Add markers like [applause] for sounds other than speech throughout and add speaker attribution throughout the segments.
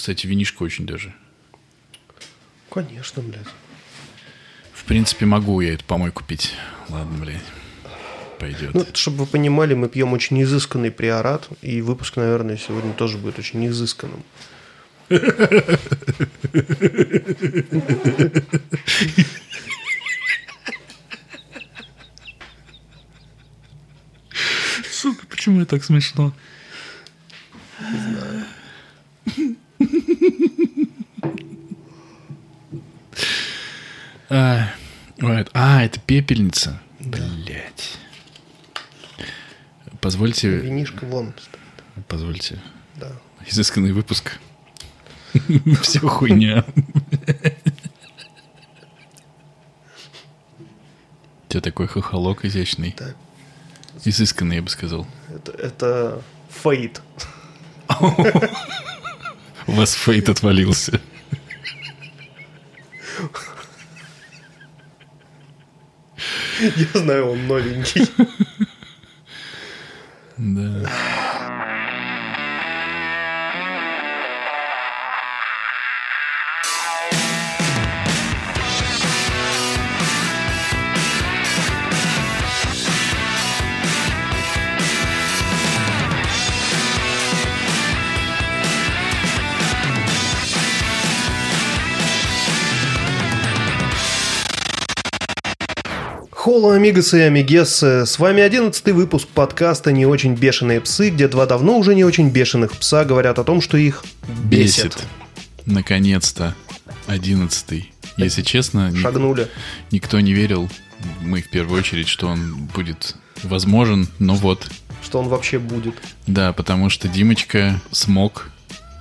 Speaker 1: Кстати, винишко очень даже.
Speaker 2: Конечно, блядь.
Speaker 1: В принципе, могу я эту помойку пить. Ладно, блядь. Пойдет.
Speaker 2: Ну, чтобы вы понимали, мы пьем очень изысканный приорат, и выпуск, наверное, сегодня тоже будет очень изысканным.
Speaker 1: Сука, почему это так смешно? А, а, это пепельница. Блять. Позвольте,
Speaker 2: Винишко вон стоит.
Speaker 1: позвольте.
Speaker 2: Да.
Speaker 1: Изысканный выпуск. [laughs] Все хуйня. У тебя такой хохолок изящный.
Speaker 2: Да.
Speaker 1: Изысканный, я бы сказал.
Speaker 2: Это, это фейт. [laughs]
Speaker 1: У вас фейт отвалился. [laughs]
Speaker 2: Я знаю, он новенький. [laughs]
Speaker 1: Да.
Speaker 2: Холо, амигасы и амигессы, с вами одиннадцатый выпуск подкаста «Не очень бешеные псы», где два давно уже не очень бешеных пса говорят о том, что их бесит.
Speaker 1: Бесит. Наконец-то. Одиннадцатый. Если честно,
Speaker 2: Шагнули.
Speaker 1: никто не верил, мы в первую очередь, что он будет возможен, но вот.
Speaker 2: Что он вообще будет.
Speaker 1: Да, потому что Димочка смог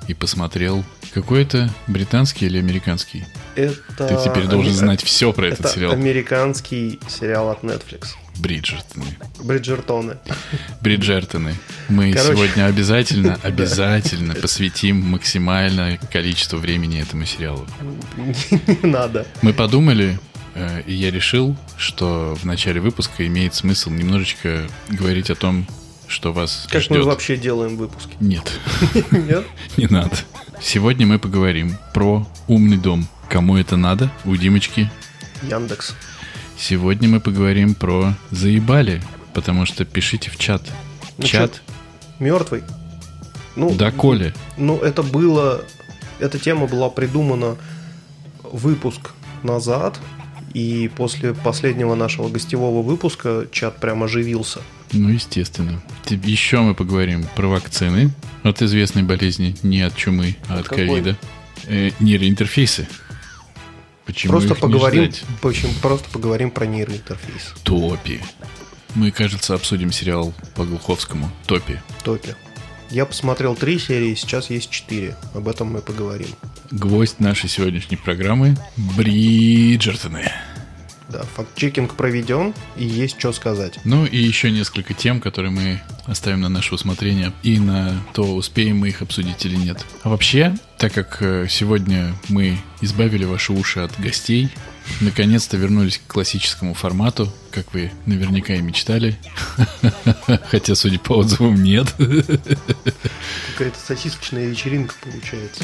Speaker 1: и посмотрел. Какой это британский или американский?
Speaker 2: Это...
Speaker 1: Ты теперь должен
Speaker 2: ами-
Speaker 1: знать все про этот
Speaker 2: Это
Speaker 1: сериал.
Speaker 2: американский сериал от Netflix.
Speaker 1: Бриджертоны.
Speaker 2: Бриджертоны.
Speaker 1: Бриджертоны. Мы
Speaker 2: Короче.
Speaker 1: сегодня обязательно, [laughs] обязательно посвятим максимальное количество времени этому сериалу.
Speaker 2: Не надо.
Speaker 1: Мы подумали, э, и я решил, что в начале выпуска имеет смысл немножечко говорить о том, что вас
Speaker 2: Как мы
Speaker 1: ждет.
Speaker 2: вообще делаем выпуски?
Speaker 1: Нет, [laughs]
Speaker 2: Нет? [laughs]
Speaker 1: не надо. Сегодня мы поговорим про умный дом. Кому это надо? У Димочки.
Speaker 2: Яндекс.
Speaker 1: Сегодня мы поговорим про заебали, потому что пишите в чат.
Speaker 2: Ну,
Speaker 1: чат,
Speaker 2: Мертвый. Ну,
Speaker 1: да, Коля.
Speaker 2: Ну, это было... Эта тема была придумана выпуск назад, и после последнего нашего гостевого выпуска чат прям оживился.
Speaker 1: Ну, естественно. Те- Еще мы поговорим про вакцины от известной болезни, не от чумы, а от
Speaker 2: Какой?
Speaker 1: ковида. Э, нейроинтерфейсы. Почему
Speaker 2: просто поговорим, почему, просто поговорим про нейроинтерфейс.
Speaker 1: Топи. Мы, кажется, обсудим сериал по Глуховскому. Топи.
Speaker 2: Топе. Я посмотрел три серии, сейчас есть четыре. Об этом мы поговорим.
Speaker 1: Гвоздь нашей сегодняшней программы – Бриджертоны.
Speaker 2: Да, факт-чекинг проведен, и есть что сказать.
Speaker 1: Ну и еще несколько тем, которые мы оставим на наше усмотрение и на то, успеем мы их обсудить или нет. А вообще, так как э, сегодня мы избавили ваши уши от гостей, наконец-то вернулись к классическому формату, как вы наверняка и мечтали. [laughs] Хотя, судя по отзывам, нет.
Speaker 2: Какая-то сосисочная вечеринка получается.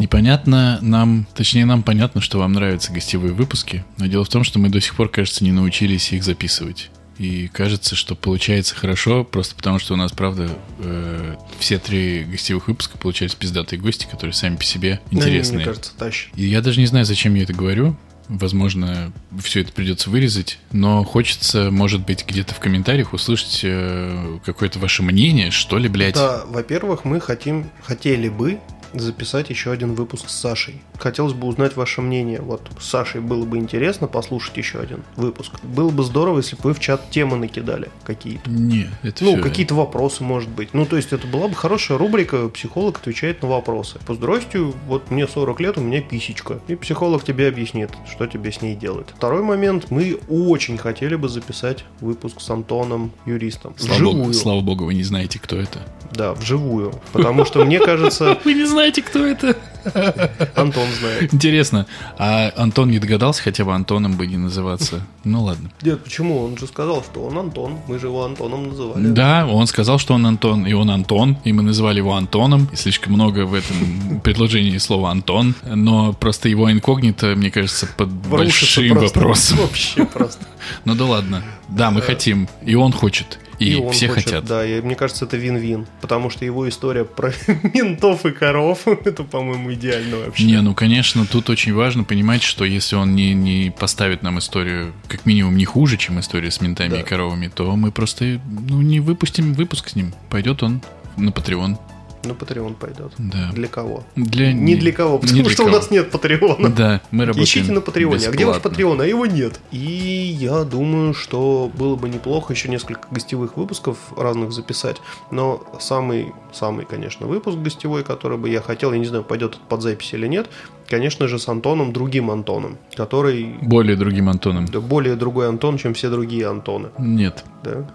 Speaker 1: Непонятно нам, точнее нам понятно, что вам нравятся гостевые выпуски, но дело в том, что мы до сих пор, кажется, не научились их записывать. И кажется, что получается хорошо, просто потому что у нас, правда, э, все три гостевых выпуска получались пиздатые гости, которые сами по себе
Speaker 2: Они,
Speaker 1: интересные.
Speaker 2: мне кажется, тащат.
Speaker 1: И я даже не знаю, зачем я это говорю. Возможно, все это придется вырезать, но хочется, может быть, где-то в комментариях услышать э, какое-то ваше мнение, что ли, блядь.
Speaker 2: Да, во-первых, мы хотим, хотели бы записать еще один выпуск с Сашей. Хотелось бы узнать ваше мнение. Вот с Сашей было бы интересно послушать еще один выпуск. Было бы здорово, если бы вы в чат темы накидали какие-то.
Speaker 1: Не, это
Speaker 2: Ну,
Speaker 1: всё-
Speaker 2: какие-то вопросы, может быть. Ну, то есть, это была бы хорошая рубрика «Психолог отвечает на вопросы». Поздравствуйте, вот мне 40 лет, у меня писечка. И психолог тебе объяснит, что тебе с ней делать. Второй момент. Мы очень хотели бы записать выпуск с Антоном, юристом.
Speaker 1: Слава богу,
Speaker 2: Вживую.
Speaker 1: слава богу, вы не знаете, кто это.
Speaker 2: Да, вживую. Потому что мне кажется, [laughs]
Speaker 1: Вы не знаете, кто это?
Speaker 2: Антон знает.
Speaker 1: Интересно, а Антон не догадался хотя бы Антоном бы не называться? Ну ладно.
Speaker 2: Нет, почему? Он же сказал, что он Антон. Мы же его Антоном называли.
Speaker 1: Да, он сказал, что он Антон, и он Антон, и мы называли его Антоном. И слишком много в этом [laughs] предложении слова Антон, но просто его инкогнито, мне кажется, под
Speaker 2: Рушится
Speaker 1: большим
Speaker 2: просто.
Speaker 1: вопросом.
Speaker 2: Вообще просто. [laughs]
Speaker 1: Ну да ладно. Да, мы хотим, и он хочет, и,
Speaker 2: он
Speaker 1: все
Speaker 2: хочет,
Speaker 1: хотят.
Speaker 2: Да, и мне кажется, это вин-вин. Потому что его история про [laughs] ментов и коров, [laughs] это, по-моему, идеально вообще.
Speaker 1: Не, ну конечно, тут очень важно понимать, что если он не, не поставит нам историю, как минимум, не хуже, чем история с ментами
Speaker 2: Да.
Speaker 1: и коровами, то мы просто ну, не выпустим выпуск с ним. Пойдет он на Patreon.
Speaker 2: На Patreon пойдет.
Speaker 1: Да.
Speaker 2: Для кого?
Speaker 1: Для,
Speaker 2: Не для кого, потому
Speaker 1: не для
Speaker 2: что у
Speaker 1: кого.
Speaker 2: нас нет Патреона.
Speaker 1: Да, мы работаем
Speaker 2: Ищите на Патреоне. А где ваш
Speaker 1: бесплатно.
Speaker 2: Патреон? А его нет. И я думаю, что было бы неплохо еще несколько гостевых выпусков разных записать. Но самый, самый, конечно, выпуск гостевой, который бы я хотел, я не знаю, пойдет под запись или нет, конечно же, с Антоном, другим Антоном, который
Speaker 1: Более другим Антоном.
Speaker 2: да, более другой Антон, чем все другие Антоны.
Speaker 1: Нет.
Speaker 2: Да?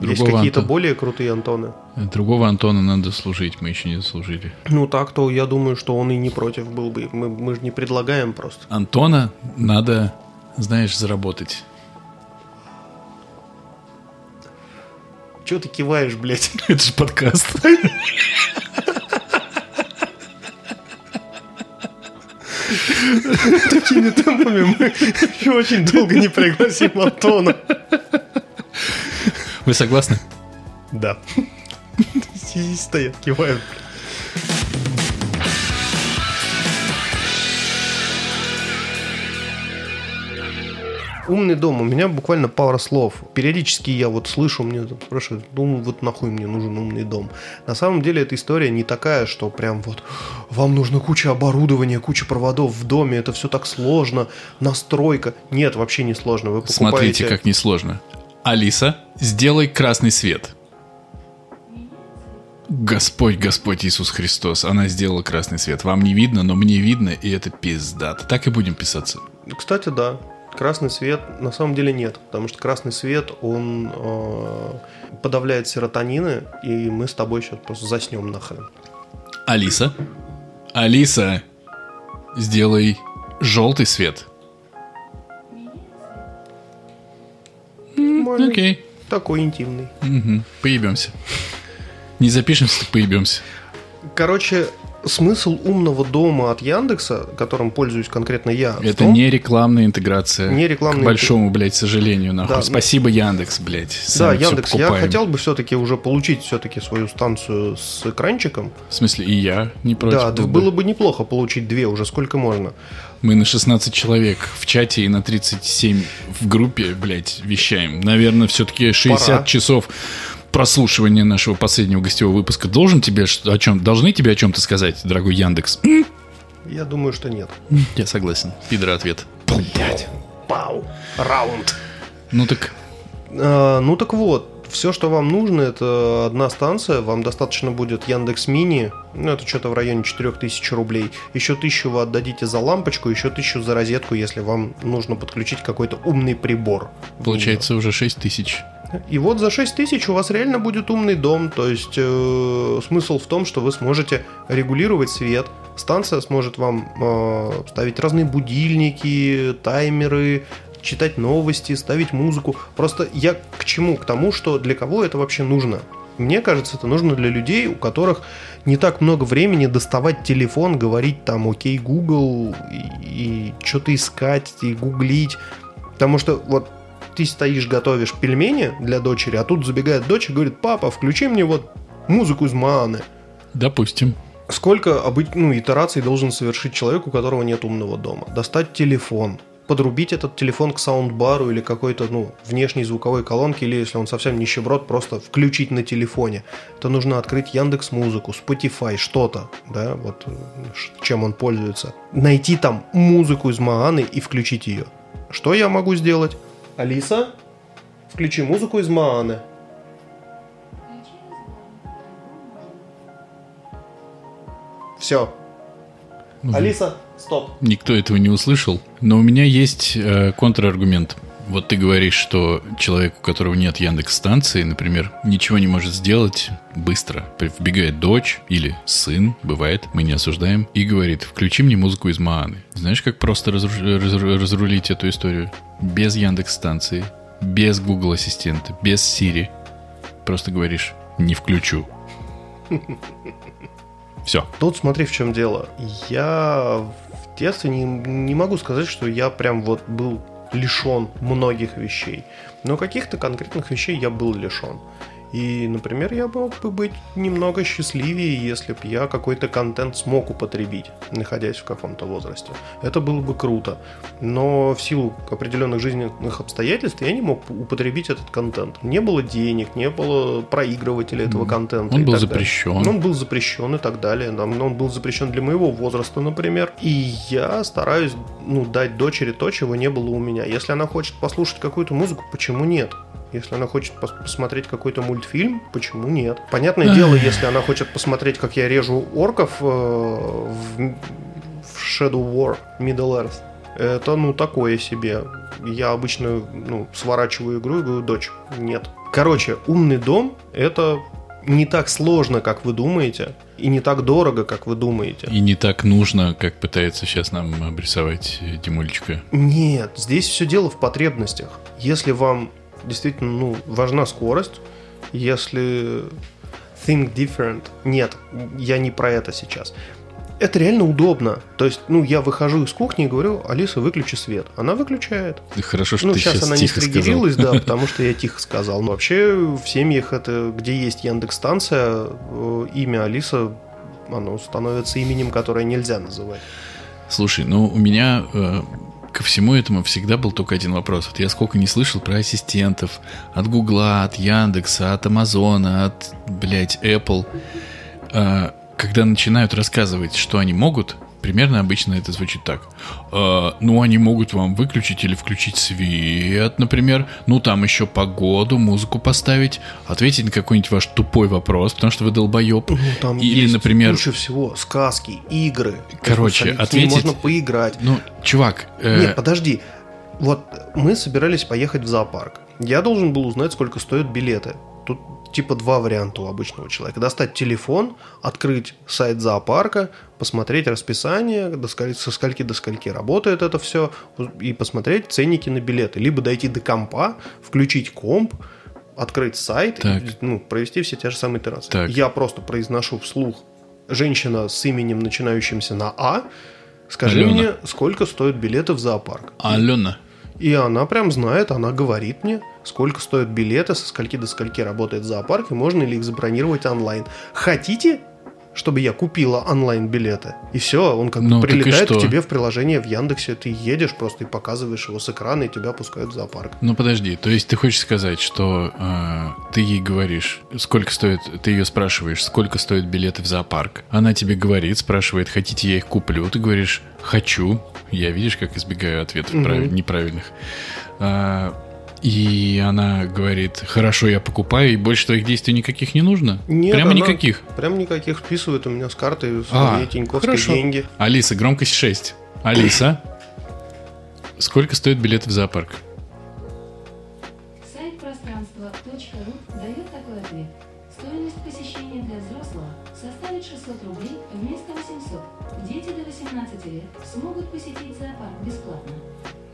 Speaker 2: Есть
Speaker 1: Другого
Speaker 2: какие-то
Speaker 1: Антона.
Speaker 2: более крутые Антоны.
Speaker 1: Другого Антона надо служить, мы еще не заслужили.
Speaker 2: Ну так, то я думаю, что он и не против был бы. Мы, мы же не предлагаем просто.
Speaker 1: Антона надо, знаешь, заработать.
Speaker 2: Чего ты киваешь, блядь? [laughs]
Speaker 1: Это же подкаст.
Speaker 2: Такими темпами мы еще [laughs] очень долго не пригласим Антона.
Speaker 1: Вы согласны?
Speaker 2: Да. И стоят, кивают. Умный дом. У меня буквально пара слов. Периодически я вот слышу, мне спрашивают, думаю, вот нахуй мне нужен умный дом. На самом деле эта история не такая, что прям вот вам нужно куча оборудования, куча проводов в доме, это все так сложно, настройка. Нет, вообще не сложно. Вы покупаете...
Speaker 1: Смотрите, как несложно. Алиса, сделай красный свет. Господь, Господь Иисус Христос, она сделала красный свет. Вам не видно, но мне видно, и это пиздато. Так и будем писаться.
Speaker 2: Кстати, да. Красный свет на самом деле нет, потому что красный свет, он э, подавляет серотонины, и мы с тобой сейчас просто заснем нахрен.
Speaker 1: Алиса, Алиса, сделай желтый свет.
Speaker 2: Нормально.
Speaker 1: Окей.
Speaker 2: Такой интимный.
Speaker 1: Мгм. Поебемся. Не запишемся, так поебемся.
Speaker 2: Короче, смысл умного дома от Яндекса, которым пользуюсь конкретно я,
Speaker 1: Это
Speaker 2: том-
Speaker 1: не рекламная интеграция.
Speaker 2: Не рекламная
Speaker 1: К большому, блядь, сожалению, нахуй.
Speaker 2: Да,
Speaker 1: Спасибо, Яндекс, блядь.
Speaker 2: Да, Яндекс, я хотел бы все-таки уже получить все-таки свою станцию с экранчиком.
Speaker 1: В смысле, и я не против.
Speaker 2: да,
Speaker 1: был бы.
Speaker 2: было бы неплохо получить две уже, сколько можно.
Speaker 1: Мы на 16 человек в чате и на 37 в группе, блядь, вещаем. Наверное, все-таки 60
Speaker 2: Пора.
Speaker 1: часов прослушивания нашего последнего гостевого выпуска должен тебе о чем должны тебе о чем-то сказать, дорогой Яндекс.
Speaker 2: Я думаю, что нет.
Speaker 1: Я согласен. Пидор ответ.
Speaker 2: Блять. Пау. Раунд.
Speaker 1: Ну так,
Speaker 2: А, ну так вот, все, что вам нужно, это одна станция. Вам достаточно будет Яндекс Мини. Ну, это что-то в районе 4000 рублей. Еще тысячу вы отдадите за лампочку, еще тысячу за розетку, если вам нужно подключить какой-то умный прибор.
Speaker 1: получается уже 6 тысяч.
Speaker 2: неё. И вот за 6 тысяч у вас реально будет умный дом. То есть э, смысл в том, что вы сможете регулировать свет. Станция сможет вам э, ставить разные будильники, таймеры, читать новости, ставить музыку. Просто я к чему? К тому, что для кого это вообще нужно. Мне кажется, это нужно для людей, у которых не так много времени доставать телефон, говорить там «Окей, Google» и, и что-то искать, и гуглить. Потому что вот ты стоишь, готовишь пельмени для дочери, а тут забегает дочь и говорит «Папа, включи мне вот музыку из Мааны».
Speaker 1: Допустим.
Speaker 2: Сколько ну, итераций должен совершить человек, у которого нет умного дома? Достать телефон, подрубить этот телефон к саундбару или какой-то ну, внешней звуковой колонке, или если он совсем нищеброд, просто включить на телефоне. Это нужно открыть Яндекс Музыку, Spotify, что-то, да, вот э, чем он пользуется. Найти там музыку из Мааны и включить ее. Что я могу сделать? Алиса, включи музыку из Мааны. Все. Алиса, стоп.
Speaker 1: Никто этого не услышал. Но у меня есть э, контраргумент Вот ты говоришь, что человек, у которого нет Яндекс станции, например, ничего не может сделать быстро. Вбегает дочь или сын, бывает, мы не осуждаем, и говорит, включи мне музыку из Мааны. Знаешь, как просто разрулить эту историю? Без Яндекс станции, без Google ассистента, без Siri. Просто говоришь, не включу. [laughs] Все.
Speaker 2: Тут смотри, в чем дело. Я детстве не, не могу сказать, что я прям вот был лишен многих вещей. Но каких-то конкретных вещей я был лишен. И, например, я мог бы быть немного счастливее, если бы я какой-то контент смог употребить, находясь в каком-то возрасте. Это было бы круто. Но в силу определенных жизненных обстоятельств я не мог употребить этот контент. Не было денег, не было проигрывателя этого контента.
Speaker 1: Он был запрещен.
Speaker 2: Далее. Он был запрещен и так далее. Он был запрещен для моего возраста, например. И я стараюсь ну, дать дочери то, чего не было у меня. Если она хочет послушать какую-то музыку, почему нет? Если она хочет пос посмотреть какой-то мультфильм, почему нет? Понятное дело, если она хочет посмотреть, как я режу орков э, в, в Shadow War Middle Earth, это, ну, такое себе. Я обычно, ну, сворачиваю игру и говорю, дочь, нет. Короче, умный дом – это не так сложно, как вы думаете, и не так дорого, как вы думаете.
Speaker 1: И не так нужно, как пытается сейчас нам обрисовать Димулечка.
Speaker 2: Нет, здесь все дело в потребностях. Если вам действительно ну, важна скорость. Если think different, нет, я не про это сейчас. Это реально удобно. То есть, ну, я выхожу из кухни и говорю, Алиса, выключи свет. Она выключает.
Speaker 1: Хорошо, что
Speaker 2: ну,
Speaker 1: ты
Speaker 2: сейчас,
Speaker 1: сейчас
Speaker 2: она не стригерилась, да, [laughs] потому что я тихо сказал. Но вообще в семьях это, где есть Яндекс-станция, э, имя Алиса, оно становится именем, которое нельзя называть.
Speaker 1: Слушай, ну у меня э, ко всему этому всегда был только один вопрос. Вот я сколько не слышал про ассистентов от Гугла, от Яндекса, от Амазона, от, блядь, Apple. А, когда начинают рассказывать, что они могут, Примерно обычно это звучит так. Э, ну, они могут вам выключить или включить свет, например. Ну, там еще погоду, музыку поставить. Ответить на какой-нибудь ваш тупой вопрос, потому что вы долбоеб.
Speaker 2: Ну, там
Speaker 1: или,
Speaker 2: есть
Speaker 1: например...
Speaker 2: Лучше всего сказки, игры.
Speaker 1: Короче, ответить...
Speaker 2: можно поиграть.
Speaker 1: Ну, чувак...
Speaker 2: Э... Нет, подожди. Вот мы собирались поехать в зоопарк. Я должен был узнать, сколько стоят билеты. Тут типа два варианта у обычного человека. Достать телефон, открыть сайт зоопарка, посмотреть расписание, до скольки, со скольки до скольки работает это все, и посмотреть ценники на билеты. Либо дойти до компа, включить комп, открыть сайт, так. И, ну, провести все те же самые итерации. Так. Я просто произношу вслух женщина с именем, начинающимся на А, скажи Алена. мне, сколько стоят билеты в зоопарк.
Speaker 1: Алена.
Speaker 2: И она прям знает, она говорит мне, сколько стоят билеты, со скольки до скольки работает зоопарк, и можно ли их забронировать онлайн. Хотите, чтобы я купила онлайн-билеты. И все, он как ну, бы прилетает к тебе в приложение в Яндексе, ты едешь просто и показываешь его с экрана, и тебя пускают в зоопарк.
Speaker 1: Ну подожди, то есть ты хочешь сказать, что э, ты ей говоришь, сколько стоит, ты ее спрашиваешь, сколько стоят билеты в зоопарк. Она тебе говорит, спрашивает, хотите я их куплю, ты говоришь, хочу. Я видишь, как избегаю ответов угу. прав... неправильных. А, и она говорит, хорошо, я покупаю, и больше твоих действий никаких не нужно?
Speaker 2: Нет,
Speaker 1: Прямо никаких?
Speaker 2: Прям никаких. Списывает у меня с карты а, тиньковские хорошо. деньги.
Speaker 1: Алиса, громкость 6. Алиса, сколько стоит билет в зоопарк?
Speaker 3: Сайт пространство.ру дает такой ответ. Стоимость посещения для взрослого составит 600 рублей вместо 800. Дети до 18 лет смогут посетить зоопарк бесплатно.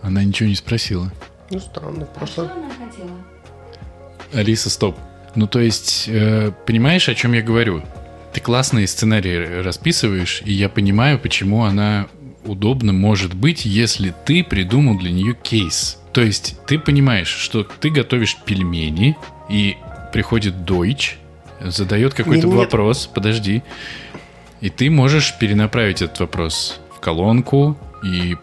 Speaker 1: Она ничего не спросила.
Speaker 2: Ну, странно, просто... А
Speaker 3: что она хотела?
Speaker 1: Алиса, стоп. Ну, то есть, э, понимаешь, о чем я говорю? Ты классные сценарии расписываешь, и я понимаю, почему она удобно может быть, если ты придумал для нее кейс. То есть, ты понимаешь, что ты готовишь пельмени, и приходит дойч, задает какой-то Нет. вопрос, подожди, и ты можешь перенаправить этот вопрос в колонку, и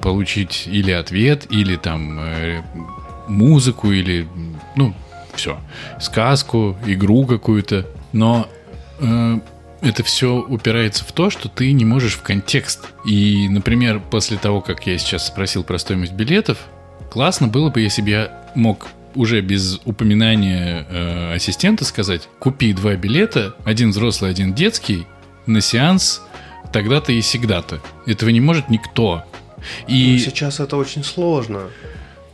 Speaker 1: получить или ответ, или там э, музыку, или, ну, все, сказку, игру какую-то. Но э, это все упирается в то, что ты не можешь в контекст. И, например, после того, как я сейчас спросил про стоимость билетов, классно было бы, если бы я мог уже без упоминания э, ассистента сказать, купи два билета, один взрослый, один детский, на сеанс тогда-то и всегда-то. Этого не может никто. И...
Speaker 2: Но сейчас это очень сложно.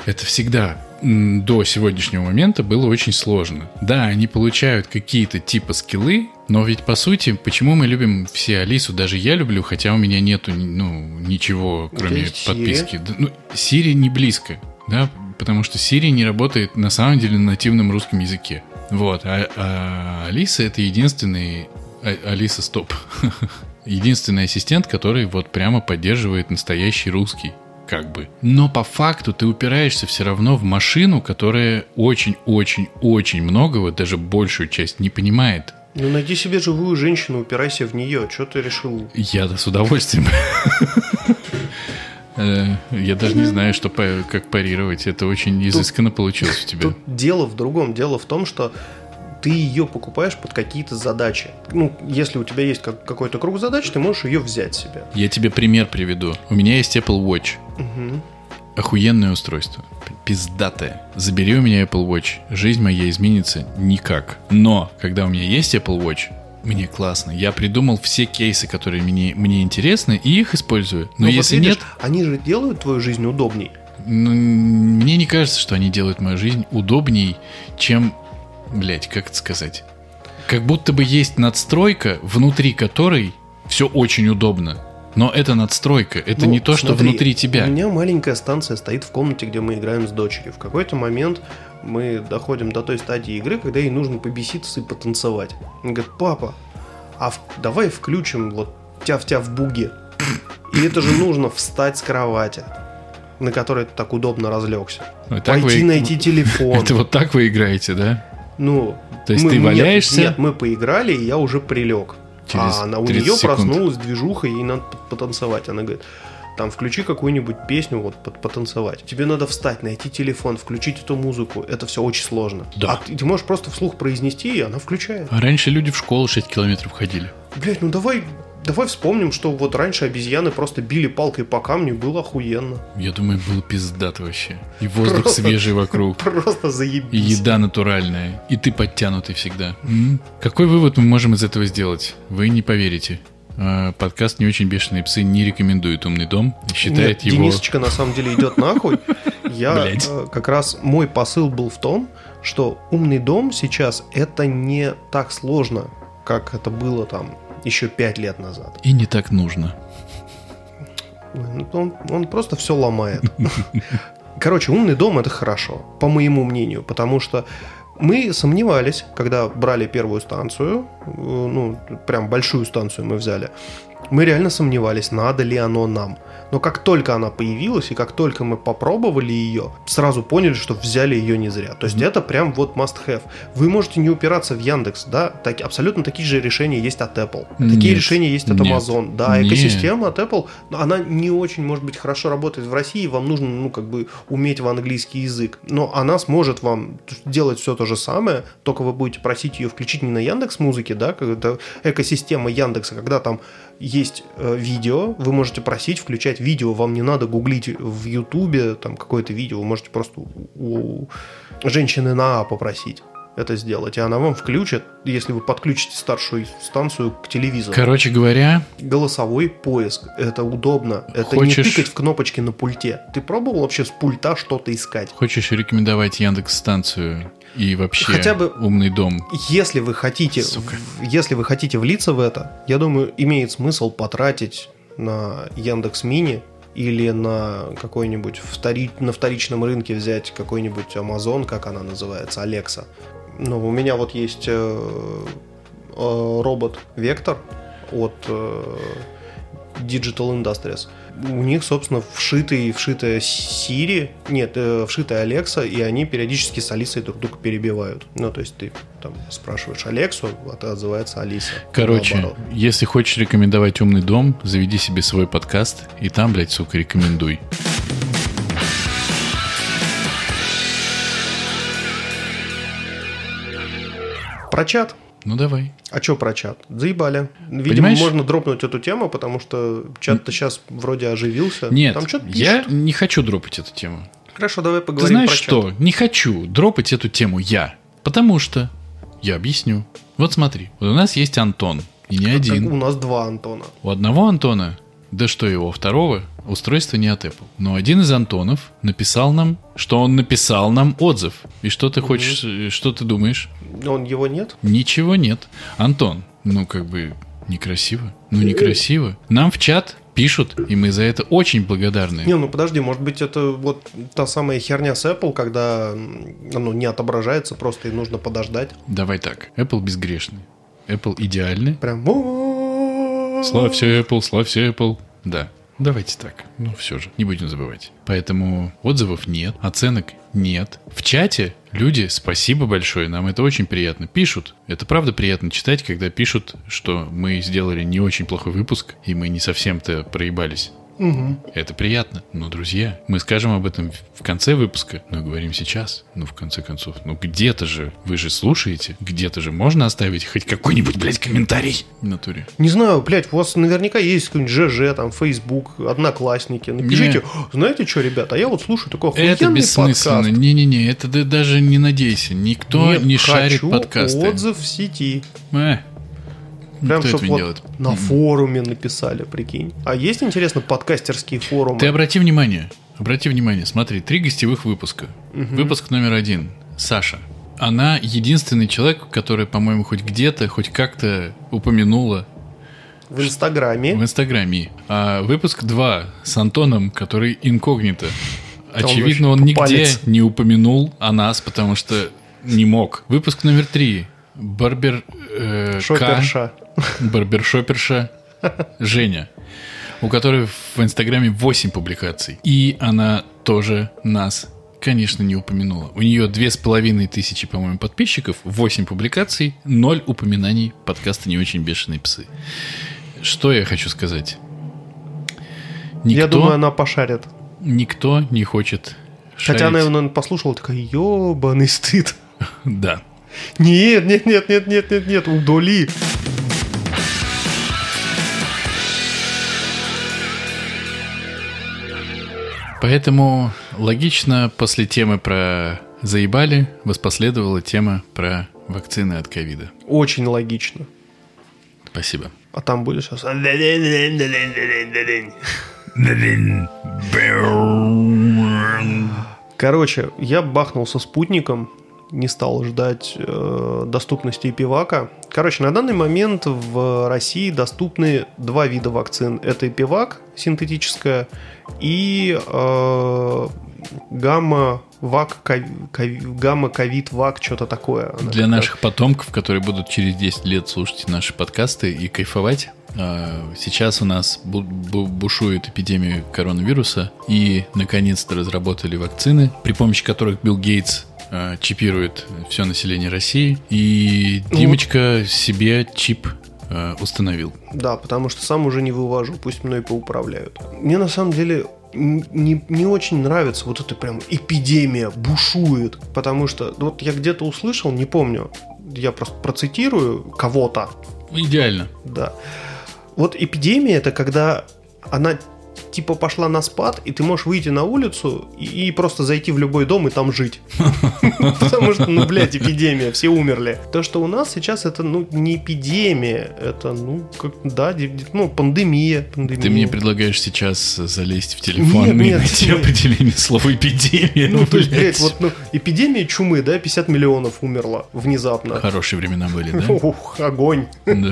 Speaker 1: Это всегда до сегодняшнего момента было очень сложно. Да, они получают какие-то типа скиллы, но ведь по сути, почему мы любим все Алису, даже я люблю, хотя у меня нету ну, ничего, кроме
Speaker 2: есть
Speaker 1: подписки. Да, ну, Siri не близко, да, потому что Siri не работает на самом деле на нативном русском языке. Вот, а, а Алиса это единственный... а- Алиса, стоп. [laughs] Единственный ассистент, который вот прямо поддерживает настоящий русский. Как бы. Но по факту ты упираешься все равно в машину, которая очень-очень-очень многого, даже большую часть, не понимает.
Speaker 2: Ну, найди себе живую женщину, упирайся в нее. Что ты решил?
Speaker 1: Я с удовольствием. [laughs] Э, Я даже не знаю, что как парировать. Это очень изысканно получилось у тебя.
Speaker 2: Тут дело в другом. Дело в том, что ты ее покупаешь под какие-то задачи. Ну, если у тебя есть как- какой-то круг задач, ты можешь ее взять себе.
Speaker 1: Я тебе пример приведу. У меня есть Apple Watch.
Speaker 2: Мгм.
Speaker 1: Охуенное устройство. Пиздатое. Забери у меня Apple Watch. Жизнь моя изменится никак. Но, когда у меня есть Apple Watch, мне классно. Я придумал все кейсы, которые мне, мне интересны, и их использую. Но
Speaker 2: Ну, вот
Speaker 1: если
Speaker 2: видишь,
Speaker 1: нет,
Speaker 2: Они же делают твою жизнь удобней.
Speaker 1: ну, мне не кажется, что они делают мою жизнь удобней, чем, блять, как это сказать? Как будто бы есть надстройка, внутри которой все очень удобно. Но это надстройка, это
Speaker 2: Ну,
Speaker 1: не то, что
Speaker 2: смотри,
Speaker 1: внутри тебя.
Speaker 2: У меня маленькая станция стоит в комнате, где мы играем с дочерью. В какой-то момент мы доходим до той стадии игры, когда ей нужно побеситься и потанцевать. Она говорит, папа, а в- давай включим вот тя-в-тя в буге. И это же нужно встать с кровати, на которой ты так удобно разлегся.
Speaker 1: Вот так
Speaker 2: Пойти
Speaker 1: вы-
Speaker 2: найти телефон. [laughs]
Speaker 1: Это вот так вы играете, да?
Speaker 2: Ну,
Speaker 1: То есть
Speaker 2: мы-
Speaker 1: ты
Speaker 2: нет,
Speaker 1: валяешься?
Speaker 2: Нет, мы поиграли, и я уже прилег.
Speaker 1: Через
Speaker 2: а она, у
Speaker 1: 30
Speaker 2: нее
Speaker 1: секунд.
Speaker 2: проснулась движуха, ей надо пот- потанцевать. Она говорит, там включи какую-нибудь песню, вот пот- потанцевать. Тебе надо встать, найти телефон, включить эту музыку. Это все очень сложно.
Speaker 1: Да.
Speaker 2: А ты, ты можешь просто вслух произнести, и она включает.
Speaker 1: А раньше люди в школу 6 километров ходили.
Speaker 2: Блять, ну давай, давай вспомним, что вот раньше обезьяны просто били палкой по камню, и было охуенно.
Speaker 1: Я думаю, был пиздат вообще. И воздух
Speaker 2: Просто-
Speaker 1: свежий вокруг. [laughs]
Speaker 2: Просто
Speaker 1: И
Speaker 2: заебись.
Speaker 1: еда натуральная. И ты подтянутый всегда. М? Какой вывод мы можем из этого сделать? Вы не поверите. А, Подкаст «Не очень бешеные псы» не рекомендует «Умный дом». и Считает
Speaker 2: Нет,
Speaker 1: его...
Speaker 2: Денисочка на самом деле идет нахуй. [laughs] Я э, как раз мой посыл был в том, что умный дом сейчас это не так сложно, как это было там еще пять лет назад.
Speaker 1: И не так нужно.
Speaker 2: Ну, Он, он просто все ломает. [laughs] Короче, умный дом это хорошо, по моему мнению, потому что мы сомневались, когда брали первую станцию, э, ну, прям большую станцию мы взяли, мы реально сомневались, надо ли оно нам. Но как только она появилась, и как только мы попробовали ее, сразу поняли, что взяли ее не зря. То есть это прям вот must have. Вы можете не упираться в Яндекс, да, так, абсолютно такие же решения есть от Apple. Такие
Speaker 1: Нет,
Speaker 2: решения есть от
Speaker 1: нет,
Speaker 2: Amazon. Да,
Speaker 1: нет.
Speaker 2: экосистема от Apple, она не очень, может быть, хорошо работает в России, вам нужно, ну, как бы, уметь в английский язык. Но она сможет вам делать все то же самое, только вы будете просить ее включить не на Яндекс Музыке, да, как это экосистема Яндекса, когда там есть э, видео, вы можете просить включать видео, вам не надо гуглить в Ютубе там какое-то видео, вы можете просто у, женщины на А попросить это сделать, и она вам включит, если вы подключите старшую станцию к телевизору.
Speaker 1: Короче говоря,
Speaker 2: Голосовой поиск. Это удобно. Это
Speaker 1: Хочешь-
Speaker 2: не тыкать в кнопочки на пульте. Ты пробовал вообще с пульта что-то искать?
Speaker 1: хочешь рекомендовать Яндекс станцию и вообще
Speaker 2: Хотя бы-
Speaker 1: умный дом?
Speaker 2: Если вы хотите,
Speaker 1: Сука.
Speaker 2: если вы хотите влиться в это, я думаю, имеет смысл потратить на Яндекс Мини или на какой-нибудь втори- на вторичном рынке взять какой-нибудь Amazon, как она называется, Alexa. Ну, у меня вот есть э, э, робот Вектор от э, Digital Industries. У них, собственно, вшитый, вшитая Siri, нет, э, вшитая Alexa, и они периодически с Алисой друг друга перебивают. Ну, то есть ты там спрашиваешь Алексу, а это отзывается Алиса.
Speaker 1: Короче,
Speaker 2: Наоборот.
Speaker 1: если хочешь рекомендовать умный дом, заведи себе свой подкаст и там, блядь, сука, рекомендуй.
Speaker 2: Про чат.
Speaker 1: Ну давай.
Speaker 2: А что про чат? Заебали. Видимо,
Speaker 1: Понимаешь?
Speaker 2: можно дропнуть эту тему, потому что чат-то сейчас вроде оживился.
Speaker 1: Нет,
Speaker 2: Там что-то
Speaker 1: я не хочу дропать эту тему.
Speaker 2: Хорошо, давай
Speaker 1: Ты
Speaker 2: поговорим
Speaker 1: знаешь
Speaker 2: про
Speaker 1: что?
Speaker 2: чат.
Speaker 1: Не хочу дропать эту тему я. Потому что я объясню. Вот смотри, вот у нас есть Антон. И не
Speaker 2: Как
Speaker 1: один.
Speaker 2: у нас два Антона.
Speaker 1: У одного Антона, да что его, у второго, устройство не от Apple. Но один из Антонов написал нам, что он написал нам отзыв. И что ты хочешь, э, что ты думаешь?
Speaker 2: Он его нет?
Speaker 1: Ничего нет. Антон, ну как бы некрасиво. Ну некрасиво. Нам в чат пишут, и мы за это очень благодарны.
Speaker 2: Не, ну подожди, может быть это вот та самая херня с Apple, когда оно не отображается, просто и нужно подождать.
Speaker 1: Давай так. Apple безгрешный. Apple идеальный.
Speaker 2: Прям...
Speaker 1: Славься Apple, славься Apple. Да. Давайте так. Ну, все же, не будем забывать. Поэтому отзывов нет, оценок нет. В чате люди, спасибо большое, нам это очень приятно. Пишут. Это правда приятно читать, когда пишут, что мы сделали не очень плохой выпуск, и мы не совсем-то проебались.
Speaker 2: Мгм.
Speaker 1: Это приятно. Но, друзья, мы скажем об этом в конце выпуска, но говорим сейчас. Ну, в конце концов. Ну, где-то же, вы же слушаете, где-то же можно оставить хоть какой-нибудь, блядь, комментарий в натуре.
Speaker 2: Не знаю, блядь, у вас наверняка есть какой-нибудь ЖЖ, там, Facebook, Одноклассники. Напишите, знаете что, ребята, а я вот слушаю такой охуенный
Speaker 1: Это бессмысленно. Не-не-не, это ты даже не надейся. Никто
Speaker 2: Нет,
Speaker 1: не шарит подкасты.
Speaker 2: отзыв в сети.
Speaker 1: Э,
Speaker 2: Прям,
Speaker 1: Кто это
Speaker 2: вот
Speaker 1: делает?
Speaker 2: на форуме написали, прикинь. А есть, интересно, подкастерские форумы?
Speaker 1: Ты обрати внимание, обрати внимание, смотри, три гостевых выпуска. Выпуск номер один. Саша. Она единственный человек, который, по-моему, хоть где-то, хоть как-то упомянула
Speaker 2: В Инстаграме.
Speaker 1: в Инстаграме. А выпуск 2 с Антоном, который инкогнито. Очевидно, он нигде не упомянул о нас, потому что не мог. Выпуск номер 3. Барбер... э, К.
Speaker 2: Шоперша.
Speaker 1: барбершоперша Женя, у которой в Инстаграме 8 публикаций. И она тоже нас, конечно, не упомянула. У нее две с половиной тысячи, по-моему, подписчиков, 8 публикаций, 0 упоминаний подкаста «Не очень бешеные псы». Что я хочу сказать? Никто,
Speaker 2: Я думаю, она пошарит.
Speaker 1: никто не хочет шарить.
Speaker 2: Хотя она его, наверное, послушала, такая, ебаный стыд. [laughs]
Speaker 1: Да.
Speaker 2: Нет, нет, нет, нет, нет, нет, нет, удали.
Speaker 1: Поэтому логично после темы про заебали воспоследовала тема про вакцины от ковида.
Speaker 2: Очень логично.
Speaker 1: Спасибо.
Speaker 2: А там будет сейчас... Короче, я бахнул со спутником, не стал ждать э, доступности пивака. Короче, на данный момент в России доступны два вида вакцин. Это пивак синтетическая и э, гамма вак, гамма ковид вак, что-то такое. Она
Speaker 1: Для
Speaker 2: такая.
Speaker 1: наших потомков, которые будут через 10 лет слушать наши подкасты и кайфовать, э, сейчас у нас бу- бу- бушует эпидемия коронавируса, и наконец-то разработали вакцины, при помощи которых Билл Гейтс э, чипирует все население России, и
Speaker 2: Ну
Speaker 1: Димочка себе чип э, установил.
Speaker 2: Да, потому что сам уже не вывожу, пусть мной поуправляют. Мне на самом деле не, не очень нравится вот эта прям эпидемия бушует, потому что вот я где-то услышал, не помню, я просто процитирую кого-то,
Speaker 1: Идеально.
Speaker 2: да. Вот эпидемия это когда она типа пошла на спад, и ты можешь выйти на улицу и, и просто зайти в любой дом и там жить. [laughs] Потому что, ну, блядь, эпидемия, все умерли. То, что у нас сейчас это, ну, не эпидемия, это, ну, как, да, ну, пандемия. пандемия.
Speaker 1: Ты мне предлагаешь сейчас залезть в телефон и найти определение слова эпидемия.
Speaker 2: Ну, то есть,
Speaker 1: блядь.
Speaker 2: вот, ну, эпидемия чумы, да, 50 миллионов умерло внезапно.
Speaker 1: Хорошие времена были, да? [laughs]
Speaker 2: Ух, огонь,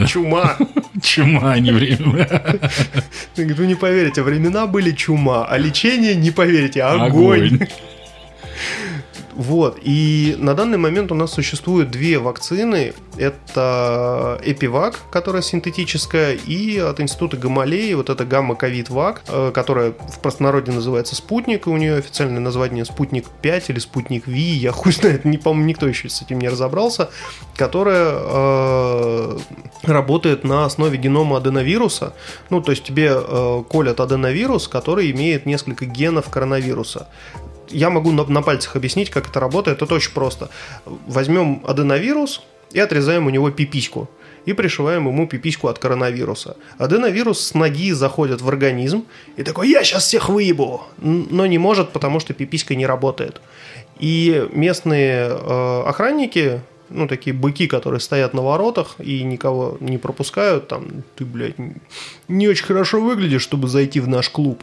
Speaker 2: чума. [laughs]
Speaker 1: Чума, а не время.
Speaker 2: Вы не поверите, времена были чума, а лечение, не поверите, огонь. [laughs] Вот, и на данный момент у нас существует две вакцины. Это Эпивак, которая синтетическая, и от института Гамалеи, вот это гамма-ковид-вак, э, которая в простонародье называется Спутник, и у нее официальное название Спутник 5 или Спутник Ви, я хуй знает, не помню, никто еще с этим не разобрался, которая э, работает на основе генома аденовируса. Ну, то есть тебе э, колят аденовирус, который имеет несколько генов коронавируса я могу на, на пальцах объяснить, как это работает. Это очень просто. Возьмем аденовирус и отрезаем у него пипиську. И пришиваем ему пипиську от коронавируса. Аденовирус с ноги заходит в организм и такой, я сейчас всех выебу. Но не может, потому что пиписька не работает. И местные э, охранники ну, такие быки, которые стоят на воротах и никого не пропускают, там, ты, блядь, не очень хорошо выглядишь, чтобы зайти в наш клуб.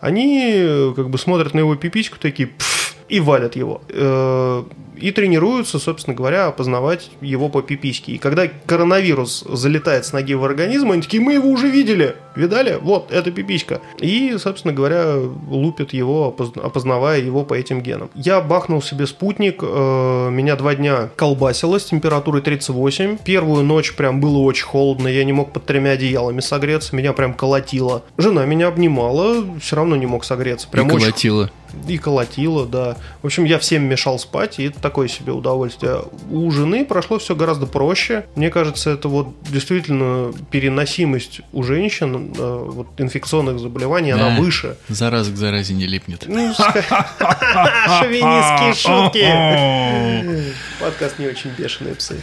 Speaker 2: Они э, как бы смотрят на его пипиську такие, «Пф», и валят его. Э, И тренируются, собственно говоря, опознавать его по пипиське. И когда коронавирус залетает с ноги в организм, они такие, мы его уже видели, видали? Вот, это пиписька. И, собственно говоря, лупят его, опоз- опознавая его по этим генам. Я бахнул себе спутник, э, меня два дня колбасило с температурой 38. Первую ночь прям было очень холодно, я не мог под тремя одеялами согреться, меня прям колотило. Жена меня обнимала, все равно не мог согреться. Прям
Speaker 1: и
Speaker 2: очень
Speaker 1: колотило.
Speaker 2: И колотило, да. В общем, я всем мешал спать, и это такое себе удовольствие. У жены прошло все гораздо проще. Мне кажется, это вот действительно переносимость у женщин э, вот инфекционных заболеваний, она
Speaker 1: Да.
Speaker 2: выше.
Speaker 1: Зараза к заразе не липнет.
Speaker 2: Ну, [laughs] шовинистские шутки. [laughs] Подкаст не очень бешеные псы.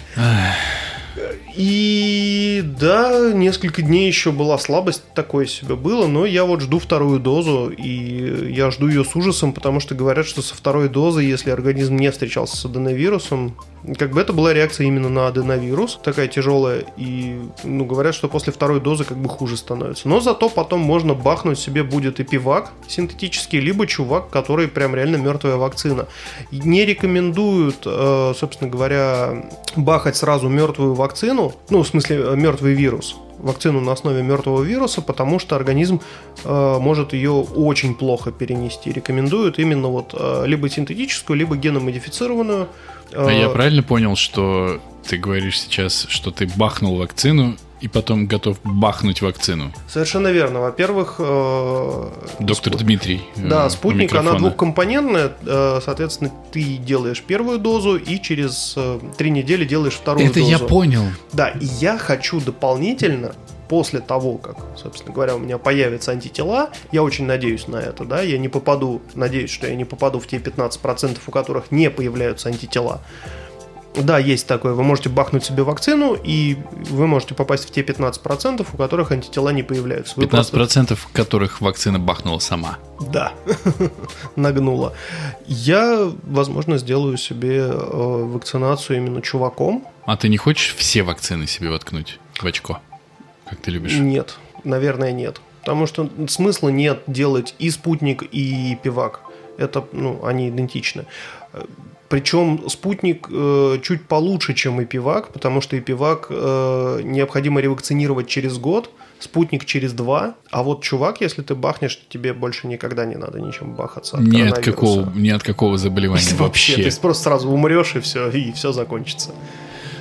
Speaker 2: И да, несколько дней еще была слабость, такое себе было, но я вот жду вторую дозу, и я жду ее с ужасом, потому что говорят, что со второй дозы, если организм не встречался с аденовирусом, как бы это была реакция именно на аденовирус, такая тяжелая, и ну, говорят, что после второй дозы как бы хуже становится. Но зато потом можно бахнуть себе будет и пивак синтетический, либо чувак, который прям реально мертвая вакцина. Не рекомендуют, э, собственно говоря, бахать сразу мертвую вакцину, ну, в смысле, э, мертвый вирус, вакцину на основе мертвого вируса, потому что организм э, может ее очень плохо перенести. Рекомендуют именно вот э, либо синтетическую, либо геномодифицированную.
Speaker 1: А
Speaker 2: Э,
Speaker 1: я правильно понял, что ты говоришь сейчас, что ты бахнул вакцину и потом готов бахнуть вакцину?
Speaker 2: Совершенно верно. Во-первых, э,
Speaker 1: Доктор
Speaker 2: спу-
Speaker 1: Дмитрий. э,
Speaker 2: Да, спутник, она двухкомпонентная, э, соответственно, ты делаешь первую дозу и через э, три недели делаешь вторую
Speaker 1: Это
Speaker 2: дозу.
Speaker 1: я понял.
Speaker 2: Да, и я хочу дополнительно, после того, как, собственно говоря, у меня появятся антитела, я очень надеюсь на это, да, я не попаду, надеюсь, что я не попаду в те 15%, у которых не появляются антитела. Да, есть такое. Вы можете бахнуть себе вакцину, и вы можете попасть в те 15%, у которых антитела не появляются. Вы
Speaker 1: 15% которых вакцина бахнула сама.
Speaker 2: да, [laughs] нагнула. Я, возможно, сделаю себе э, вакцинацию именно чуваком.
Speaker 1: А ты не хочешь все вакцины себе воткнуть в очко? Как ты любишь?
Speaker 2: Нет, наверное, нет. Потому что смысла нет делать и спутник, и пивак. Это, ну, они идентичны. Причем спутник э, чуть получше, чем и пивак, потому что и пивак э, необходимо ревакцинировать через год, спутник через два, а вот чувак, если ты бахнешь, тебе больше никогда не надо ничем бахаться. от
Speaker 1: Ни от, какого, ни от какого заболевания [laughs]
Speaker 2: Вообще,
Speaker 1: вообще.
Speaker 2: ты просто сразу умрешь и все, и все закончится.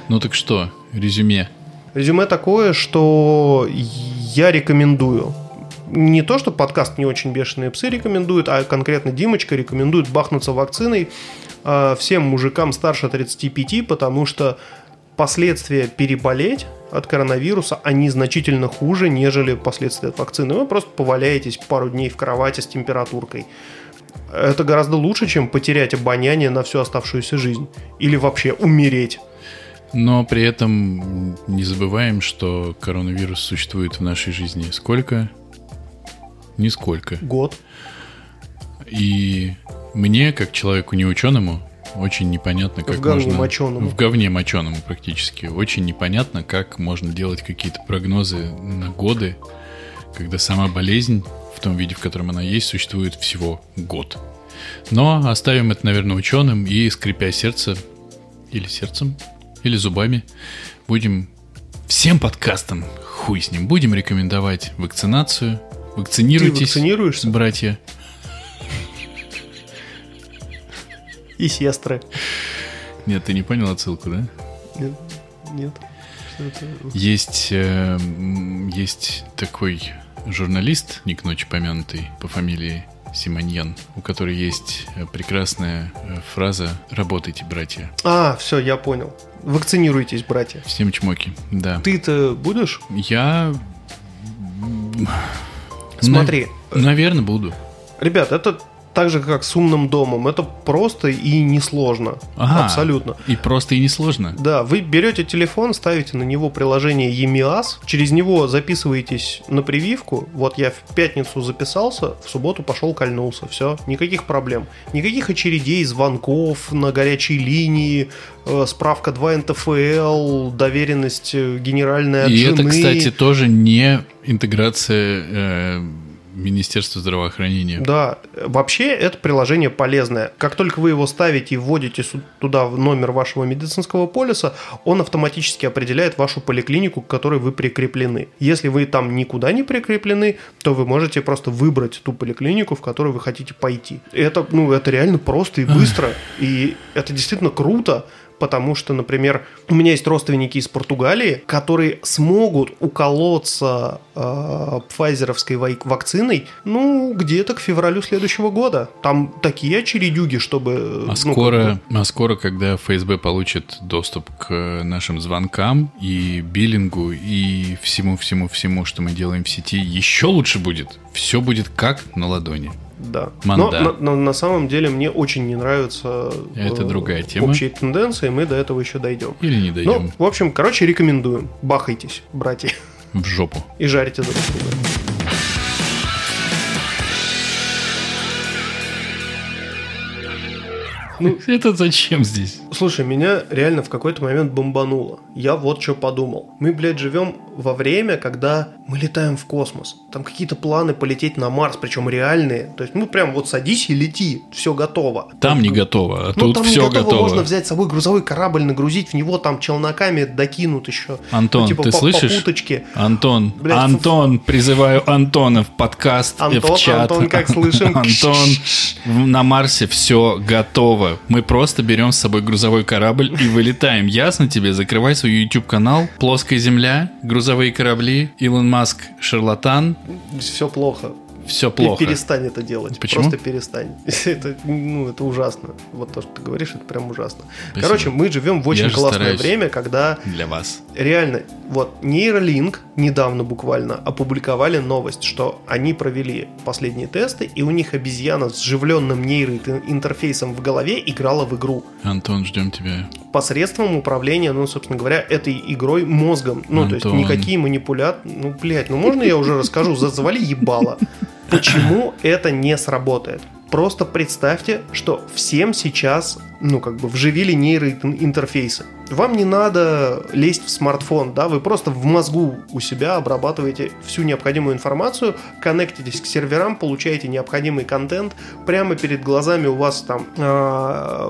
Speaker 1: Ну так что, резюме.
Speaker 2: Резюме такое, что я рекомендую. Не то, что подкаст не очень бешеные псы рекомендует, а конкретно Димочка рекомендует бахнуться вакциной э, всем мужикам старше 35, потому что последствия переболеть от коронавируса, они значительно хуже, нежели последствия от вакцины. Вы просто поваляетесь пару дней в кровати с температуркой. Это гораздо лучше, чем потерять обоняние на всю оставшуюся жизнь. Или вообще умереть.
Speaker 1: Но при этом не забываем, что коронавирус существует в нашей жизни сколько? Нисколько.
Speaker 2: Год.
Speaker 1: И мне, как человеку неученому, очень непонятно, как
Speaker 2: В говне
Speaker 1: можно...
Speaker 2: моченому.
Speaker 1: В говне моченому практически. Очень непонятно, как можно делать какие-то прогнозы на годы, когда сама болезнь в том виде, в котором она есть, существует всего год. Но оставим это, наверное, ученым и, скрипя сердце, или сердцем, или зубами, будем всем подкастам, хуй с ним, будем рекомендовать вакцинацию.
Speaker 2: Ты
Speaker 1: Вакцинируйтесь,
Speaker 2: вакцинируешься?
Speaker 1: братья.
Speaker 2: И сестры.
Speaker 1: Нет, ты не понял отсылку, да?
Speaker 2: Нет. Нет.
Speaker 1: Есть, э, есть такой журналист, не к ночи помянутый, по фамилии Симоньян, у которой есть э, прекрасная э, фраза «Работайте, братья».
Speaker 2: А, все, я понял. Вакцинируйтесь, братья.
Speaker 1: Всем чмоки, да.
Speaker 2: Ты-то будешь?
Speaker 1: Я...
Speaker 2: Смотри,
Speaker 1: Наверное, буду.
Speaker 2: ребят, это так же, как с умным домом. Это просто и несложно.
Speaker 1: Ага.
Speaker 2: Абсолютно.
Speaker 1: И просто и несложно.
Speaker 2: Да, вы берете телефон, ставите на него приложение EMIAS, через него записываетесь на прививку. Вот я в пятницу записался, в субботу пошел кольнулся. Все, никаких проблем. Никаких очередей, звонков на горячей линии, э, справка 2 НТФЛ, доверенность э, генеральная от
Speaker 1: И это,
Speaker 2: жены.
Speaker 1: кстати, тоже не интеграция э, Министерства здравоохранения.
Speaker 2: Да, вообще это приложение полезное. Как только вы его ставите и вводите туда в номер вашего медицинского полиса, он автоматически определяет вашу поликлинику, к которой вы прикреплены. Если вы там никуда не прикреплены, то вы можете просто выбрать ту поликлинику, в которую вы хотите пойти. Это, ну, это реально просто и быстро. И это действительно круто, потому что, например, у меня есть родственники из Португалии, которые смогут уколоться э, пфайзеровской вакциной, ну, где-то к февралю следующего года. Там такие очередюги, чтобы...
Speaker 1: А
Speaker 2: ну,
Speaker 1: скоро, а скоро, когда ФСБ получит доступ к нашим звонкам и биллингу и всему-всему-всему, что мы делаем в сети, еще лучше будет. Все будет как на ладони.
Speaker 2: Да.
Speaker 1: Манда.
Speaker 2: Но на, на- на самом деле мне очень не нравятся
Speaker 1: Это
Speaker 2: э,
Speaker 1: другая тема.
Speaker 2: общие тенденции, мы до этого еще дойдем.
Speaker 1: Или не
Speaker 2: Ну,
Speaker 1: дойдем
Speaker 2: в общем, короче, рекомендуем. Бахайтесь, братья,
Speaker 1: в жопу.
Speaker 2: и жарите друг друга. Ну, [laughs]
Speaker 1: Это зачем здесь?
Speaker 2: Слушай, меня реально в какой-то момент бомбануло. Я вот что подумал. Мы, блядь, живем во время, когда мы летаем в космос. Там какие-то планы полететь на Марс, причем реальные. То есть, ну, прям вот садись и лети, все готово.
Speaker 1: Там не готово, а
Speaker 2: Ну,
Speaker 1: тут
Speaker 2: там
Speaker 1: все
Speaker 2: не готово,
Speaker 1: готово.
Speaker 2: можно взять с собой грузовой корабль, нагрузить в него там челноками докинут еще.
Speaker 1: Антон,
Speaker 2: ну, типа
Speaker 1: ты
Speaker 2: по,
Speaker 1: слышишь?
Speaker 2: По уточке.
Speaker 1: Антон,
Speaker 2: Блядь, фу-
Speaker 1: Антон, призываю Антона в подкаст,
Speaker 2: Антон,
Speaker 1: в чат.
Speaker 2: Антон, как слышим? [laughs]
Speaker 1: Антон, на Марсе все готово. Мы просто берем с собой грузовой корабль и вылетаем. Ясно тебе? Закрывай свой YouTube канал. Плоская земля, грузовые корабли, Илон Маск, шарлатан.
Speaker 2: Все плохо.
Speaker 1: Все плохо.
Speaker 2: Перестань это делать.
Speaker 1: Почему?
Speaker 2: Просто перестань. [laughs] Это, ну, это ужасно. Вот то, что ты говоришь, это прям ужасно.
Speaker 1: Спасибо.
Speaker 2: Короче, мы живем в очень
Speaker 1: Я
Speaker 2: классное время, когда
Speaker 1: Для вас.
Speaker 2: реально, вот нейролинк недавно буквально опубликовали новость, что они провели последние тесты, и у них обезьяна с вживленным нейроинтерфейсом в голове играла в игру
Speaker 1: Антон, ждем тебя.
Speaker 2: посредством управления, ну, собственно говоря, этой игрой мозгом. Ну, то есть
Speaker 1: Антон.
Speaker 2: никакие манипуляции... Ну, блядь, ну можно я уже расскажу? За- Завали ебало. Почему это не сработает? Просто представьте, что всем сейчас, ну, как бы, вживили нейроинтерфейсы. Вам не надо лезть в смартфон, да, вы просто в мозгу у себя обрабатываете всю необходимую информацию, коннектитесь к серверам, получаете необходимый контент, прямо перед глазами у вас там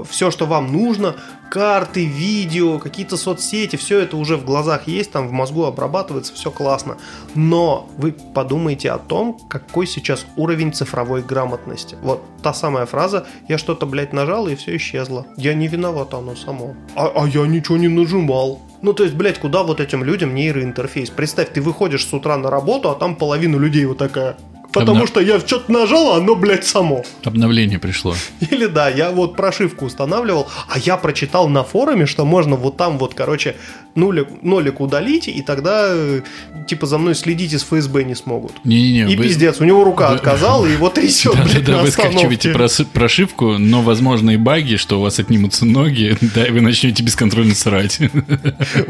Speaker 2: все, что вам нужно, карты, видео, какие-то соцсети, все это уже в глазах есть, там в мозгу обрабатывается, все классно. Но вы подумайте о том, какой сейчас уровень цифровой грамотности. Вот та самая фраза «я что-то, блядь, нажал, и все исчезло». Я не виноват, оно само. А, а я ничего не нажимал. Ну, то есть, блядь, куда вот этим людям нейроинтерфейс? Представь, ты выходишь с утра на работу, а там половина людей вот такая. Потому
Speaker 1: Обна-
Speaker 2: что я что-то нажал, а оно, блядь, само.
Speaker 1: Обновление пришло.
Speaker 2: Или да, я вот прошивку устанавливал, а я прочитал на форуме, что можно вот там вот, короче, нулик, нолик удалить, и тогда, э, типа, за мной следить из ФСБ не смогут.
Speaker 1: Не-не-не.
Speaker 2: И
Speaker 1: вы-
Speaker 2: пиздец, у него рука
Speaker 1: вы-
Speaker 2: отказала, и его трясет, блядь,
Speaker 1: Да-да-да,
Speaker 2: на
Speaker 1: вы скачиваете прошивку, но возможны и баги, что у вас отнимутся ноги, [laughs] да, и вы начнете бесконтрольно срать. [laughs]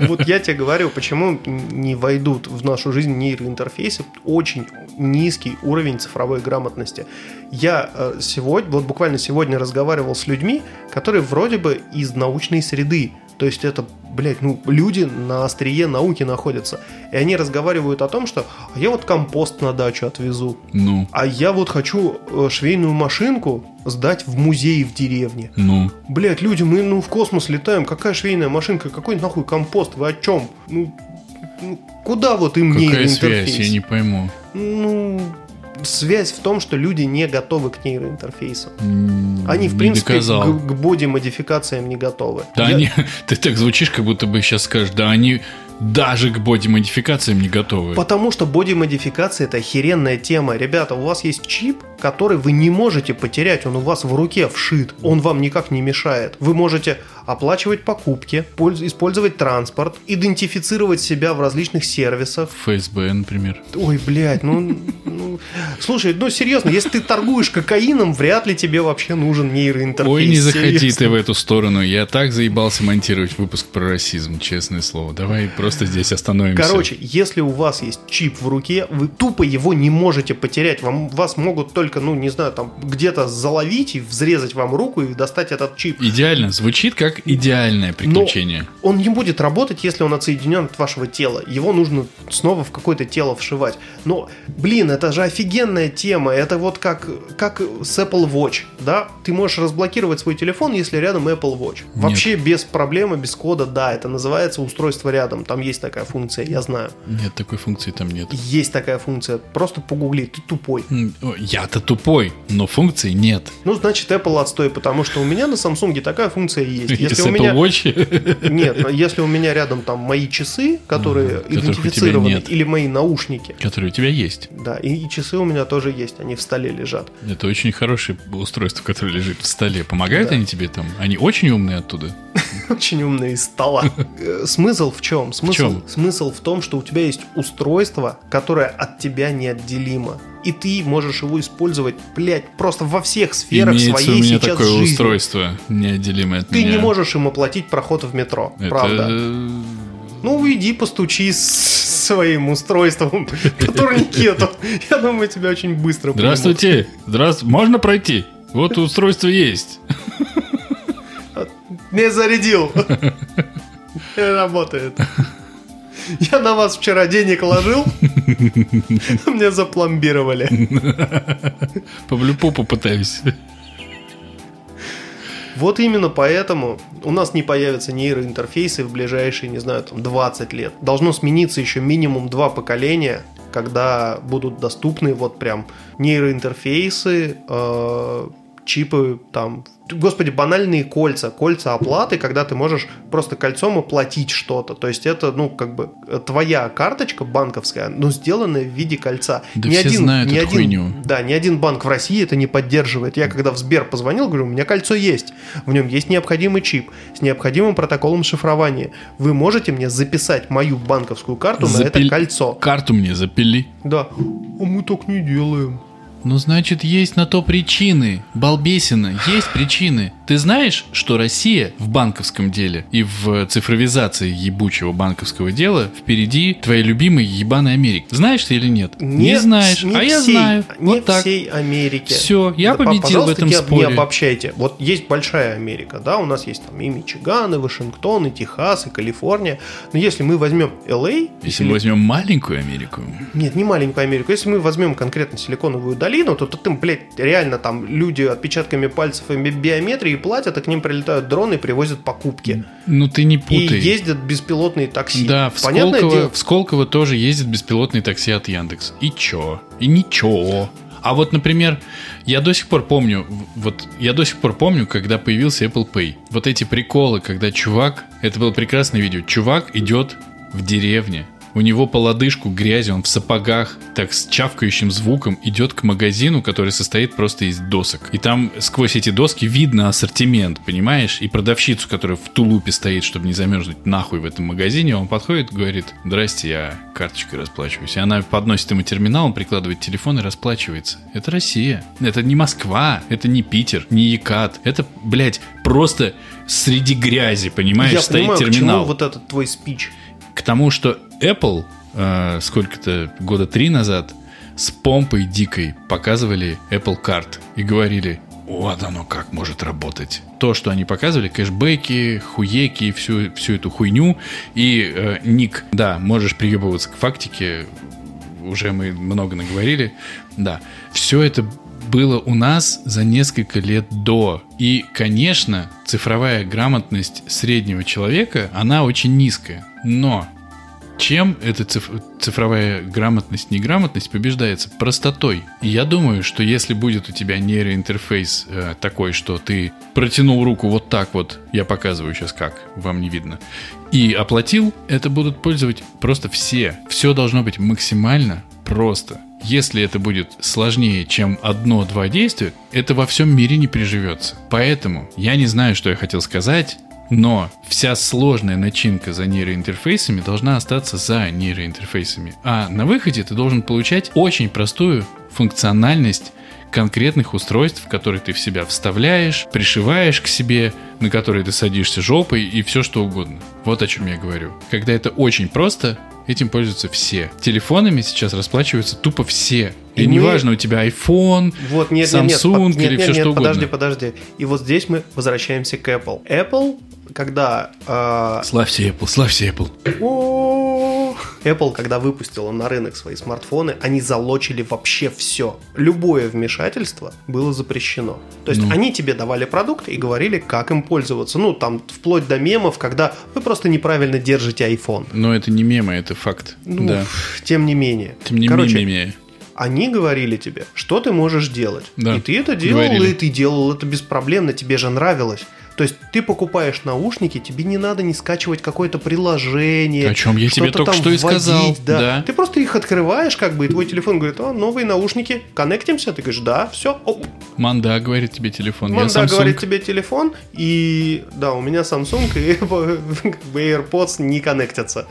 Speaker 2: Вот я тебе говорю, почему не войдут в нашу жизнь нейроинтерфейсы. Очень низкий уровень цифровой грамотности. Я э, сегодня, вот буквально сегодня разговаривал с людьми, которые вроде бы из научной среды. То есть это, блядь, ну, люди на острие науки находятся. И они разговаривают о том, что «А я вот компост на дачу отвезу,
Speaker 1: Ну,
Speaker 2: а я вот хочу э, швейную машинку сдать в музей в деревне.
Speaker 1: ну.
Speaker 2: Блять, люди, мы ну в космос летаем, какая швейная машинка, какой нахуй компост, вы о чем? Ну, ну, куда вот им
Speaker 1: Какая
Speaker 2: нейроинтерфейс?
Speaker 1: связь? Я не пойму.
Speaker 2: Ну, связь в том, что люди не готовы к нейроинтерфейсам. Они, в
Speaker 1: не
Speaker 2: принципе,
Speaker 1: доказал.
Speaker 2: к, к боди-модификациям не готовы.
Speaker 1: Да
Speaker 2: Я-
Speaker 1: они, [laughs] ты так звучишь, как будто бы сейчас скажешь, да они даже к боди-модификациям не готовы.
Speaker 2: Потому что боди-модификация это охеренная тема. Ребята, у вас есть чип, который вы не можете потерять, он у вас в руке вшит, он вам никак не мешает. Вы можете оплачивать покупки, польз- использовать транспорт, идентифицировать себя в различных сервисах.
Speaker 1: ФСБ, например.
Speaker 2: Ой, блядь, ну, ну, Слушай, ну серьезно, если ты торгуешь кокаином, вряд ли тебе вообще нужен нейроинтерфейс.
Speaker 1: Ой, не заходи
Speaker 2: серьезно.
Speaker 1: ты в эту сторону. Я так заебался монтировать выпуск про расизм, честное слово. Давай просто здесь остановимся.
Speaker 2: Короче, если у вас есть чип в руке, вы тупо его не можете потерять. Вам, вас могут только, ну, не знаю, там где-то заловить и взрезать вам руку и достать этот чип.
Speaker 1: Идеально. Звучит как идеальное приключение.
Speaker 2: Он не будет работать, если он отсоединен от вашего тела. Его нужно снова в какое-то тело вшивать. Но, блин, это же офигенная тема. Это вот как, как с Apple Watch, да? Ты можешь разблокировать свой телефон, если рядом Apple Watch. Вообще без проблемы, без кода, да. Это называется устройство рядом. Там есть такая функция, я знаю.
Speaker 1: Нет, такой функции там нет.
Speaker 2: Есть такая функция. Просто погугли, ты тупой.
Speaker 1: Я-то тупой, но функций нет.
Speaker 2: Ну, значит, Apple отстой, потому что у меня на Samsung такая функция есть. [laughs] Если
Speaker 1: С
Speaker 2: у меня...
Speaker 1: Watch [laughs]
Speaker 2: Нет, если у меня рядом там мои часы, которые
Speaker 1: тебя
Speaker 2: идентифицированы,
Speaker 1: нет.
Speaker 2: или мои наушники,
Speaker 1: который у тебя есть.
Speaker 2: да, и, и часы у меня тоже есть, они в столе лежат.
Speaker 1: Это очень хорошее устройство, которое лежит в столе. Помогают
Speaker 2: Да.
Speaker 1: они тебе там? Они очень умные оттуда. [laughs]
Speaker 2: Очень умные из стола. Э, Смысл в чем? Смысл,
Speaker 1: чем?
Speaker 2: смысл в том, что у тебя есть устройство, которое от тебя неотделимо. И ты можешь его использовать, блядь, просто во всех сферах
Speaker 1: Имеется у
Speaker 2: своей
Speaker 1: меня
Speaker 2: сейчас
Speaker 1: такое
Speaker 2: жизни.
Speaker 1: устройство, неотделимое от
Speaker 2: Ты
Speaker 1: меня.
Speaker 2: не можешь им оплатить проход в метро,
Speaker 1: Это...
Speaker 2: правда. Ну, иди постучи с своим устройством [laughs] по турникету. Я думаю, тебя очень быстро.
Speaker 1: Здравствуйте. Здравствуйте. Можно пройти? Вот устройство есть.
Speaker 2: Не зарядил. [laughs] Не работает. Я на вас вчера денег ложил, [laughs] мне запломбировали.
Speaker 1: По блюпопу пытаюсь.
Speaker 2: Вот именно поэтому у нас не появятся нейроинтерфейсы в ближайшие, не знаю, там 20 лет. Должно смениться еще минимум два поколения, когда будут доступны вот прям нейроинтерфейсы, э, чипы там, господи, банальные кольца, кольца оплаты, когда ты можешь просто кольцом оплатить что-то. То есть это, ну, как бы твоя карточка банковская, но сделанная в виде кольца.
Speaker 1: Да все знают
Speaker 2: ни
Speaker 1: эту
Speaker 2: один,
Speaker 1: хуйню.
Speaker 2: Да, ни один банк в России это не поддерживает. Я когда в Сбер позвонил, говорю, у меня кольцо есть. В нем есть необходимый чип с необходимым протоколом шифрования. Вы можете мне записать мою банковскую карту на это кольцо?
Speaker 1: Карту мне запили.
Speaker 2: Да. А мы так не делаем.
Speaker 1: Ну, значит, есть на то причины. Балбесина, есть причины. Ты знаешь, что Россия в банковском деле и в цифровизации ебучего банковского дела впереди твоей любимой ебаной Америки? Знаешь ты или нет? не знаешь,
Speaker 2: не
Speaker 1: а я
Speaker 2: всей-
Speaker 1: знаю.
Speaker 2: Не
Speaker 1: вот так.
Speaker 2: всей Америки.
Speaker 1: Всё, я
Speaker 2: по-
Speaker 1: победил в этом
Speaker 2: не,
Speaker 1: споре.
Speaker 2: Не обобщайте. Вот есть большая Америка, да, у нас есть там и Мичиган, и Вашингтон, и Техас, и Калифорния. Но если мы возьмем LA,
Speaker 1: Если мы возьмем маленькую Америку,
Speaker 2: Нет, не маленькую Америку. Если мы возьмем конкретно Силиконовую долину, то, то там, блядь, реально там люди отпечатками пальцев и би- биометрии платят, а к ним прилетают дроны и привозят покупки.
Speaker 1: ну ты не
Speaker 2: И
Speaker 1: путай.
Speaker 2: ездят беспилотные такси.
Speaker 1: Да, в
Speaker 2: Понятное
Speaker 1: Сколково,
Speaker 2: дело.
Speaker 1: в Сколково тоже ездит беспилотный такси от Яндекс. И чё? И ничего. А вот, например, я до сих пор помню, вот я до сих пор помню, когда появился Apple Pay. Вот эти приколы, когда чувак, это было прекрасное видео, чувак идет в деревне, у него по лодыжку грязи, он в сапогах, так с чавкающим звуком идет к магазину, который состоит просто из досок. И там сквозь эти доски видно ассортимент, понимаешь? И продавщицу, которая в тулупе стоит, чтобы не замерзнуть нахуй в этом магазине, он подходит, говорит, здрасте, я карточкой расплачиваюсь. И она подносит ему терминал, он прикладывает телефон и расплачивается. Это Россия. Это не Москва, это не Питер, не Екат. Это, блядь, просто среди грязи, понимаешь,
Speaker 2: Я
Speaker 1: стоит
Speaker 2: понимаю, к
Speaker 1: терминал
Speaker 2: чему вот этот твой спич.
Speaker 1: к тому, что Apple э, сколько-то года три назад с помпой дикой показывали Apple Card и говорили, вот оно как может работать. То, что они показывали, кэшбэки, хуеки, всю, всю эту хуйню. И э, ник, да, можешь приебываться к фактике, уже мы много наговорили. Да, все это было у нас за несколько лет до. И, конечно, цифровая грамотность среднего человека, она очень низкая. Но чем эта циф- цифровая грамотность, неграмотность побеждается? Простотой. И я думаю, что если будет у тебя нейроинтерфейс э, такой, что ты протянул руку вот так вот, я показываю сейчас как, вам не видно, и оплатил, это будут пользовать просто все. Все должно быть максимально просто. Если это будет сложнее, чем одно-два действия, это во всем мире не приживется. Поэтому я не знаю, что я хотел сказать, Но вся сложная начинка за нейроинтерфейсами должна остаться за нейроинтерфейсами. А на выходе ты должен получать очень простую функциональность конкретных устройств, которые ты в себя вставляешь, пришиваешь к себе, на которые ты садишься жопой и все что угодно. Вот о чем я говорю. Когда это очень просто, этим пользуются все. Телефонами сейчас расплачиваются тупо все. И,
Speaker 2: И мы-
Speaker 1: неважно, у тебя iPhone,
Speaker 2: Вот, нет, нет, нет,
Speaker 1: Samsung
Speaker 2: под- нет,
Speaker 1: или
Speaker 2: нет,
Speaker 1: все
Speaker 2: нет,
Speaker 1: что
Speaker 2: подожди,
Speaker 1: угодно.
Speaker 2: подожди. И вот здесь мы возвращаемся к Apple. Apple, когда... э,
Speaker 1: Славься Apple, славься Apple.
Speaker 2: о, Apple, когда выпустила на рынок свои смартфоны, они залочили вообще все. Любое вмешательство было запрещено. То есть
Speaker 1: Ну.
Speaker 2: они тебе давали продукт и говорили, как им пользоваться. Ну, там, вплоть до мемов, когда вы просто неправильно держите iPhone.
Speaker 1: Но это не мемы, это факт.
Speaker 2: Ну,
Speaker 1: да.
Speaker 2: тем не менее.
Speaker 1: Тем не
Speaker 2: Короче,
Speaker 1: менее.
Speaker 2: они говорили тебе, что ты можешь делать.
Speaker 1: Да,
Speaker 2: И ты это делал,
Speaker 1: говорили.
Speaker 2: и ты делал это беспроблемно, тебе же нравилось. То есть ты покупаешь наушники, тебе не надо не скачивать какое-то приложение.
Speaker 1: О чем я тебе только
Speaker 2: там
Speaker 1: что и
Speaker 2: вводить,
Speaker 1: сказал,
Speaker 2: Да.
Speaker 1: да.
Speaker 2: Ты просто их открываешь, как бы, и твой телефон говорит, о, новые наушники, коннектимся? Ты говоришь, да, все, оп.
Speaker 1: Манда говорит тебе телефон.
Speaker 2: Вон,
Speaker 1: я
Speaker 2: да,
Speaker 1: Samsung.
Speaker 2: говорит тебе телефон, и да, у меня Samsung и [laughs] AirPods не коннектятся.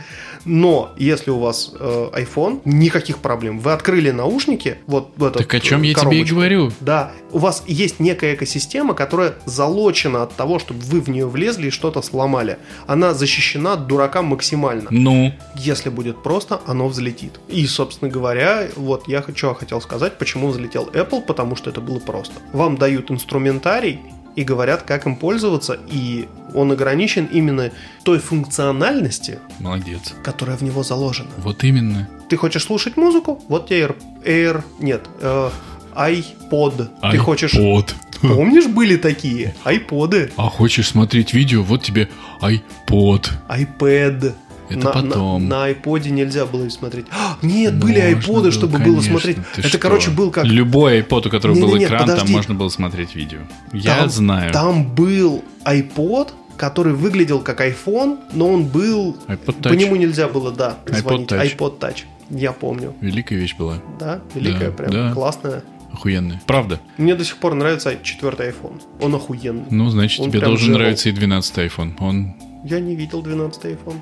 Speaker 2: Но если у вас э, iPhone, никаких проблем. Вы открыли наушники, вот в этот,
Speaker 1: Так о чем
Speaker 2: э,
Speaker 1: я тебе и
Speaker 2: коробочку.
Speaker 1: говорю.
Speaker 2: Да, у вас есть некая экосистема, которая залочена от того, чтобы вы в нее влезли и что-то сломали. Она защищена от дурака максимально.
Speaker 1: Ну,
Speaker 2: Если будет просто, оно взлетит. И, собственно говоря, вот я хочу, хотел сказать, почему взлетел Apple, потому что это было просто. Вам дают инструментарий и говорят, как им пользоваться, и он ограничен именно той функциональности,
Speaker 1: молодец.
Speaker 2: которая в него заложена.
Speaker 1: Вот именно.
Speaker 2: Ты хочешь слушать музыку? Вот тебе Air, Air нет, э, iPod. Ты хочешь...
Speaker 1: iPod.
Speaker 2: Помнишь, были такие? Айподы,
Speaker 1: А хочешь смотреть видео, вот тебе iPod.
Speaker 2: iPad.
Speaker 1: Это
Speaker 2: на,
Speaker 1: потом.
Speaker 2: На, на айподе нельзя было смотреть. А, нет, были
Speaker 1: Можно
Speaker 2: айподы,
Speaker 1: было,
Speaker 2: чтобы было
Speaker 1: конечно,
Speaker 2: смотреть.
Speaker 1: ты
Speaker 2: Это,
Speaker 1: что?
Speaker 2: короче, был как...
Speaker 1: Любой iPod, у которого был
Speaker 2: Не-не-не,
Speaker 1: экран, там
Speaker 2: подожди.
Speaker 1: можно было смотреть видео. Я
Speaker 2: Там-
Speaker 1: знаю.
Speaker 2: Там был iPod, который выглядел как iPhone, но он был...
Speaker 1: iPod
Speaker 2: По
Speaker 1: Touch.
Speaker 2: нему нельзя было, да,
Speaker 1: iPod
Speaker 2: звонить.
Speaker 1: Touch.
Speaker 2: iPod Touch. Я помню.
Speaker 1: Великая вещь была.
Speaker 2: Да, великая,
Speaker 1: Да,
Speaker 2: прям
Speaker 1: да.
Speaker 2: классная.
Speaker 1: Охуенная. Правда.
Speaker 2: Мне до сих пор нравится четвертый iPhone. Он охуенный.
Speaker 1: Ну, значит,
Speaker 2: Он
Speaker 1: тебе должен
Speaker 2: жирал.
Speaker 1: нравиться и 12 iPhone. Он...
Speaker 2: Я не видел 12 iPhone.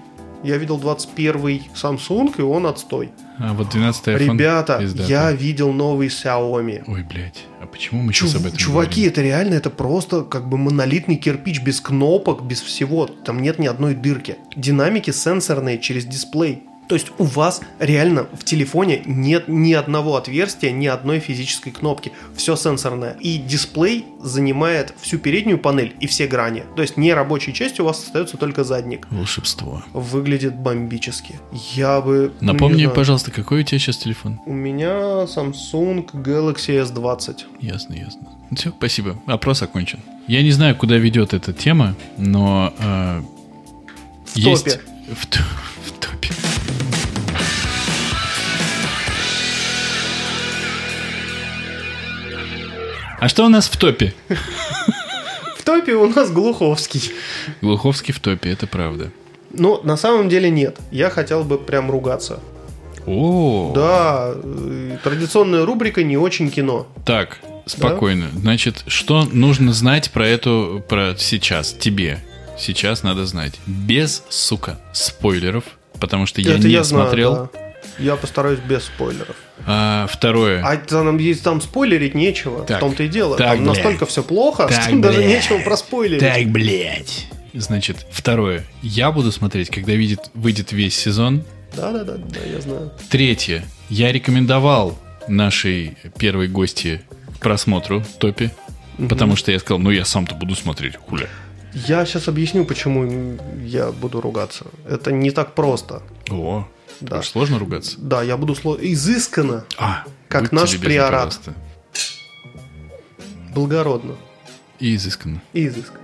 Speaker 2: Я видел 21 Samsung, и он отстой.
Speaker 1: А вот 12 iPhone...
Speaker 2: Ребята,
Speaker 1: пиздатый.
Speaker 2: я видел новый Xiaomi.
Speaker 1: Ой, блядь. А почему мы сейчас
Speaker 2: Чув-
Speaker 1: об этом
Speaker 2: чуваки,
Speaker 1: говорим?
Speaker 2: это реально, это просто как бы монолитный кирпич без кнопок, без всего. Там нет ни одной дырки. Динамики сенсорные через дисплей. То есть у вас реально в телефоне нет ни одного отверстия, ни одной физической кнопки. Все сенсорное. И дисплей занимает всю переднюю панель и все грани. То есть не рабочей частью у вас остается только задник.
Speaker 1: Волшебство.
Speaker 2: Выглядит бомбически. Я бы...
Speaker 1: Напомни,
Speaker 2: знаю.
Speaker 1: пожалуйста, какой у тебя сейчас телефон?
Speaker 2: У меня Samsung Galaxy S20.
Speaker 1: Ясно, ясно. Все, спасибо. Опрос окончен. Я не знаю, куда ведет эта тема, но э,
Speaker 2: В
Speaker 1: есть
Speaker 2: топе.
Speaker 1: В, в топе. А что у нас в топе?
Speaker 2: В топе у нас Глуховский.
Speaker 1: Глуховский в топе, это правда.
Speaker 2: Но на самом деле нет. Я хотел бы прям ругаться.
Speaker 1: О,
Speaker 2: Да, э, традиционная рубрика не очень кино.
Speaker 1: Так, спокойно. Значит, что нужно знать про эту, про сейчас, тебе? Сейчас надо знать. Без, сука, спойлеров, потому что я
Speaker 2: Это
Speaker 1: не
Speaker 2: я знаю,
Speaker 1: смотрел.
Speaker 2: да. Я постараюсь без спойлеров.
Speaker 1: А, второе.
Speaker 2: А там, там спойлерить нечего.
Speaker 1: Так,
Speaker 2: в том-то и дело.
Speaker 1: так,
Speaker 2: там
Speaker 1: блядь.
Speaker 2: настолько все плохо,
Speaker 1: Так,
Speaker 2: что даже
Speaker 1: блядь.
Speaker 2: нечего проспойлерить.
Speaker 1: Так, блядь. Значит, второе. Я буду смотреть, когда видит, выйдет весь сезон.
Speaker 2: Да, да, да, да, я знаю.
Speaker 1: Третье. Я рекомендовал нашей первой гости к просмотру топе. Потому что я сказал, ну я сам-то буду смотреть, хуля.
Speaker 2: Я сейчас объясню, почему я буду ругаться. Это не так просто.
Speaker 1: О,
Speaker 2: Да.
Speaker 1: уж сложно ругаться.
Speaker 2: Да, я буду сло... изысканно,
Speaker 1: А,
Speaker 2: Как наш
Speaker 1: любезны,
Speaker 2: приорат.
Speaker 1: пожалуйста.
Speaker 2: благородно
Speaker 1: И изысканно.
Speaker 2: и изысканно.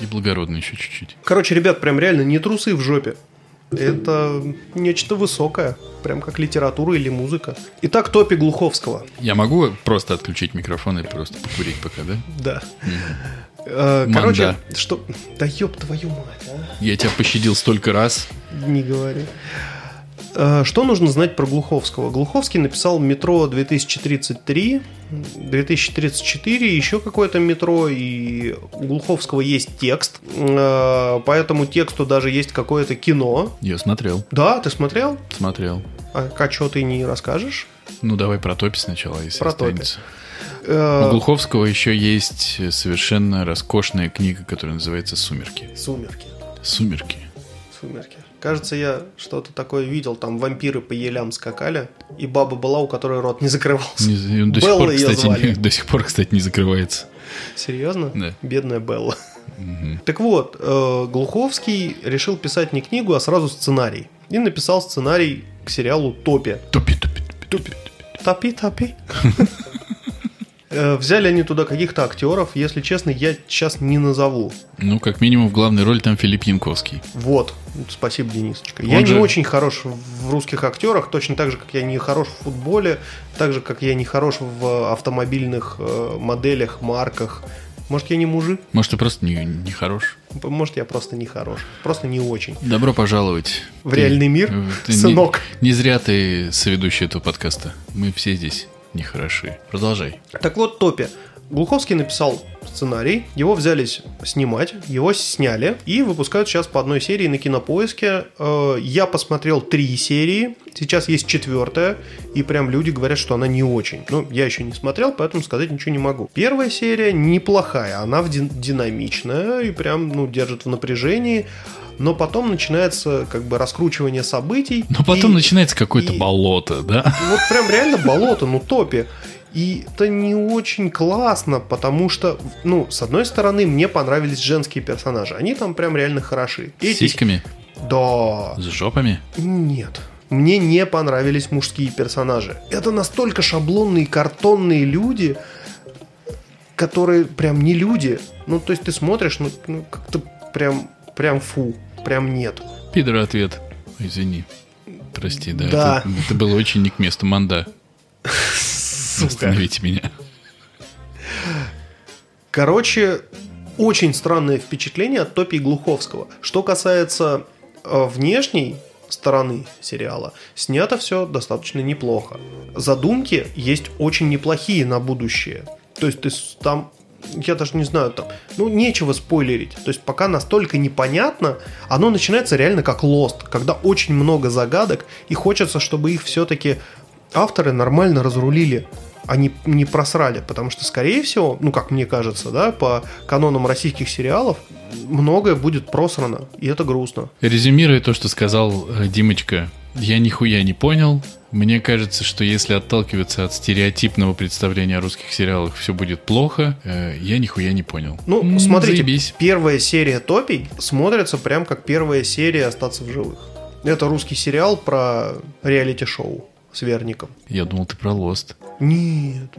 Speaker 1: И благородно еще чуть-чуть.
Speaker 2: Короче, ребят, прям реально не трусы в жопе. Это нечто высокое, прям как литература или музыка. Итак, топи Глуховского.
Speaker 1: Я могу просто отключить микрофон и просто покурить пока, да?
Speaker 2: Да. Э, Короче,
Speaker 1: Манда.
Speaker 2: что... Да ёб твою мать, а?
Speaker 1: Я тебя пощадил столько раз.
Speaker 2: Не говори. Э, Что нужно знать про Глуховского? Глуховский написал «Метро 2033», «2034», еще какое-то метро, и у Глуховского есть текст, э, по этому тексту даже есть какое-то кино.
Speaker 1: Я смотрел,
Speaker 2: Да, ты смотрел?
Speaker 1: смотрел.
Speaker 2: А, а что ты не расскажешь?
Speaker 1: Ну, давай про топи сначала, если
Speaker 2: Про топи. Э,
Speaker 1: У Глуховского еще есть совершенно роскошная книга, которая называется «Сумерки».
Speaker 2: Сумерки.
Speaker 1: «Сумерки».
Speaker 2: Сумерки. Кажется, я что-то такое видел. Там вампиры по елям скакали, и баба была, у которой рот не закрывался.
Speaker 1: Не- он до сих,
Speaker 2: Белла
Speaker 1: пор, кстати,
Speaker 2: звали.
Speaker 1: не- [laughs] до сих пор, кстати, не закрывается.
Speaker 2: Серьезно?
Speaker 1: Да.
Speaker 2: Бедная Белла. Так вот, э, Глуховский решил писать не книгу, а сразу сценарий. И написал сценарий к сериалу «Топи».
Speaker 1: Топи, топи, топи, топи.
Speaker 2: Топи, топи. [laughs] Э, Взяли они туда каких-то актеров, если честно, я сейчас не назову.
Speaker 1: Ну, как минимум, в главной роли там Филипп Янковский.
Speaker 2: Вот, спасибо, Денисочка.
Speaker 1: Он
Speaker 2: я не
Speaker 1: же-
Speaker 2: очень хорош в русских актерах, точно так же, как я не хорош в футболе, так же, как я не хорош в автомобильных э, моделях, марках. Может, я не мужик?
Speaker 1: Может, ты просто не, не хорош.
Speaker 2: Может, я просто не хорош. Просто не очень.
Speaker 1: Добро пожаловать.
Speaker 2: В
Speaker 1: Ты-
Speaker 2: реальный мир,
Speaker 1: э, ты не-
Speaker 2: сынок.
Speaker 1: Не, зря ты соведущий этого подкаста. Мы все здесь нехороши. Продолжай.
Speaker 2: Так вот, Топи. Глуховский написал сценарий, его взялись снимать, его сняли и выпускают сейчас по одной серии на кинопоиске. Э, Я посмотрел три серии, сейчас есть четвертая, и прям люди говорят, что она не очень. Ну, я еще не смотрел, поэтому сказать ничего не могу. Первая серия неплохая, она динамичная и прям, ну, держит в напряжении. Но потом начинается как бы раскручивание событий.
Speaker 1: Но потом
Speaker 2: и-
Speaker 1: начинается какое-то
Speaker 2: и-
Speaker 1: болото, да?
Speaker 2: вот прям реально болото, ну топи. И это не очень классно, потому что, ну, с одной стороны, мне понравились женские персонажи. Они там прям реально хороши.
Speaker 1: С сиськами,
Speaker 2: Да.
Speaker 1: с жопами.
Speaker 2: Нет. Мне не понравились мужские персонажи. Это настолько шаблонные картонные люди, которые прям не люди. Ну, то есть ты смотришь, ну, ну, как-то прям, прям фу, прям нет.
Speaker 1: Пидор ответ. Извини. Прости, да.
Speaker 2: Да.
Speaker 1: Это, это было очень не к месту. Манда, [laughs]
Speaker 2: Сука.
Speaker 1: остановите меня.
Speaker 2: Короче, очень странное впечатление от Топи Глуховского. Что касается э, внешней стороны сериала, снято все достаточно неплохо. Задумки есть очень неплохие на будущее. То есть ты там я даже не знаю, там, ну, нечего спойлерить. То есть, пока настолько непонятно, оно начинается реально как Lost, когда очень много загадок, и хочется, чтобы их все-таки авторы нормально разрулили, а не, просрали. Потому что, скорее всего, ну, как мне кажется, да, по канонам российских сериалов, многое будет просрано, и это грустно.
Speaker 1: Резюмируя то, что сказал э, Димочка, я нихуя не понял. Мне кажется, что если отталкиваться от стереотипного представления о русских сериалах, все будет плохо. Э, я нихуя не понял.
Speaker 2: Ну,
Speaker 1: М,
Speaker 2: смотрите,
Speaker 1: заебись.
Speaker 2: первая серия Топий смотрится прям как первая серия «Остаться в живых». Это русский сериал про реалити-шоу с Верником.
Speaker 1: Я думал, ты про Лост.
Speaker 2: Нет.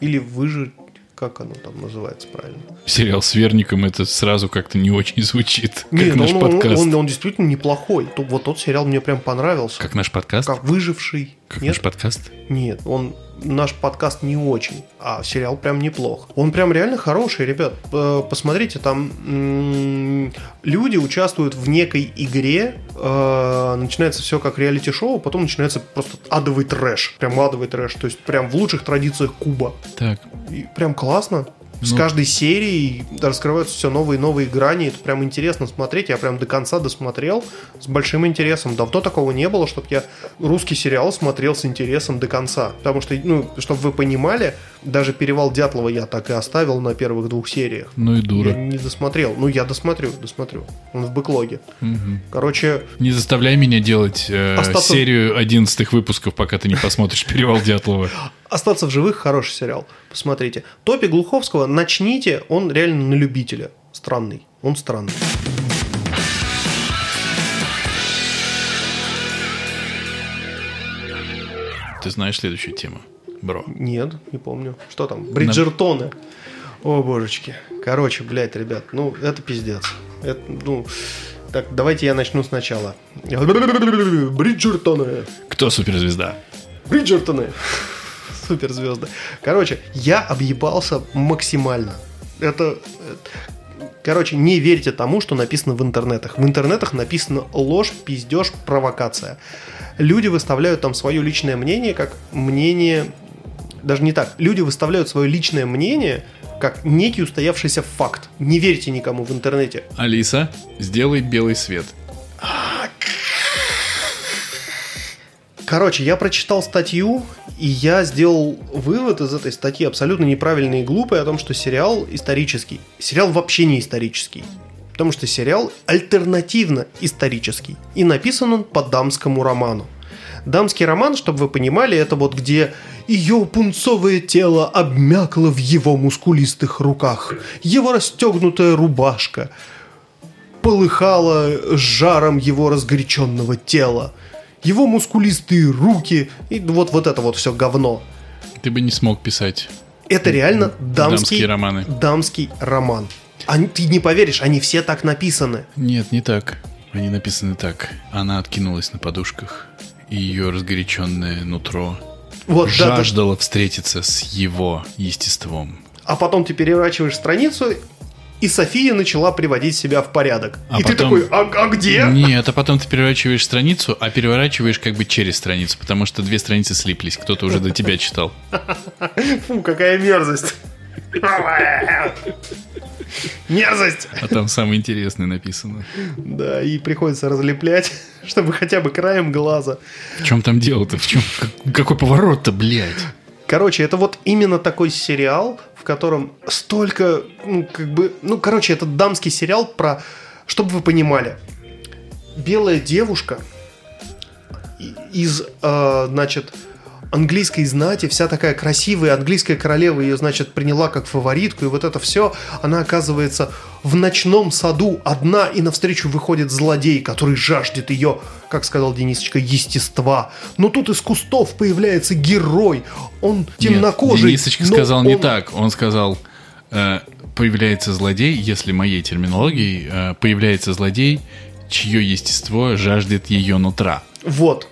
Speaker 2: Или выжить, как оно там называется правильно.
Speaker 1: Сериал с Верником это сразу как-то не очень звучит. Как
Speaker 2: Нет,
Speaker 1: наш
Speaker 2: он, он-
Speaker 1: подкаст.
Speaker 2: он- он действительно неплохой. То- Вот тот сериал мне прям понравился.
Speaker 1: Как наш подкаст?
Speaker 2: Как выживший.
Speaker 1: Как
Speaker 2: Нет?
Speaker 1: наш подкаст?
Speaker 2: Нет, он наш подкаст не очень, а сериал прям неплох. Он прям реально хороший, ребят. Э, Посмотрите, там люди участвуют в некой игре, э, начинается все как реалити-шоу, потом начинается просто адовый трэш, прям адовый трэш, то есть прям в лучших традициях Куба.
Speaker 1: Так,
Speaker 2: И прям классно. С
Speaker 1: Ну.
Speaker 2: каждой серией раскрываются все новые и новые грани. Это прям интересно смотреть. Я прям до конца досмотрел с большим интересом. Давно такого не было, чтобы я русский сериал смотрел с интересом до конца. Потому что, ну, чтобы вы понимали, даже перевал Дятлова я так и оставил на первых двух сериях.
Speaker 1: ну и
Speaker 2: Я
Speaker 1: дура.
Speaker 2: не досмотрел. Ну, я досмотрю, досмотрю. Он в бэклоге.
Speaker 1: Мгм.
Speaker 2: Короче,
Speaker 1: Не заставляй меня делать э,
Speaker 2: Остаться-
Speaker 1: серию 11 выпусков, пока ты не посмотришь «Перевал Дятлова». [laughs]
Speaker 2: «Остаться в живых» хороший сериал. Посмотрите. Топи Глуховского начните, он реально на любителя. Странный. Он странный.
Speaker 1: Ты знаешь следующую тему, бро.
Speaker 2: Нет, не помню. Что там? Бриджертоны. О, божечки. Короче, блядь, ребят, ну, это пиздец. Это, ну, так, давайте я начну сначала. Бриджертоны.
Speaker 1: Кто суперзвезда?
Speaker 2: Бриджертоны. Суперзвезды. Короче, я объебался максимально. Это, Короче, не верьте тому, что написано в интернетах. В интернетах написано ложь, пиздеж, провокация. Люди выставляют там свое личное мнение как мнение... Даже не так. Люди выставляют свое личное мнение как некий устоявшийся факт. Не верьте никому в интернете.
Speaker 1: Алиса, сделай белый свет.
Speaker 2: Короче, я прочитал статью, и я сделал вывод из этой статьи абсолютно неправильный и глупый о том, что сериал исторический. Сериал вообще не исторический. Потому что сериал альтернативно исторический. И написан он по дамскому роману. Дамский роман, чтобы вы понимали, это вот где ее пунцовое тело обмякло в его мускулистых руках, его расстегнутая рубашка полыхала жаром его разгоряченного тела – его мускулистые руки и вот, вот это вот все говно.
Speaker 1: Ты бы не смог писать.
Speaker 2: Это реально дамский,
Speaker 1: Дамские романы.
Speaker 2: дамский роман. Они, ты не поверишь, они все так написаны.
Speaker 1: Нет, не так. Они написаны так. Она откинулась на подушках, и ее разгоряченное нутро
Speaker 2: Вот, да, да.
Speaker 1: жаждало встретиться с его естеством.
Speaker 2: А потом ты переворачиваешь страницу, и София начала приводить себя в порядок.
Speaker 1: А
Speaker 2: и ты
Speaker 1: потом-
Speaker 2: такой, а, а где?
Speaker 1: Нет, а потом ты переворачиваешь страницу, а переворачиваешь как бы через страницу, потому что две страницы слиплись. Кто-то уже до тебя читал. [laughs]
Speaker 2: Фу, какая мерзость. Мерзость!
Speaker 1: А там самое интересное написано.
Speaker 2: Да, и приходится разлеплять, чтобы хотя бы краем глаза.
Speaker 1: В чем там дело-то? В чем? как- какой поворот-то, блядь?
Speaker 2: Короче, это вот именно такой сериал, в котором столько, ну, как бы, ну, короче, это дамский сериал про, чтобы вы понимали, белая девушка из, э, значит, английской знати, вся такая красивая английская королева ее, значит, приняла как фаворитку, и вот это все, она оказывается в ночном саду одна, и навстречу выходит злодей, который жаждет ее, как сказал Денисочка, естества. Но тут из кустов появляется герой, он темнокожий.
Speaker 1: Нет, Денисочка сказал не
Speaker 2: он-
Speaker 1: так. Он сказал, э, появляется злодей, если моей терминологией, э, появляется злодей, чье естество жаждет ее нутра.
Speaker 2: Вот.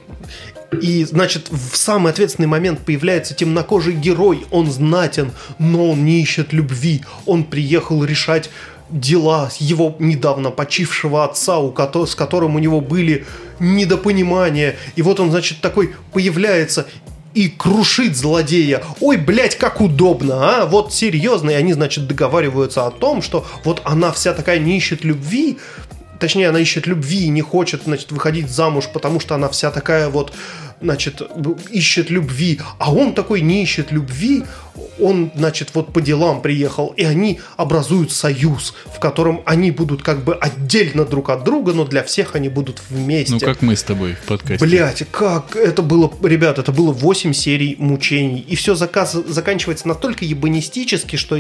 Speaker 2: И, значит, в самый ответственный момент появляется темнокожий герой. Он знатен, но он не ищет любви. Он приехал решать дела его недавно почившего отца, у кото- с которым у него были недопонимания. И вот он, значит, такой появляется и крушит злодея. Ой, блядь, как удобно, а? Вот серьезно. И они, значит, договариваются о том, что вот она вся такая не ищет любви, Точнее, она ищет любви и не хочет, значит, выходить замуж, потому что она вся такая вот, значит, ищет любви. А он такой не ищет любви, он, значит, вот по делам приехал, и они образуют союз, в котором они будут как бы отдельно друг от друга, но для всех они будут вместе.
Speaker 1: Ну, как мы с тобой в подкасте.
Speaker 2: Блять, как это было, ребят, это было 8 серий мучений. И все заказ, заканчивается настолько ебанистически, что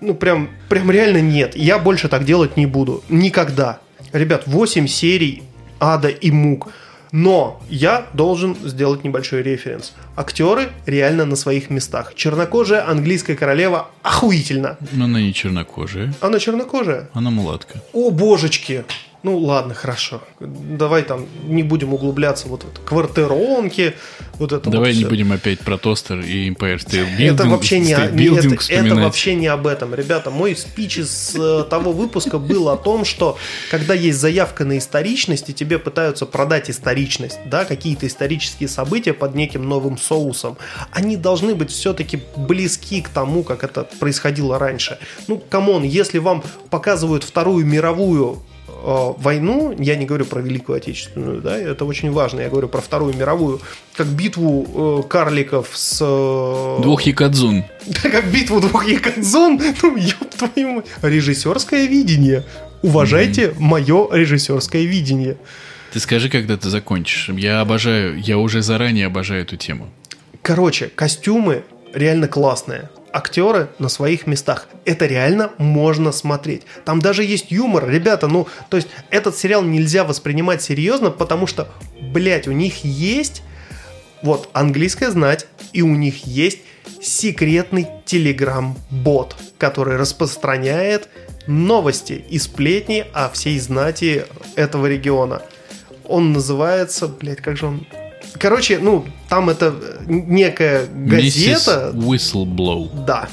Speaker 2: ну прям, прям реально нет. Я больше так делать не буду. Никогда. Ребят, 8 серий ада и мук. Но я должен сделать небольшой референс. Актеры реально на своих местах. Чернокожая английская королева охуительно.
Speaker 1: Но она не чернокожая,
Speaker 2: Она чернокожая.
Speaker 1: она мулатка.
Speaker 2: О, божечки! Ну ладно, хорошо. Давай там не будем углубляться вот в это квартиронки, вот это
Speaker 1: Давай
Speaker 2: вот
Speaker 1: не
Speaker 2: всё.
Speaker 1: будем опять про тостер и Empire State Building,
Speaker 2: Это вообще не, не- это, это вообще не об этом. Ребята, мой спич из э, того выпуска был о том, что когда есть заявка на историчность, и тебе пытаются продать историчность, да, какие-то исторические события под неким новым соусом, они должны быть все-таки близки к тому, как это происходило раньше. Ну, come on, если вам показывают Вторую мировую войну, я не говорю про Великую Отечественную, да, это очень важно, я говорю про Вторую мировую, как битву э, карликов с... э,
Speaker 1: Двух якадзун.
Speaker 2: да [laughs] как битву двух якадзун, [laughs] ну ёб твою мать. Режиссерское видение. Уважайте мое режиссерское видение.
Speaker 1: Ты скажи, когда ты закончишь. Я обожаю, я уже заранее обожаю эту тему.
Speaker 2: Короче, костюмы реально классные. Актеры на своих местах. Это реально можно смотреть. Там даже есть юмор. Ребята, ну, то есть этот сериал нельзя воспринимать серьезно, потому что, блядь, у них есть вот английская знать, и у них есть секретный телеграм-бот, который распространяет новости и сплетни о всей знати этого региона. Он называется, блядь, как же он... Короче, ну, там это некая газета,
Speaker 1: Mrs. Whistleblow.
Speaker 2: да.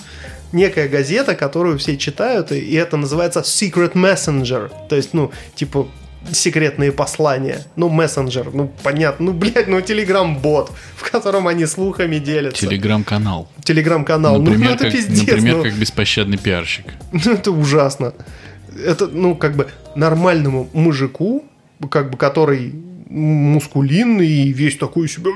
Speaker 2: некая газета, которую все читают, и, это называется Secret Messenger. То есть, ну, типа секретные послания. Ну, мессенджер, ну, понятно. Ну, блядь, ну, телеграм-бот, в котором они слухами делятся.
Speaker 1: Телеграм-канал.
Speaker 2: Телеграм-канал.
Speaker 1: Например,
Speaker 2: ну, это
Speaker 1: как,
Speaker 2: пиздец.
Speaker 1: например
Speaker 2: ну.
Speaker 1: как беспощадный пиарщик. [laughs]
Speaker 2: Ну, это ужасно. Это, ну, как бы нормальному мужику, как бы, который мускулинный и весь такой себя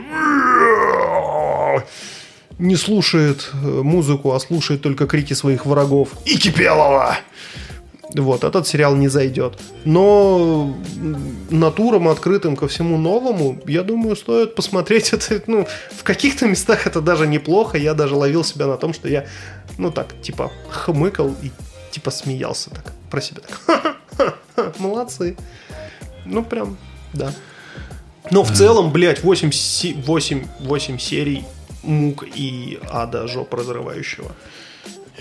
Speaker 2: не слушает э, музыку, а слушает только крики своих врагов и Кипелова. Вот, этот сериал не зайдет. Но натурам, открытым ко всему новому, я думаю, стоит посмотреть [laughs] это. Ну, в каких-то местах это даже неплохо. Я даже ловил себя на том, что я, ну так, типа, хмыкал и типа смеялся так про себя. Так. [laughs] Молодцы. Ну, прям, да. Но в целом, блядь, 8, 8, 8 серий мук и ада жоп разрывающего.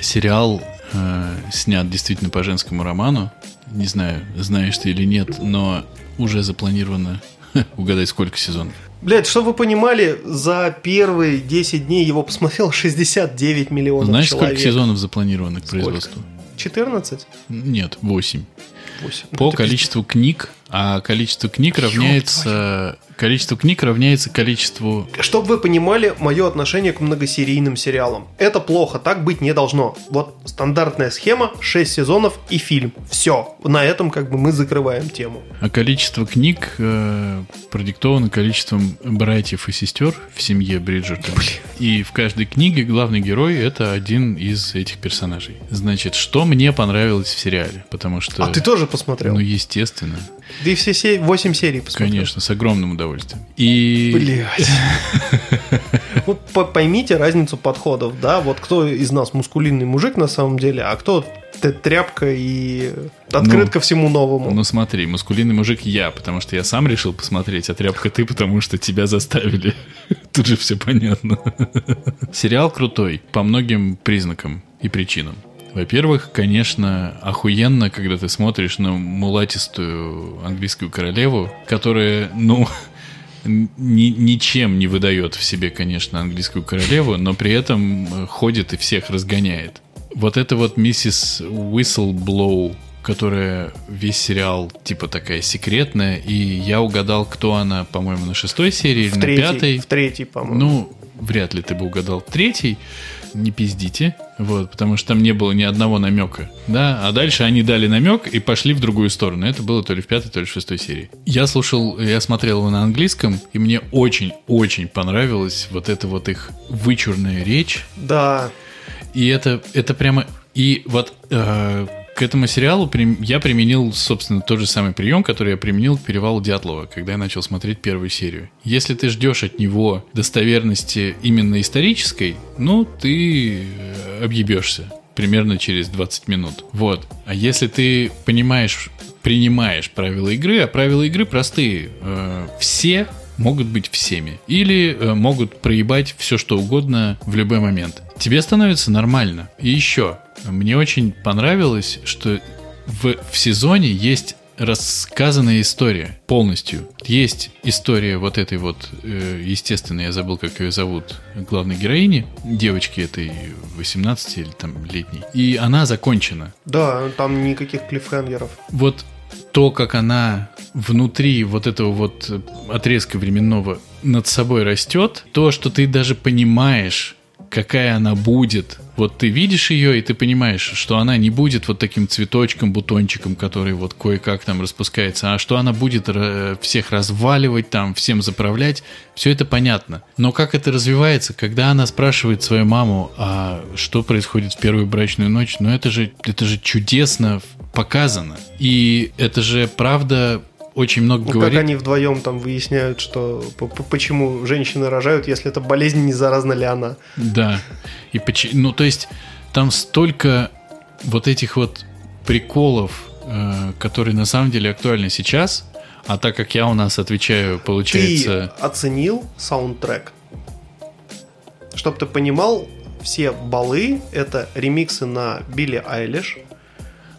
Speaker 1: Сериал э, снят действительно по женскому роману. Не знаю, знаешь ты или нет, но уже запланировано, угадай, сколько сезонов.
Speaker 2: Блять, чтобы вы понимали, за первые 10 дней его посмотрел 69 миллионов
Speaker 1: Знаешь,
Speaker 2: человек.
Speaker 1: сколько сезонов запланировано к
Speaker 2: Сколько?
Speaker 1: производству?
Speaker 2: 14?
Speaker 1: Нет, 8.
Speaker 2: 8.
Speaker 1: По количеству книг, а количество книг равняется... Количество книг равняется количеству...
Speaker 2: Чтобы вы понимали мое отношение к многосерийным сериалам. Это плохо, так быть не должно. Вот стандартная схема, 6 сезонов и фильм. Все. На этом как бы мы закрываем тему.
Speaker 1: А количество книг э, продиктовано количеством братьев и сестер в семье Бриджертон. И в каждой книге главный герой это один из этих персонажей. Значит, что мне понравилось в сериале? Потому что...
Speaker 2: А ты тоже посмотрел?
Speaker 1: Ну, естественно.
Speaker 2: Ты все се- 8 серий посмотрел?
Speaker 1: Конечно, с огромным удовольствием. И...
Speaker 2: Блять. Вот по- поймите разницу подходов, да? Вот кто из нас мускулинный мужик на самом деле, а кто тряпка и открыт
Speaker 1: Ну,
Speaker 2: ко всему новому.
Speaker 1: Ну смотри, мускулинный мужик я, потому что я сам решил посмотреть, а тряпка ты, потому что тебя заставили. [laughs] Тут же все понятно. Сериал крутой по многим признакам и причинам. Во-первых, конечно, охуенно, когда ты смотришь на мулатистую английскую королеву, которая, ну, ни- ничем не выдает в себе, конечно, английскую королеву, но при этом э, ходит и всех разгоняет. Вот это вот миссис Whistleblow, которая весь сериал типа такая секретная, и я угадал, кто она, по-моему, на шестой серии или
Speaker 2: в
Speaker 1: на пятой.
Speaker 2: в третьей, по-моему.
Speaker 1: Ну, вряд ли ты бы угадал третий. Не пиздите. Вот, потому что там не было ни одного намека. Да, а дальше они дали намек и пошли в другую сторону. Это было то ли в пятой, то ли в шестой серии. Я слушал, я смотрел его на английском, и мне очень-очень понравилась вот эта вот их вычурная речь.
Speaker 2: Да.
Speaker 1: И это, это прямо... И вот э, к этому сериалу я применил, собственно, тот же самый прием, который я применил к «Перевалу Дятлова», когда я начал смотреть первую серию. Если ты ждешь от него достоверности именно исторической, ну, ты э, объебешься примерно через 20 минут. Вот. А если ты понимаешь, принимаешь правила игры, а правила игры простые. Э, все могут быть всеми. Или э, могут проебать все, что угодно в любой момент. Тебе становится нормально. И еще, мне очень понравилось, что в, в сезоне есть рассказанная история полностью. Есть история вот этой вот, э, естественно, я забыл, как ее зовут, главной героини, девочки этой 18 или там летней. И она закончена.
Speaker 2: Да, там никаких клиффхенгеров.
Speaker 1: Вот то, как она внутри вот этого вот отрезка временного над собой растет, то, что ты даже понимаешь, какая она будет. Вот ты видишь ее, и ты понимаешь, что она не будет вот таким цветочком, бутончиком, который вот кое-как там распускается, а что она будет э, всех разваливать, там, всем заправлять, все это понятно. Но как это развивается, когда она спрашивает свою маму, а что происходит в первую брачную ночь, ну это же, это же чудесно показано. И это же правда очень много
Speaker 2: Ну,
Speaker 1: говорит.
Speaker 2: как они вдвоем там выясняют, что почему женщины рожают, если эта болезнь не заразна ли она.
Speaker 1: Да. И поч- ну, то есть, там столько вот этих вот приколов, э, которые на самом деле актуальны сейчас, а так как я у нас отвечаю, получается...
Speaker 2: Ты оценил саундтрек? Чтоб ты понимал, все балы — это ремиксы на Билли Айлиш,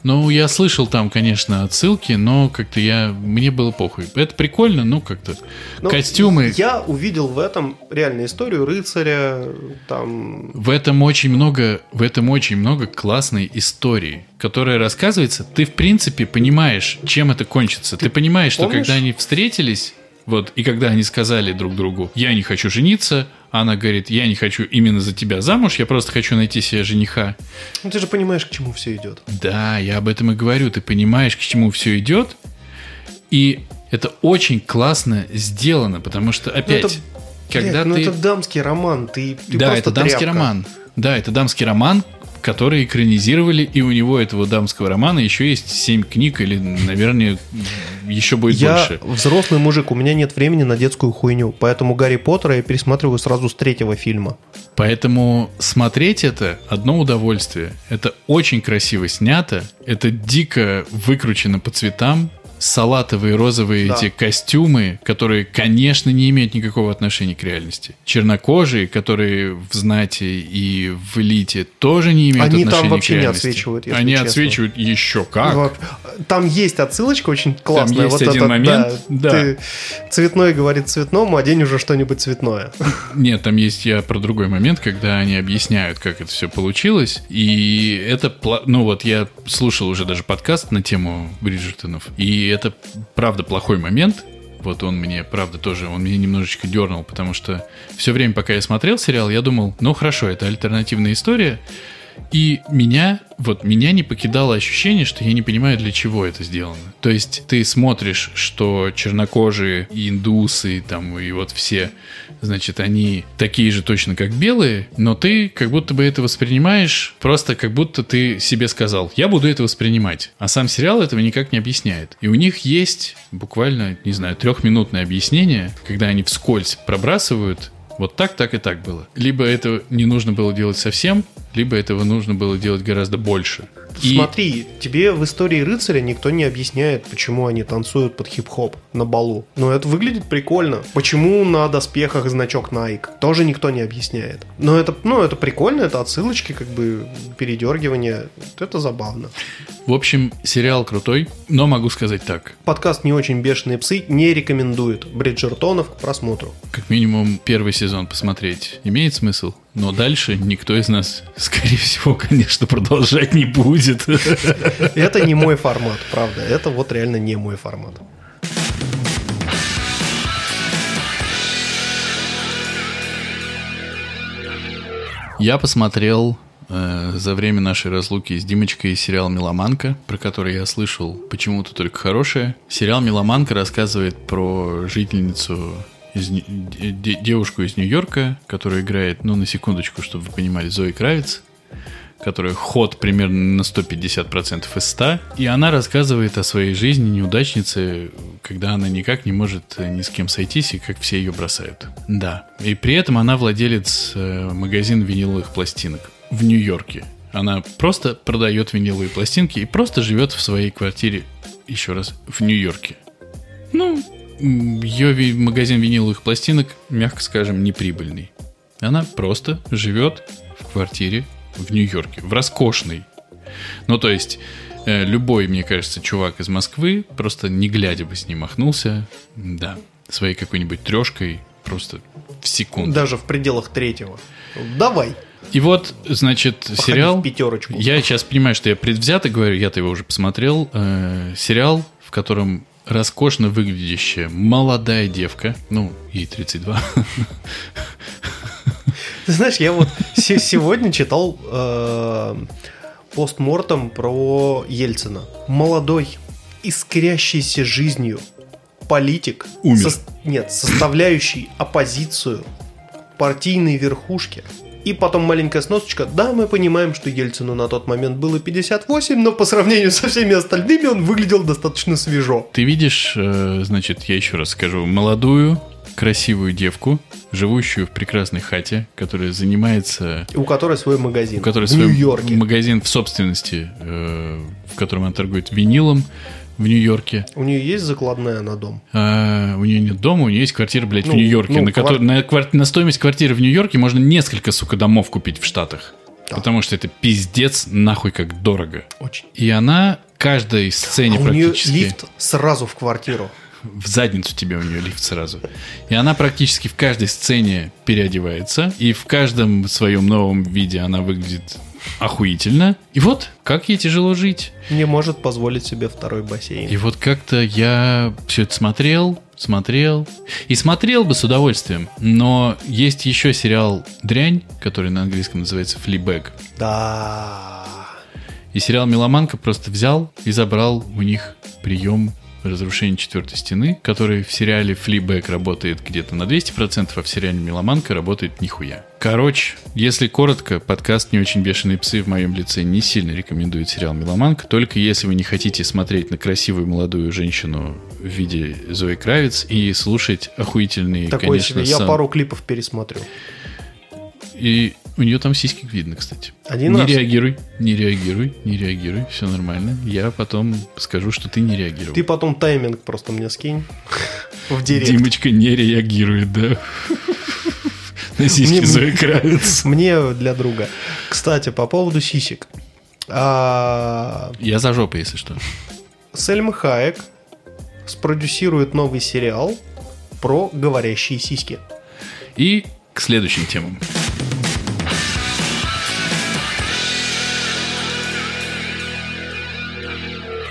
Speaker 1: Ну, я слышал там, конечно, отсылки, но как-то я... Мне было похуй. Это прикольно, ну, как-то...
Speaker 2: Ну,
Speaker 1: Костюмы...
Speaker 2: Я увидел в этом реальную историю рыцаря, там...
Speaker 1: В этом очень много, в этом очень много классной истории, которая рассказывается. Ты, в принципе, понимаешь, чем это кончится. Ты, понимаешь, что
Speaker 2: помнишь?
Speaker 1: когда они встретились, вот, и когда они сказали друг другу, я не хочу жениться, она говорит, я не хочу именно за тебя замуж, я просто хочу найти себе жениха.
Speaker 2: Ну, ты же понимаешь, к чему все идет.
Speaker 1: Да, я об этом и говорю. Ты понимаешь, к чему все идет. И это очень классно сделано, потому что, опять,
Speaker 2: это,
Speaker 1: когда
Speaker 2: Блядь, ну
Speaker 1: ты...
Speaker 2: это дамский роман, ты, ты
Speaker 1: да,
Speaker 2: просто
Speaker 1: это дамский
Speaker 2: тряпка.
Speaker 1: роман. Да, это дамский роман, который экранизировали, и у него этого дамского романа еще есть семь книг, или, наверное, еще будет
Speaker 2: Я
Speaker 1: больше.
Speaker 2: взрослый мужик, у меня нет времени на детскую хуйню, поэтому Гарри Поттера я пересматриваю сразу с третьего фильма.
Speaker 1: Поэтому смотреть это одно удовольствие. Это очень красиво снято, это дико выкручено по цветам, салатовые розовые
Speaker 2: Да.
Speaker 1: эти костюмы, которые, конечно, не имеют никакого отношения к реальности. Чернокожие, которые в знати и в элите, тоже не имеют
Speaker 2: Они там
Speaker 1: отношения
Speaker 2: вообще
Speaker 1: к
Speaker 2: не
Speaker 1: реальности.
Speaker 2: отсвечивают, если
Speaker 1: Они
Speaker 2: честно.
Speaker 1: отсвечивают еще как.
Speaker 2: Вот. Там есть отсылочка очень классная.
Speaker 1: есть
Speaker 2: вот
Speaker 1: один
Speaker 2: этот,
Speaker 1: момент,
Speaker 2: да,
Speaker 1: да.
Speaker 2: Ты цветной говорит цветному, одень уже что-нибудь цветное. [laughs]
Speaker 1: Нет, там есть я про другой момент, когда они объясняют, как это все получилось. И это, ну вот я слушал уже даже подкаст на тему Бриджертонов. И это правда плохой момент. Вот он мне, правда, тоже, он меня немножечко дернул, потому что все время, пока я смотрел сериал, я думал, ну хорошо, это альтернативная история. И меня, вот меня не покидало ощущение, что я не понимаю, для чего это сделано. То есть ты смотришь, что чернокожие, и индусы, там, и вот все, значит, они такие же точно, как белые, но ты как будто бы это воспринимаешь просто как будто ты себе сказал, я буду это воспринимать. А сам сериал этого никак не объясняет. И у них есть буквально, не знаю, трехминутное объяснение, когда они вскользь пробрасывают вот так, так и так было. Либо это не нужно было делать совсем, либо этого нужно было делать гораздо больше. И-
Speaker 2: Смотри, тебе в истории рыцаря никто не объясняет, почему они танцуют под хип-хоп на балу. Но это выглядит прикольно. Почему на доспехах значок Nike? Тоже никто не объясняет. Но это, ну, это прикольно, это отсылочки, как бы передергивание. Это забавно.
Speaker 1: В общем, сериал крутой, но могу сказать так.
Speaker 2: Подкаст «Не очень бешеные псы» не рекомендует Бриджертонов к просмотру.
Speaker 1: Как минимум первый сезон посмотреть имеет смысл, но дальше никто из нас, скорее всего, конечно, продолжать не будет.
Speaker 2: Это не мой формат, правда. Это вот реально не мой формат.
Speaker 1: Я посмотрел э, за время нашей разлуки с Димочкой сериал «Меломанка», про который я слышал почему-то только хорошее. Сериал «Меломанка» рассказывает про жительницу из, де- де- девушку из Нью-Йорка, которая играет, ну, на секундочку, чтобы вы понимали, Зои Кравец, которая ход примерно на 150% из 100. И она рассказывает о своей жизни неудачницы, когда она никак не может э, ни с кем сойтись, и как все ее бросают. Да. И при этом она владелец э, магазина виниловых пластинок в Нью-Йорке. Она просто продает виниловые пластинки и просто живет в своей квартире, еще раз, в Нью-Йорке. Ну, ее магазин виниловых пластинок, мягко скажем, неприбыльный. Она просто живет в квартире в Нью-Йорке, в роскошной. Ну, то есть, э, любой, мне кажется, чувак из Москвы, просто не глядя бы с ним махнулся, да, своей какой-нибудь трешкой просто в секунду.
Speaker 2: Даже в пределах третьего. Давай.
Speaker 1: И вот, значит,
Speaker 2: Походи
Speaker 1: сериал...
Speaker 2: в пятерочку.
Speaker 1: Я сейчас понимаю, что я предвзято говорю, я-то его уже посмотрел. Э, сериал, в котором роскошно выглядящая молодая девка, ну, ей 32,
Speaker 2: Ты знаешь, я вот се- сегодня читал э, постмортом про Ельцина. Молодой, искрящийся жизнью политик.
Speaker 1: Умер.
Speaker 2: нет, составляющий оппозицию партийной верхушке. И потом маленькая сносочка. Да, мы понимаем, что Ельцину на тот момент было 58, но по сравнению со всеми остальными он выглядел достаточно свежо.
Speaker 1: Ты видишь, э, значит, я еще раз скажу, молодую, красивую девку, живущую в прекрасной хате, которая занимается...
Speaker 2: У которой свой магазин.
Speaker 1: У которой
Speaker 2: в
Speaker 1: свой
Speaker 2: Нью-Йорке.
Speaker 1: магазин в собственности, э, в котором она торгует винилом в Нью-Йорке.
Speaker 2: У нее есть закладная на дом.
Speaker 1: А, у нее нет дома, у нее есть квартира, блядь, в
Speaker 2: Ну,
Speaker 1: Нью-Йорке.
Speaker 2: ну,
Speaker 1: на,
Speaker 2: квар-
Speaker 1: на, квар- на стоимость квартиры в Нью-Йорке можно несколько, сука, домов купить в Штатах. Потому что это пиздец нахуй как дорого.
Speaker 2: Очень.
Speaker 1: И она каждой сцене
Speaker 2: А у нее
Speaker 1: практически...
Speaker 2: лифт сразу в квартиру. [laughs]
Speaker 1: в задницу тебе у нее лифт сразу. И она практически в каждой сцене переодевается, и в каждом своем новом виде она выглядит охуительно. И вот, как ей тяжело жить.
Speaker 2: Не может позволить себе второй бассейн.
Speaker 1: И вот как-то я все это смотрел, смотрел. И смотрел бы с удовольствием. Но есть еще сериал «Дрянь», который на английском называется «Флибэг».
Speaker 2: Да.
Speaker 1: И сериал «Меломанка» просто взял и забрал у них прием разрушения четвертой стены, который в сериале «Флибэк» работает где-то на 200%, а в сериале «Меломанка» работает нихуя. Короче, если коротко, подкаст «Не очень бешеные псы» в моем лице не сильно рекомендует сериал «Меломанка», только если вы не хотите смотреть на красивую молодую женщину в виде Зои Кравец и слушать охуительные,
Speaker 2: Такой
Speaker 1: конечно,
Speaker 2: себе. Я
Speaker 1: сан-
Speaker 2: пару клипов пересмотрю.
Speaker 1: И у нее там сиськи видно, кстати.
Speaker 2: Один
Speaker 1: не
Speaker 2: раз?
Speaker 1: реагируй, не реагируй, не реагируй, все нормально. Я потом скажу, что ты не реагировал.
Speaker 2: Ты потом тайминг просто мне скинь [laughs] в директ.
Speaker 1: Димочка не реагирует, да. На сиськи Зои Кравец.
Speaker 2: Мне для друга. Кстати, по поводу сисек. А,
Speaker 1: Я за жопу, если что.
Speaker 2: Сельма Хаек спродюсирует новый сериал про говорящие сиськи.
Speaker 1: И к следующим темам.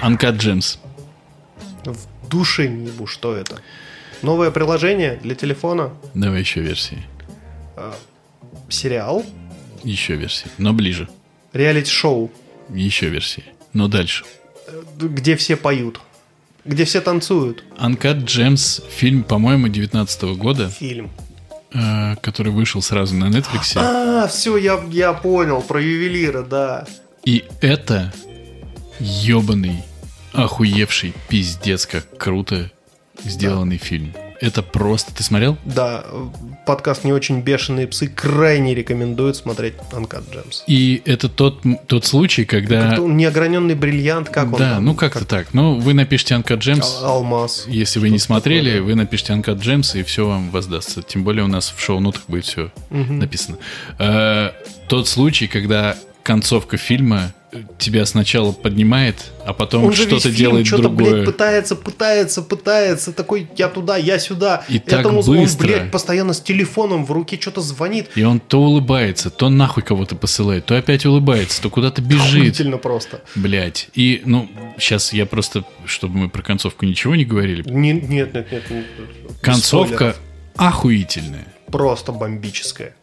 Speaker 1: Uncut Gems.
Speaker 2: В душе не ебу, что это. Новое приложение для телефона,
Speaker 1: Давай еще версии.
Speaker 2: сериал,
Speaker 1: Еще версии. Но ближе.
Speaker 2: реалити-шоу,
Speaker 1: Еще версии. Но дальше.
Speaker 2: э, где все поют, где все танцуют.
Speaker 1: Uncut Gems фильм, по-моему, 19 года,
Speaker 2: Фильм.
Speaker 1: э, который вышел сразу на Netflix.
Speaker 2: А, все, я, я понял, про ювелира, да.
Speaker 1: И это ебаный, охуевший пиздец, как круто сделанный фильм. Это просто... Ты смотрел?
Speaker 2: Да, подкаст «Не очень бешеные псы» крайне рекомендует смотреть Uncut Gems.
Speaker 1: И это тот, тот случай, когда...
Speaker 2: Как-то неограненный бриллиант, как он
Speaker 1: да,
Speaker 2: там?
Speaker 1: ну как-то так. Ну, вы напишите Uncut Gems.
Speaker 2: Ал- Алмаз.
Speaker 1: Если вы не смотрели,
Speaker 2: такое,
Speaker 1: вы напишите Uncut Gems, и все вам воздастся. Тем более у нас в шоу-нотах будет все
Speaker 2: Мгм.
Speaker 1: написано. Э, тот случай, когда концовка фильма тебя сначала поднимает, а потом
Speaker 2: Он
Speaker 1: что-то делает
Speaker 2: что-то,
Speaker 1: другое.
Speaker 2: блядь, пытается, пытается, пытается. Такой, я туда, я сюда.
Speaker 1: И так
Speaker 2: Этому он,
Speaker 1: быстро.
Speaker 2: блядь, постоянно с телефоном в руке что-то звонит.
Speaker 1: И он то улыбается, то нахуй кого-то посылает, то опять улыбается, то куда-то бежит.
Speaker 2: Просто.
Speaker 1: Блять. И, ну, сейчас я просто, чтобы мы про концовку ничего не говорили.
Speaker 2: Не- нет, нет, нет. нет,
Speaker 1: Концовка
Speaker 2: спойлеров.
Speaker 1: охуительная.
Speaker 2: Просто бомбическая.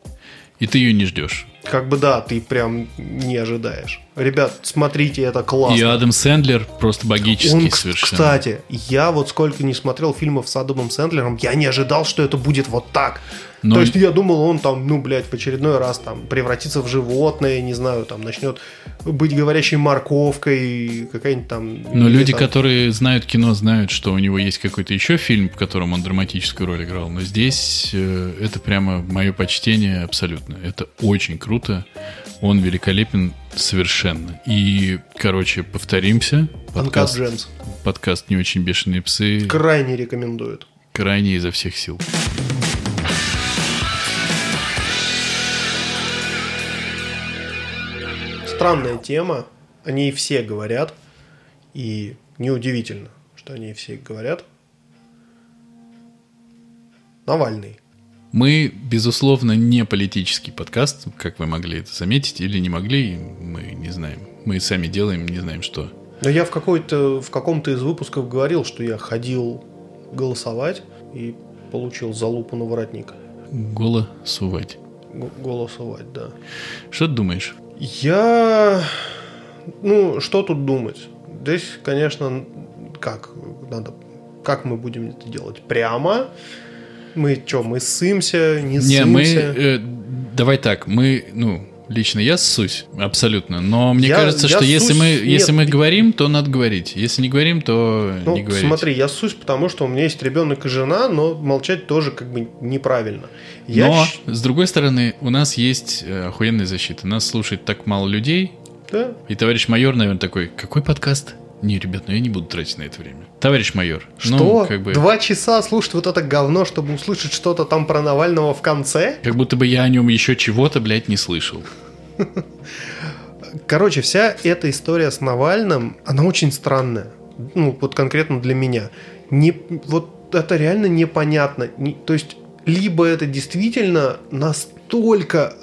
Speaker 1: И ты ее не ждешь.
Speaker 2: Как бы да, ты прям не ожидаешь. Ребят, смотрите, это классно.
Speaker 1: И Адам Сэндлер просто богический
Speaker 2: Он,
Speaker 1: совершенно.
Speaker 2: кстати, я вот сколько не смотрел фильмов с Адамом Сэндлером, я не ожидал, что это будет вот так.
Speaker 1: Но-
Speaker 2: То есть я думал, он там, ну, блядь, в очередной раз там превратится в животное, не знаю, там начнет быть говорящей морковкой, какая-нибудь там...
Speaker 1: Но люди,
Speaker 2: там-
Speaker 1: которые знают кино, знают, что у него есть какой-то еще фильм, в котором он драматическую роль играл. Но здесь э, это прямо мое почтение абсолютно. Это очень круто. Он великолепен совершенно. И, короче, повторимся. Подкаст, подкаст «Не очень бешеные псы»
Speaker 2: Крайне рекомендуют.
Speaker 1: крайне изо всех сил.
Speaker 2: Странная тема, о ней все говорят, и неудивительно, что о ней все говорят. Навальный.
Speaker 1: Мы, безусловно, не политический подкаст, как вы могли это заметить, или не могли, мы не знаем. Мы сами делаем, не знаем что.
Speaker 2: Но я в, какой-то, в каком-то из выпусков говорил, что я ходил голосовать и получил залупу на воротник.
Speaker 1: Голосовать.
Speaker 2: Г- голосовать, да.
Speaker 1: Что ты думаешь?
Speaker 2: Я... Ну, что тут думать? Здесь, конечно, как надо... Как мы будем это делать? Прямо? Мы что, мы ссымся, не?
Speaker 1: Не, мы... э, давай так, мы, ну, лично я ссусь, абсолютно. Но мне
Speaker 2: Я-
Speaker 1: кажется,
Speaker 2: я
Speaker 1: что если
Speaker 2: ссусь-
Speaker 1: мы,
Speaker 2: нет,
Speaker 1: если мы
Speaker 2: ты-
Speaker 1: говорим, то надо говорить. Если не говорим, то
Speaker 2: Ну,
Speaker 1: не говорить.
Speaker 2: смотри, я ссусь, потому что у меня есть ребенок и жена, но молчать тоже как бы неправильно. Я
Speaker 1: Но, с другой стороны, у нас есть э, охуенная защита. Нас слушает так мало людей.
Speaker 2: Да?
Speaker 1: И товарищ майор, наверное, такой, какой подкаст? Не, ребят, ну я не буду тратить на это время. Товарищ майор,
Speaker 2: Что?
Speaker 1: ну, как бы...
Speaker 2: Два часа слушать вот это говно, чтобы услышать что-то там про Навального в конце?
Speaker 1: Как будто бы я о нем еще чего-то, блядь, не слышал.
Speaker 2: Короче, вся эта история с Навальным, она очень странная. Ну, вот конкретно для меня. Не, вот это реально непонятно. Не, то есть, либо это действительно настолько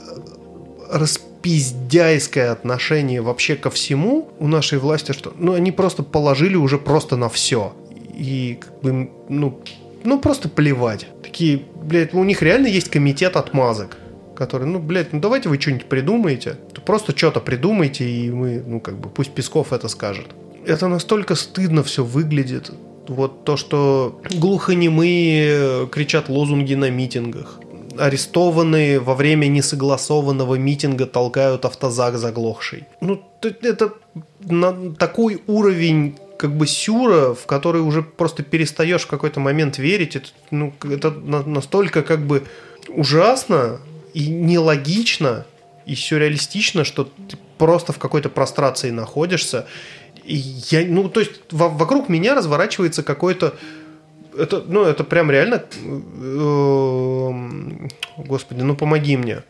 Speaker 2: распиздяйское отношение вообще ко всему у нашей власти, что ну, они просто положили уже просто на все. И как бы, ну, ну просто плевать. Такие, блядь, у них реально есть комитет отмазок который, ну, блядь, ну давайте вы что-нибудь придумаете. Просто что-то придумайте, и мы, ну, как бы, пусть Песков это скажет. Это настолько стыдно все выглядит. Вот то, что глухонемые кричат лозунги на митингах. Арестованные во время несогласованного митинга толкают автозак заглохший. Ну, это на такой уровень как бы сюра, в который уже просто перестаешь в какой-то момент верить. Это, ну, это настолько как бы ужасно, и нелогично, и сюрреалистично, что ты просто в какой-то прострации находишься. И я, ну, то есть вокруг меня разворачивается какой-то это, ну, это прям реально... Э, господи, ну помоги мне.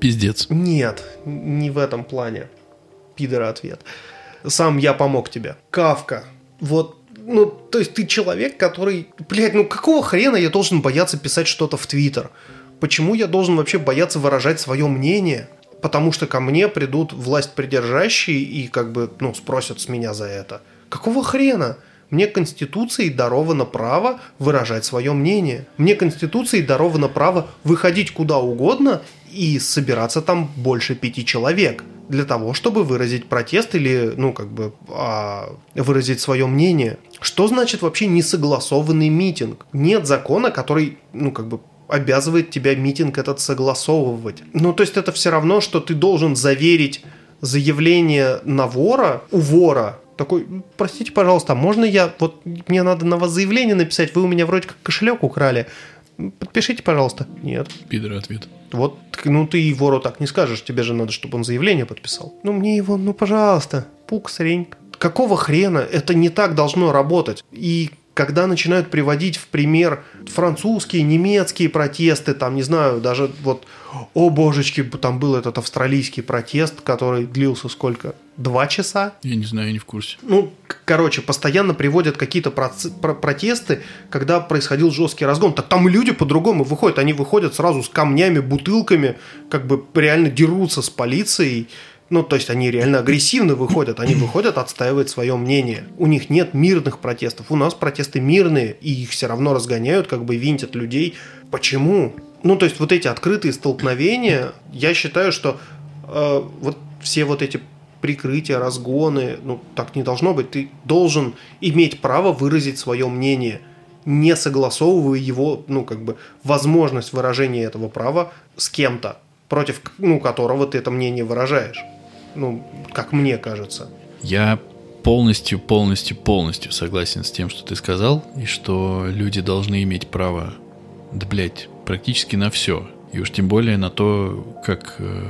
Speaker 1: Пиздец.
Speaker 2: Нет, не в этом плане. Пидора ответ. Сам я помог тебе. Кавка. Вот, ну, то есть ты человек, который... Блядь, ну какого хрена я должен бояться писать что-то в Твиттер? Почему я должен вообще бояться выражать свое мнение? Потому что ко мне придут власть придержащие и как бы, ну, спросят с меня за это. Какого хрена? Мне Конституцией даровано право выражать свое мнение. Мне Конституцией даровано право выходить куда угодно и собираться там больше пяти человек для того, чтобы выразить протест или, ну, как бы, а, выразить свое мнение. Что значит вообще несогласованный митинг? Нет закона, который, ну, как бы, обязывает тебя митинг этот согласовывать. Ну, то есть это все равно, что ты должен заверить заявление на вора у вора. Такой, простите, пожалуйста, можно я, вот мне надо на вас заявление написать, вы у меня вроде как кошелек украли. Подпишите, пожалуйста. Нет.
Speaker 1: Пидор ответ.
Speaker 2: Вот, ну ты и вору так не скажешь, тебе же надо, чтобы он заявление подписал. Ну мне его, ну пожалуйста, пук, срень. Какого хрена? Это не так должно работать. И когда начинают приводить в пример французские, немецкие протесты, там, не знаю, даже вот, о божечки, там был этот австралийский протест, который длился сколько? Два часа?
Speaker 1: Я не знаю, я не в курсе.
Speaker 2: Ну, короче, постоянно приводят какие-то проц... про- протесты, когда происходил жесткий разгон. Так там люди по-другому выходят. Они выходят сразу с камнями, бутылками, как бы реально дерутся с полицией. Ну, то есть они реально агрессивно выходят, они [clears throat] выходят отстаивать свое мнение. У них нет мирных протестов, у нас протесты мирные, и их все равно разгоняют, как бы винтят людей. Почему? Ну, то есть вот эти открытые столкновения, я считаю, что э, вот все вот эти прикрытия, разгоны, ну, так не должно быть. Ты должен иметь право выразить свое мнение, не согласовывая его, ну, как бы, возможность выражения этого права с кем-то, против ну, которого ты это мнение выражаешь ну, как мне кажется.
Speaker 1: Я полностью, полностью, полностью согласен с тем, что ты сказал, и что люди должны иметь право, да, блядь, практически на все. И уж тем более на то, как э,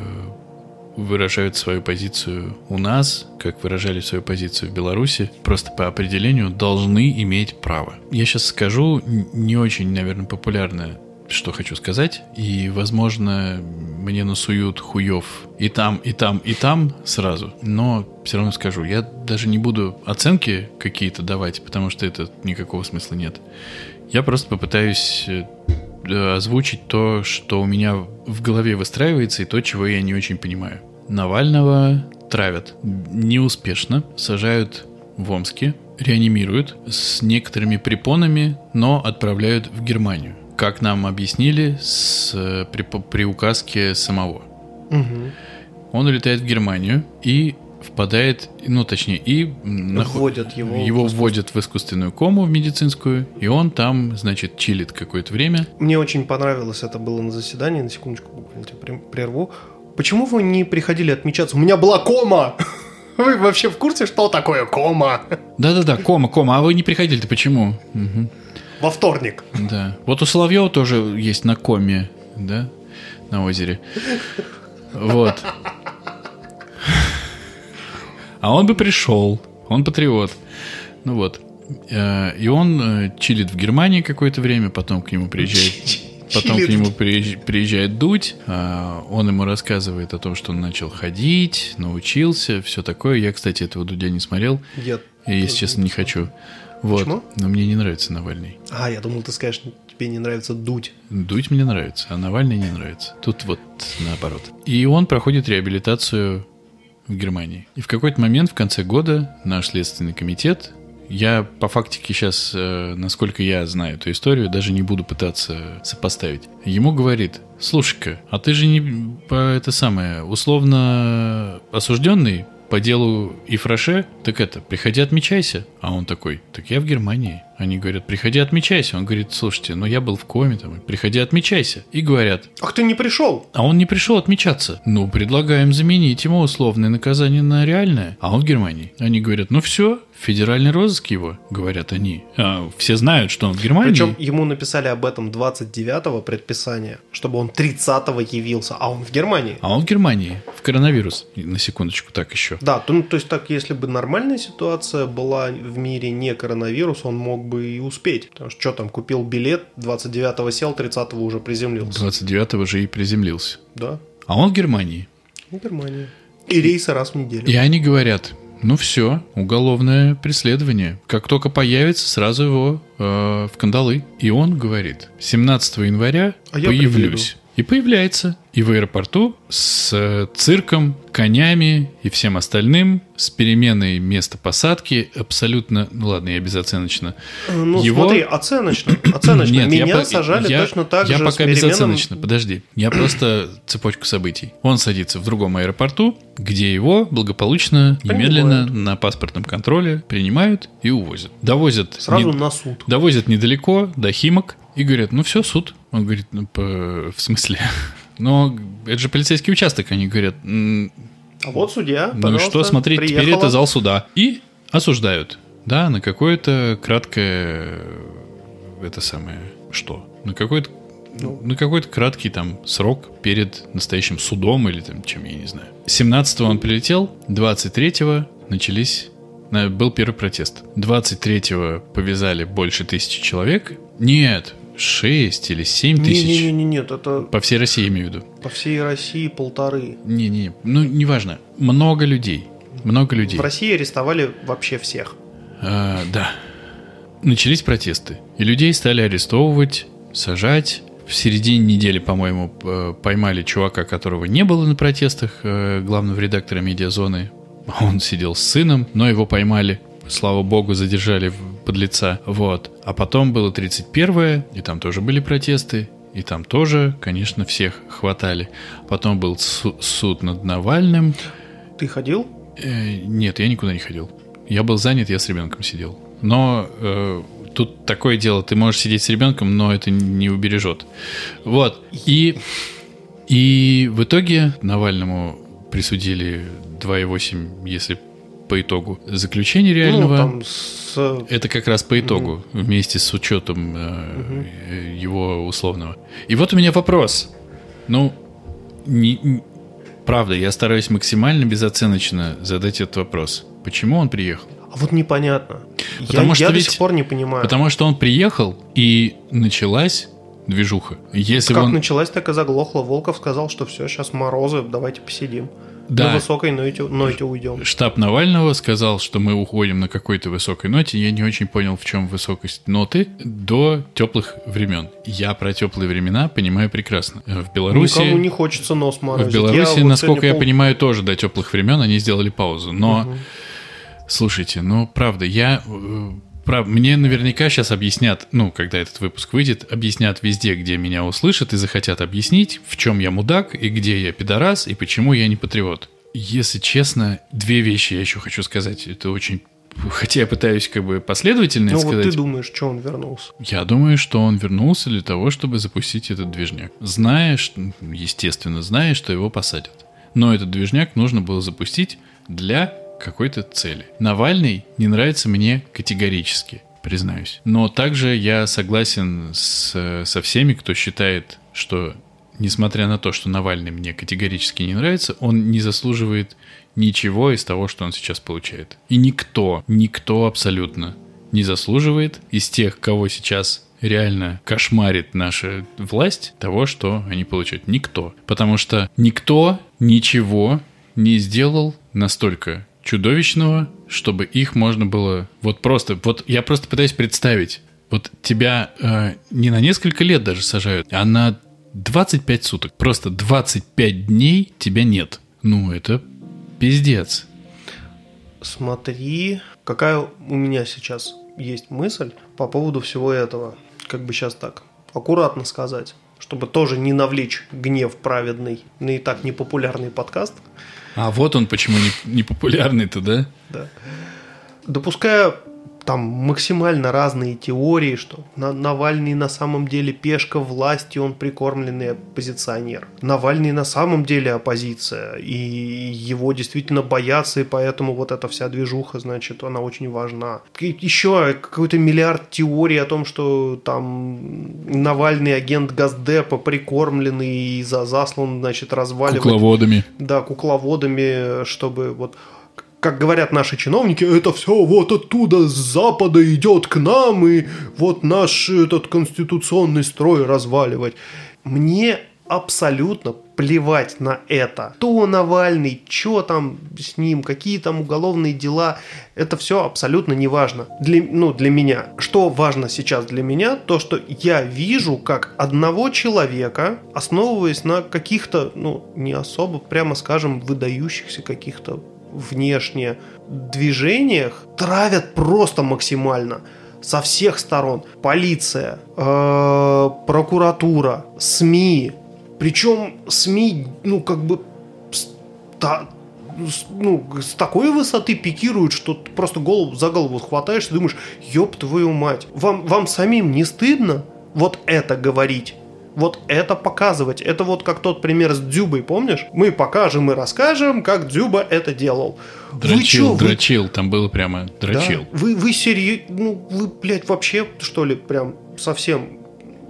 Speaker 1: выражают свою позицию у нас, как выражали свою позицию в Беларуси, просто по определению должны иметь право. Я сейчас скажу не очень, наверное, популярное что хочу сказать. И, возможно, мне насуют хуев и там, и там, и там сразу. Но все равно скажу, я даже не буду оценки какие-то давать, потому что это никакого смысла нет. Я просто попытаюсь э, озвучить то, что у меня в голове выстраивается, и то, чего я не очень понимаю. Навального травят неуспешно, сажают в Омске, реанимируют с некоторыми препонами, но отправляют в Германию как нам объяснили, с, при, при указке самого.
Speaker 2: Угу.
Speaker 1: Он улетает в Германию и впадает, ну точнее, и
Speaker 2: вводят его,
Speaker 1: его в вводят в искусственную кому в медицинскую, и он там, значит, чилит какое-то время.
Speaker 2: Мне очень понравилось, это было на заседании, на секундочку буквально тебя прерву. Почему вы не приходили отмечаться? У меня была кома! [laughs] Вы вообще в курсе, что такое кома?
Speaker 1: Да-да-да, кома, кома. А вы не приходили-то почему? Угу
Speaker 2: во вторник.
Speaker 1: Да. Вот у Соловьева тоже есть на коме, да, на озере. Вот. А он бы пришел. Он патриот. Ну вот. Э, и он э, чилит в Германии какое-то время, потом к нему приезжает [laughs] потом
Speaker 2: Чилит.
Speaker 1: к нему приезж- приезжает Дудь, а, он ему рассказывает о том, что он начал ходить, научился, все такое. Я, кстати, этого Дудя не смотрел,
Speaker 2: Я...
Speaker 1: и, если честно, не хочу. Вот.
Speaker 2: Почему?
Speaker 1: Но мне не нравится Навальный.
Speaker 2: А, я думал, ты скажешь, тебе не нравится дуть.
Speaker 1: Дудь мне нравится, а Навальный не нравится. Тут вот наоборот. И он проходит реабилитацию в Германии. И в какой-то момент в конце года наш следственный комитет, я по фактике сейчас, э, насколько я знаю эту историю, даже не буду пытаться сопоставить. Ему говорит, слушай-ка, а ты же не по это самое, условно осужденный по делу Ифраше, так это, приходи отмечайся. А он такой, так я в Германии. Они говорят, приходи отмечайся. Он говорит, слушайте, ну я был в коме там, приходи отмечайся. И говорят,
Speaker 2: Ах, ты не пришел!
Speaker 1: а он не пришел отмечаться. Ну, предлагаем заменить ему условное наказание на реальное. А он в Германии. Они говорят, ну все, федеральный розыск его, говорят они. А, все знают, что он в Германии.
Speaker 2: Причем ему написали об этом 29-го предписания, чтобы он 30-го явился, а он в Германии.
Speaker 1: А он в Германии. В коронавирус. На секундочку, так еще.
Speaker 2: Да, то, ну, то есть так, если бы нормальная ситуация была в мире не коронавирус, он мог бы и успеть. Потому что что там, купил билет, 29-го сел, 30-го уже приземлился.
Speaker 1: 29-го же и приземлился.
Speaker 2: Да,
Speaker 1: А он в Германии.
Speaker 2: в Германии. И рейсы раз в неделю.
Speaker 1: И они говорят, ну все, уголовное преследование. Как только появится, сразу его э, в кандалы. И он говорит, 17 января
Speaker 2: А я
Speaker 1: появлюсь. И появляется. И в аэропорту с э, цирком, конями и всем остальным, с переменой места посадки, абсолютно, ну ладно, я безоценочно.
Speaker 2: Ну,
Speaker 1: Его-
Speaker 2: смотри, оценочно. [clears throat] Оценочно.
Speaker 1: Нет, я
Speaker 2: Меня
Speaker 1: по-
Speaker 2: сажали
Speaker 1: я-
Speaker 2: точно так
Speaker 1: я
Speaker 2: же
Speaker 1: пока
Speaker 2: с переменным-
Speaker 1: безоценочно, подожди. Я просто цепочку событий. Он садится в другом аэропорту, где его благополучно, немедленно на паспортном контроле принимают и увозят. Довозят,
Speaker 2: Сразу
Speaker 1: не-
Speaker 2: на суд.
Speaker 1: довозят недалеко, до Химок, и говорят, ну все, суд. Он говорит, ну, по- в смысле? [laughs] Но это же полицейский участок, они говорят, «М,
Speaker 2: А вот судья,
Speaker 1: ну и что, смотри, теперь
Speaker 2: приехала.
Speaker 1: это зал суда. И осуждают. Да, на какое-то краткое... Это самое... Что? На какой-то
Speaker 2: Ну.
Speaker 1: на какой-то краткий там срок перед настоящим судом или там чем, я не знаю. 17-го он прилетел, 23-го начались... на- Был первый протест. 23-го повязали больше тысячи человек. Нет, 6 или 7 тысяч.
Speaker 2: Не-не-не, нет, это
Speaker 1: По всей России, имею в виду.
Speaker 2: по всей России полторы.
Speaker 1: Не-не, ну, неважно. Много людей. Много людей.
Speaker 2: В России арестовали вообще всех.
Speaker 1: А, да. Начались протесты. И людей стали арестовывать, сажать. В середине недели, по-моему, поймали чувака, которого не было на протестах, э, главного редактора медиазоны. Он сидел с сыном, но его поймали. Слава богу, задержали подлеца. Вот. А потом было 31-е, и там тоже были протесты. И там тоже, конечно, всех хватали. Потом был су- суд над Навальным.
Speaker 2: Ты ходил?
Speaker 1: Э, нет, я никуда не ходил. Я был занят, я с ребенком сидел. Но э, тут такое дело, ты можешь сидеть с ребенком, но это не убережет. Вот. И, и в итоге Навальному присудили 2,8, если по итогу заключения реального.
Speaker 2: Ну, там с...
Speaker 1: Это как раз по итогу, вместе с учетом э, э, его условного. И вот у меня вопрос. Ну, не- не- правда, я стараюсь максимально безоценочно задать этот вопрос. Почему он приехал?
Speaker 2: А вот непонятно.
Speaker 1: Потому
Speaker 2: я
Speaker 1: что
Speaker 2: я
Speaker 1: ведь-
Speaker 2: до сих пор не понимаю.
Speaker 1: Потому что он приехал, и началась движуха. Если
Speaker 2: как
Speaker 1: он...
Speaker 2: началась, так и заглохла. Волков сказал, что все, сейчас морозы, давайте посидим.
Speaker 1: Да.
Speaker 2: На высокой ноте, ноте уйдем.
Speaker 1: Штаб Навального сказал, что мы уходим на какой-то высокой ноте. Я не очень понял, в чем высокость ноты до теплых времен. Я про теплые времена понимаю прекрасно. В Беларуси...
Speaker 2: Никому не хочется нос морозить.
Speaker 1: В Беларуси,
Speaker 2: Я
Speaker 1: насколько я
Speaker 2: пол-
Speaker 1: понимаю, тоже до теплых времен они сделали паузу. Но, слушайте, ну, правда, я... прав- Мне наверняка сейчас объяснят, ну, когда этот выпуск выйдет, объяснят везде, где меня услышат и захотят объяснить, в чем я мудак и где я пидорас и почему я не патриот. Если честно, две вещи я еще хочу сказать. Это очень... Хотя я пытаюсь как бы последовательно
Speaker 2: Ну
Speaker 1: это
Speaker 2: вот
Speaker 1: сказать.
Speaker 2: ты думаешь, что он вернулся?
Speaker 1: Я думаю, что он вернулся для того, чтобы запустить этот движняк. Зная, что, естественно, зная, что его посадят. Но этот движняк нужно было запустить для какой-то цели. Навальный не нравится мне категорически, признаюсь. Но также я согласен с, со всеми, кто считает, что несмотря на то, что Навальный мне категорически не нравится, он не заслуживает ничего из того, что он сейчас получает. И никто, никто абсолютно не заслуживает из тех, кого сейчас реально кошмарит наша власть того, что они получают? Никто. Потому что никто ничего не сделал настолько чудовищного, чтобы их можно было вот просто... Вот я просто пытаюсь представить. Вот тебя э, не на несколько лет даже сажают, а на 25 суток. Просто 25 дней тебя нет. Ну, это пиздец.
Speaker 2: Смотри, какая у меня сейчас есть мысль по поводу всего этого. Как бы сейчас так, аккуратно сказать, чтобы тоже не навлечь гнев праведный на и так непопулярный подкаст.
Speaker 1: А вот он почему не, не популярный-то, да?
Speaker 2: Да. Допуская там максимально разные теории, что Навальный на самом деле пешка власти, он прикормленный оппозиционер. Навальный на самом деле оппозиция, и его действительно боятся, и поэтому вот эта вся движуха, значит, она очень важна. Еще какой-то миллиард теорий о том, что там Навальный агент Газдепа прикормленный и заслан, значит, разваливать...
Speaker 1: Кукловодами.
Speaker 2: Да, кукловодами, чтобы вот как говорят наши чиновники, это все вот оттуда, с запада идет к нам, и вот наш этот конституционный строй разваливать. Мне абсолютно плевать на это. Кто Навальный, что там с ним, какие там уголовные дела, это все абсолютно не важно. Для, ну, для меня. Что важно сейчас для меня, то, что я вижу, как одного человека, основываясь на каких-то, ну, не особо, прямо скажем, выдающихся каких-то внешне движениях травят просто максимально со всех сторон. Полиция, э, прокуратура, СМИ. Причем СМИ, ну, как бы ну, с такой высоты пикируют, что ты просто голову за голову хватаешь и думаешь, ёб твою мать, вам, вам самим не стыдно вот это говорить? Вот это показывать. Это вот как тот пример с Дзюбой, помнишь? Мы покажем и расскажем, как Дзюба это делал.
Speaker 1: Дрочил, вы чё, дрочил, вы... там было прямо дрочил. Да?
Speaker 2: Вы, вы серьезно, ну, вы, блядь, вообще, что ли, прям совсем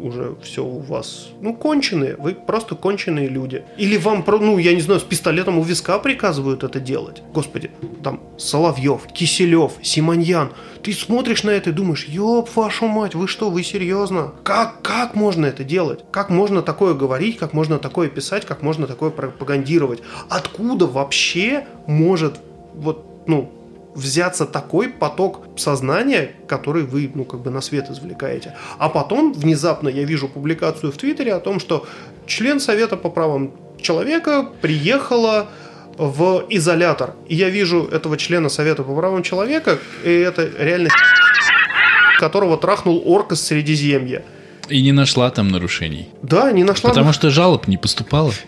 Speaker 2: уже все у вас, ну, конченые, вы просто конченые люди. Или вам, ну, я не знаю, с пистолетом у виска приказывают это делать. Господи, там Соловьев, Киселев, Симоньян. Ты смотришь на это и думаешь, ёб вашу мать, вы что, вы серьезно? Как, как можно это делать? Как можно такое говорить, как можно такое писать, как можно такое пропагандировать? Откуда вообще может вот, ну, взяться такой поток сознания, который вы, ну, как бы на свет извлекаете. А потом внезапно я вижу публикацию в Твиттере о том, что член Совета по правам человека приехала в изолятор. И я вижу этого члена Совета по правам человека, и это реально [laughs] которого трахнул орк из Средиземья.
Speaker 1: И не нашла там нарушений.
Speaker 2: Да, не нашла.
Speaker 1: Потому что жалоб не поступало. [laughs]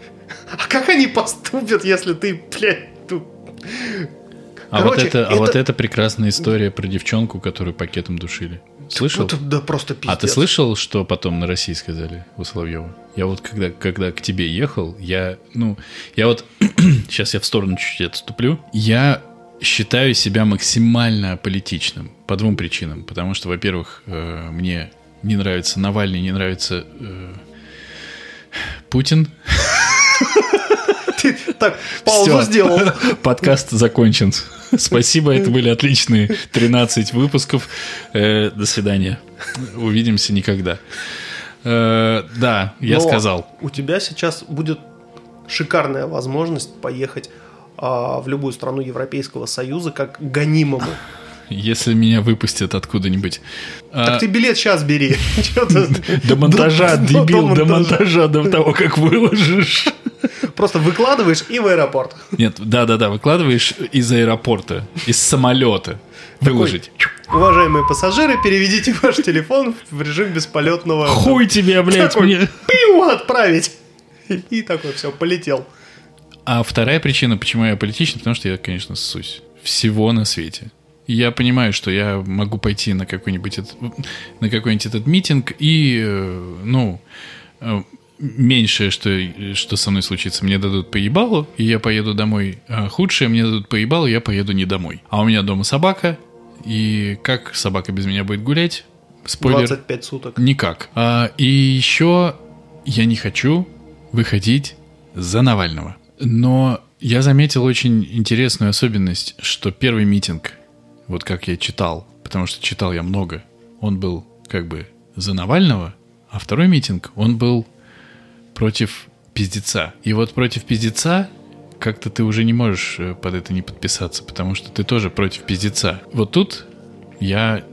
Speaker 2: А как они поступят, если ты, блядь, тут
Speaker 1: а, Короче, вот это, это... а вот это прекрасная история про девчонку, которую пакетом душили. Слышал? Это,
Speaker 2: да просто пиздец.
Speaker 1: А ты слышал, что потом на России сказали у Соловьева? Я вот когда, когда к тебе ехал, я, ну, я вот, [clears throat] сейчас я в сторону чуть-чуть отступлю, я считаю себя максимально политичным по двум причинам. Потому что, во-первых, э, мне не нравится Навальный, не нравится э, Путин. [laughs]
Speaker 2: Так паузу Всё. сделал. [laughs]
Speaker 1: Подкаст закончен. [laughs] Спасибо, это были отличные 13 выпусков. Э, до свидания. Увидимся никогда. Э, да, я Но сказал.
Speaker 2: У тебя сейчас будет шикарная возможность поехать а, в любую страну Европейского Союза как гонимому. [laughs]
Speaker 1: Если меня выпустят откуда-нибудь.
Speaker 2: Так а... ты билет сейчас бери.
Speaker 1: До монтажа, дебил, до монтажа, до того, как выложишь.
Speaker 2: Просто выкладываешь и в аэропорт.
Speaker 1: Нет, да-да-да, выкладываешь из аэропорта, из самолета. Выложить.
Speaker 2: Уважаемые пассажиры, переведите ваш телефон в режим бесполетного...
Speaker 1: Хуй тебе, блядь,
Speaker 2: такой, мне... Пиу, отправить. И такой, все, полетел.
Speaker 1: А вторая причина, почему я политичный, потому что я, конечно, ссусь. Всего на свете. Я понимаю, что я могу пойти на какой-нибудь этот, на какой-нибудь этот митинг и, э, ну, э, меньшее, что, что со мной случится, мне дадут поебалу, и я поеду домой. А худшее, мне дадут поебалу, я поеду не домой. А у меня дома собака, и как собака без меня будет гулять?
Speaker 2: Спойлер. 25 суток.
Speaker 1: Никак. А, и еще я не хочу выходить за Навального. Но я заметил очень интересную особенность, что первый митинг, вот как я читал, потому что читал я много, он был как бы за Навального, а второй митинг, он был против пиздеца. И вот против пиздеца как-то ты уже не можешь э, под это не подписаться, потому что ты тоже против пиздеца. Вот тут я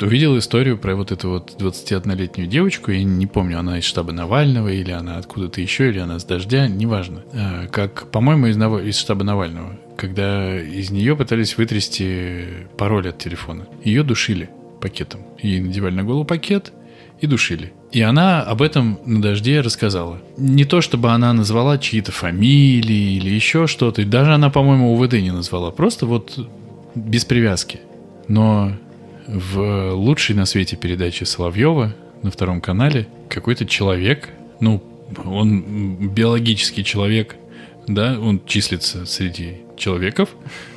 Speaker 1: увидел историю про вот эту вот 21-летнюю девочку, я не помню, она из штаба Навального, или она откуда-то еще, или она с дождя, неважно. А, как, по-моему, из, из штаба Навального, когда из нее пытались вытрясти пароль от телефона. Ее душили пакетом. Ей надевали на голову пакет и душили. И она об этом на дожде рассказала. Не то, чтобы она назвала чьи-то фамилии или еще что-то. Даже она, по-моему, УВД не назвала. Просто вот без привязки. Но в лучшей на свете передаче Соловьева на втором канале какой-то человек, ну, он биологический человек, да, он числится среди человеков,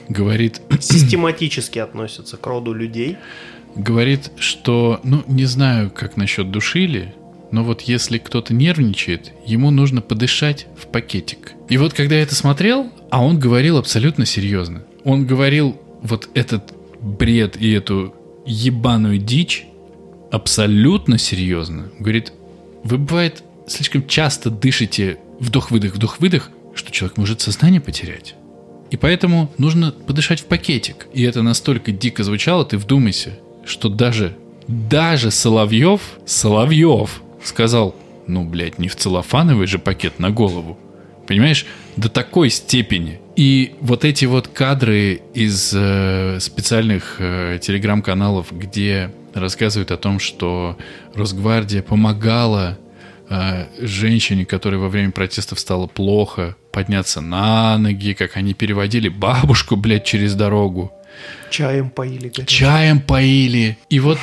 Speaker 1: говорит...
Speaker 2: Систематически относится к роду людей
Speaker 1: говорит, что, ну, не знаю, как насчет душили, но вот если кто-то нервничает, ему нужно подышать в пакетик. И вот когда я это смотрел, а он говорил абсолютно серьезно. Он говорил вот этот бред и эту ебаную дичь абсолютно серьезно. Говорит, вы бывает слишком часто дышите вдох-выдох, вдох-выдох, что человек может сознание потерять. И поэтому нужно подышать в пакетик. И это настолько дико звучало, ты вдумайся что даже, даже Соловьев, Соловьев сказал, ну, блядь, не в целлофановый же пакет на голову. Понимаешь, до такой степени. И вот эти вот кадры из э, специальных э, телеграм-каналов, где рассказывают о том, что Росгвардия помогала э, женщине, которой во время протестов стало плохо, подняться на ноги, как они переводили бабушку, блядь, через дорогу.
Speaker 2: Чаем поили. Горячим.
Speaker 1: Чаем поили. И вот,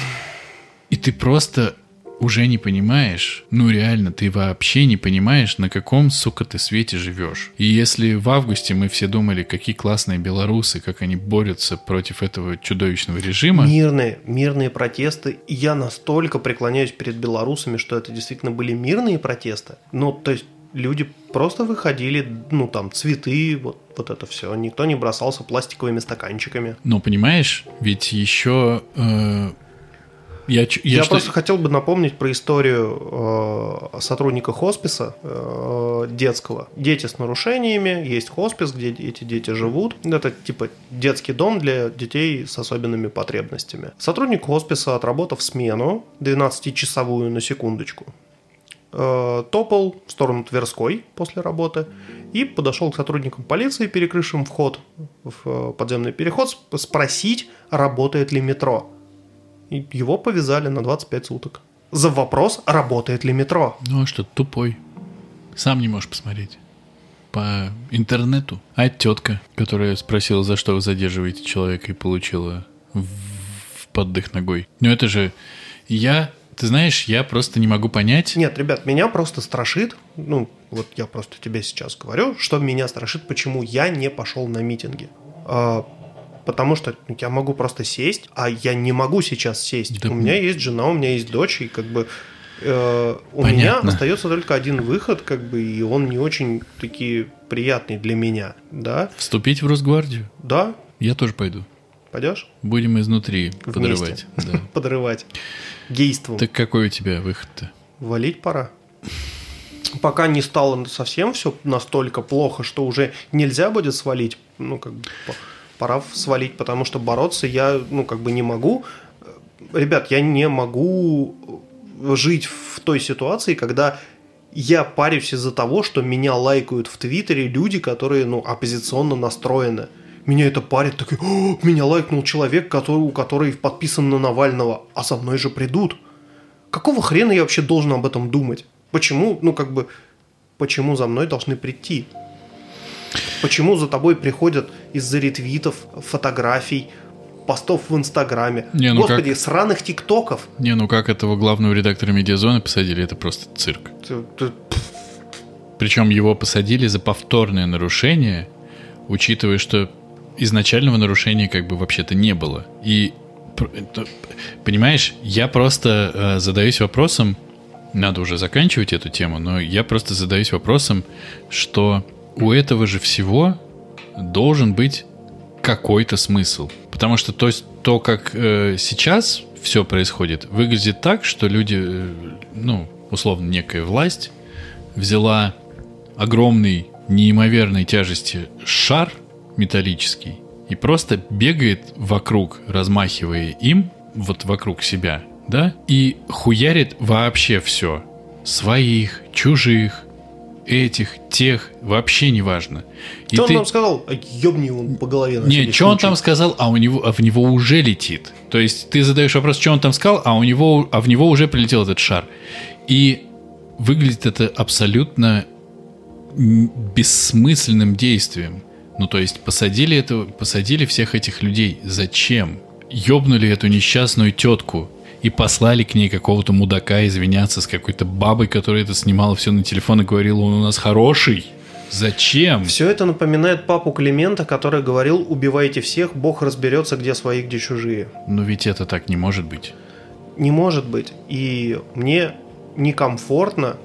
Speaker 1: и ты просто уже не понимаешь, ну реально, ты вообще не понимаешь, на каком, сука, ты свете живешь. И если в августе мы все думали, какие классные белорусы, как они борются против этого чудовищного режима.
Speaker 2: Мирные, мирные протесты. И я настолько преклоняюсь перед белорусами, что это действительно были мирные протесты. Ну, то есть люди просто выходили, ну там цветы, вот, вот это все. Никто не бросался пластиковыми стаканчиками.
Speaker 1: Но понимаешь, ведь еще э, я,
Speaker 2: я, я что... просто хотел бы напомнить про историю э, сотрудника хосписа э, детского. Дети с нарушениями, есть хоспис, где эти дети живут. Это типа детский дом для детей с особенными потребностями. Сотрудник хосписа, отработав смену, 12-часовую на секундочку, э, топал в сторону Тверской после работы и подошел к сотрудникам полиции, перекрывшим вход в э, подземный переход, спросить, работает ли метро. И его повязали на 25 суток. За вопрос, работает ли метро.
Speaker 1: Ну а что, тупой. Сам не можешь посмотреть. По интернету. А тетка, которая спросила, за что вы задерживаете человека и получила в, поддых ногой. Ну это же... Я ты знаешь, я просто не могу понять.
Speaker 2: Нет, ребят, меня просто страшит, ну, вот я просто тебе сейчас говорю, что меня страшит, почему я не пошел на митинги. А, потому что я могу просто сесть, а я не могу сейчас сесть. Да, у меня есть жена, у меня есть дочь, и как бы э, у Понятно. меня остается только один выход, как бы, и он не очень таки приятный для меня, да.
Speaker 1: Вступить в Росгвардию?
Speaker 2: Да.
Speaker 1: Я тоже пойду.
Speaker 2: Пойдешь?
Speaker 1: Будем изнутри Вместе. подрывать. [laughs]
Speaker 2: Да. подрывать. Гейством.
Speaker 1: Так какой у тебя выход-то?
Speaker 2: Валить пора. Пока не стало совсем все настолько плохо, что уже нельзя будет свалить, ну, как бы, пора свалить, потому что бороться я, ну, как бы не могу. Ребят, я не могу жить в той ситуации, когда я парюсь из-за того, что меня лайкают в Твиттере люди, которые, ну, оппозиционно настроены меня это парит, такой, меня лайкнул человек, который, у который подписан на Навального, а со мной же придут. Какого хрена я вообще должен об этом думать? Почему, ну как бы, почему за мной должны прийти? Почему за тобой приходят из-за ретвитов, фотографий, постов в Инстаграме? Не, ну Господи, как... сраных тиктоков.
Speaker 1: Не, ну как этого главного редактора медиазоны посадили, это просто цирк. Ты, ты... Причем его посадили за повторное нарушение, учитывая, что изначального нарушения как бы вообще-то не было. И понимаешь, я просто э, задаюсь вопросом, надо уже заканчивать эту тему, но я просто задаюсь вопросом, что у этого же всего должен быть какой-то смысл. Потому что то, то как э, сейчас все происходит, выглядит так, что люди, э, ну, условно, некая власть взяла огромный, неимоверной тяжести шар металлический и просто бегает вокруг, размахивая им, вот вокруг себя, да, и хуярит вообще все. Своих, чужих, этих, тех, вообще не важно. И
Speaker 2: Что он
Speaker 1: ты-
Speaker 2: нам сказал? А Ёбни его по голове.
Speaker 1: не, что он там сказал, а у него, а в него уже летит. То есть ты задаешь вопрос, что он там сказал, а у него, а в него уже прилетел этот шар. И выглядит это абсолютно бессмысленным действием. Ну, то есть посадили это, посадили всех этих людей. Зачем? Ёбнули эту несчастную тетку и послали к ней какого-то мудака извиняться с какой-то бабой, которая это снимала все на телефон и говорила, он у нас хороший. Зачем?
Speaker 2: Все это напоминает папу Климента, который говорил, убивайте всех, Бог разберется, где свои, где чужие.
Speaker 1: Но ведь это так не может быть.
Speaker 2: Не может быть. И мне некомфортно,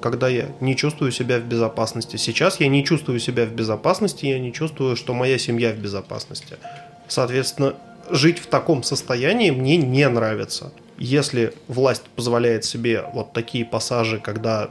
Speaker 2: когда я не чувствую себя в безопасности. Сейчас я не чувствую себя в безопасности, я не чувствую, что моя семья в безопасности. Соответственно, жить в таком состоянии мне не нравится. Если власть позволяет себе вот такие пассажи, когда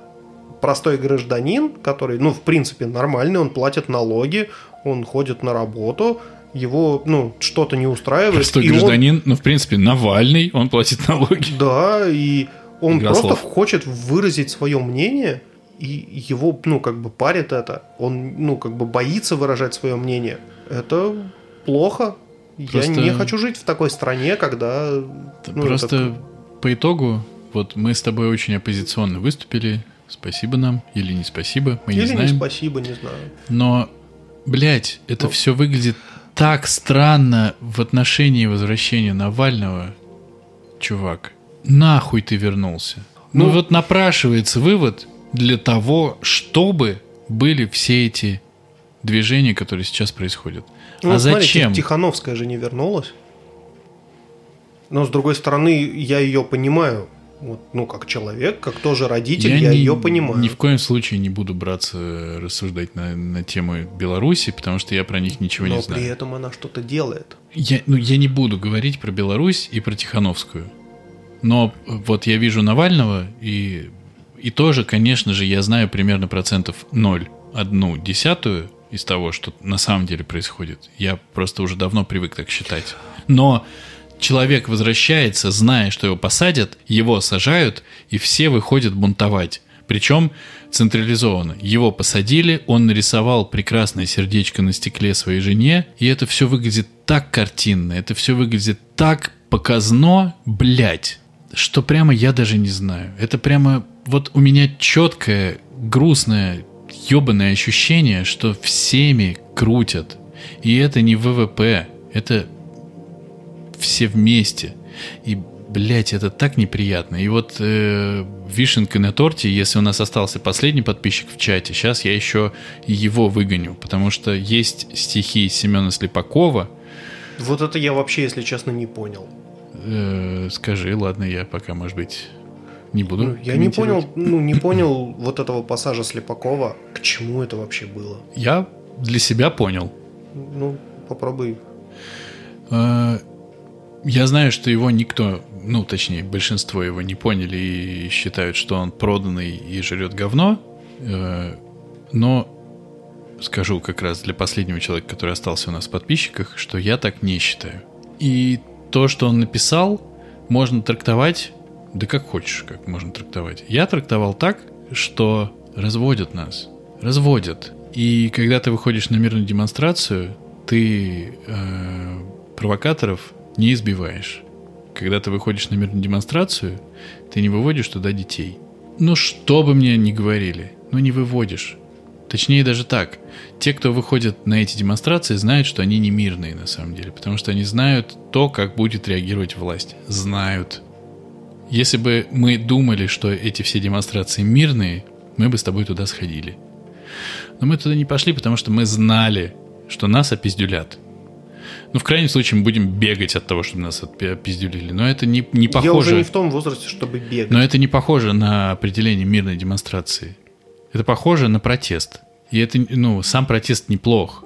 Speaker 2: простой гражданин, который, ну, в принципе, нормальный, он платит налоги, он ходит на работу, его, ну, что-то не устраивает.
Speaker 1: Простой
Speaker 2: и он-
Speaker 1: гражданин, ну, в принципе, Навальный, он платит налоги.
Speaker 2: да, и он
Speaker 1: Игра
Speaker 2: просто хочет выразить свое мнение, и его, ну, как бы парит это. Он, ну, как бы боится выражать свое мнение. Это плохо.
Speaker 1: Просто-
Speaker 2: Я не хочу жить в такой стране, когда... ну,
Speaker 1: Просто
Speaker 2: это-
Speaker 1: по итогу, вот мы с тобой очень оппозиционно выступили. Спасибо нам или не спасибо, мы не
Speaker 2: Или не
Speaker 1: знаем.
Speaker 2: спасибо, не знаю.
Speaker 1: Но, блядь, это
Speaker 2: Ну.
Speaker 1: все выглядит так странно в отношении возвращения Навального. Чувак, нахуй ты вернулся? Ну,
Speaker 2: Ну.
Speaker 1: вот напрашивается вывод для того, чтобы были все эти движения, которые сейчас происходят.
Speaker 2: Ну,
Speaker 1: а
Speaker 2: смотри,
Speaker 1: зачем?
Speaker 2: Тихановская же не вернулась. Но, с другой стороны, я ее понимаю. Вот, ну, как человек, как тоже родитель, я,
Speaker 1: ни-
Speaker 2: ее понимаю.
Speaker 1: Ни в коем случае не буду браться рассуждать на, на тему Беларуси, потому что я про них ничего
Speaker 2: Но
Speaker 1: не
Speaker 2: при
Speaker 1: знаю.
Speaker 2: этом она что-то делает.
Speaker 1: Я, ну, я не буду говорить про Беларусь и про Тихановскую. Но вот я вижу Навального, и, и тоже, конечно же, я знаю примерно процентов 0, одну десятую из того, что на самом деле происходит. Я просто уже давно привык так считать. Но человек возвращается, зная, что его посадят, его сажают, и все выходят бунтовать. Причем централизованно. Его посадили, он нарисовал прекрасное сердечко на стекле своей жене, и это все выглядит так картинно, это все выглядит так показно, блядь, что прямо я даже не знаю. Это прямо вот у меня четкое, грустное, ебаное ощущение, что всеми крутят. И это не ВВП, это все вместе. И, блядь, это так неприятно. И вот э, вишенка на торте, если у нас остался последний подписчик в чате, сейчас я еще его выгоню, потому что есть стихи Семена Слепакова.
Speaker 2: Вот это я вообще, если честно, не понял.
Speaker 1: Э, скажи, ладно, я пока, может быть, не буду.
Speaker 2: Ну, я не понял, ну, не понял вот этого пассажа Слепакова, к чему это вообще было.
Speaker 1: Я для себя понял.
Speaker 2: Ну, попробуй.
Speaker 1: Э, Я знаю, что его никто, ну, точнее, большинство его не поняли и считают, что он проданный и жрет говно. Э, Но скажу как раз для последнего человека, который остался у нас в подписчиках, что я так не считаю. И то, что он написал, можно трактовать, да как хочешь, как можно трактовать. Я трактовал так, что разводят нас. Разводят. И когда ты выходишь на мирную демонстрацию, ты э, провокаторов не избиваешь. Когда ты выходишь на мирную демонстрацию, ты не выводишь туда детей. Ну, что бы мне ни говорили, ну не выводишь. Точнее даже так. Те, кто выходят на эти демонстрации, знают, что они не мирные на самом деле, потому что они знают то, как будет реагировать власть. Знают. Если бы мы думали, что эти все демонстрации мирные, мы бы с тобой туда сходили. Но мы туда не пошли, потому что мы знали, что нас опиздюлят. Ну, в крайнем случае, мы будем бегать от того, чтобы нас опиздюлили. Но это не, не
Speaker 2: Я уже
Speaker 1: похоже.
Speaker 2: не в том возрасте, чтобы бегать.
Speaker 1: Но это не похоже на определение мирной демонстрации. Это похоже на протест. И это, ну, сам протест неплох.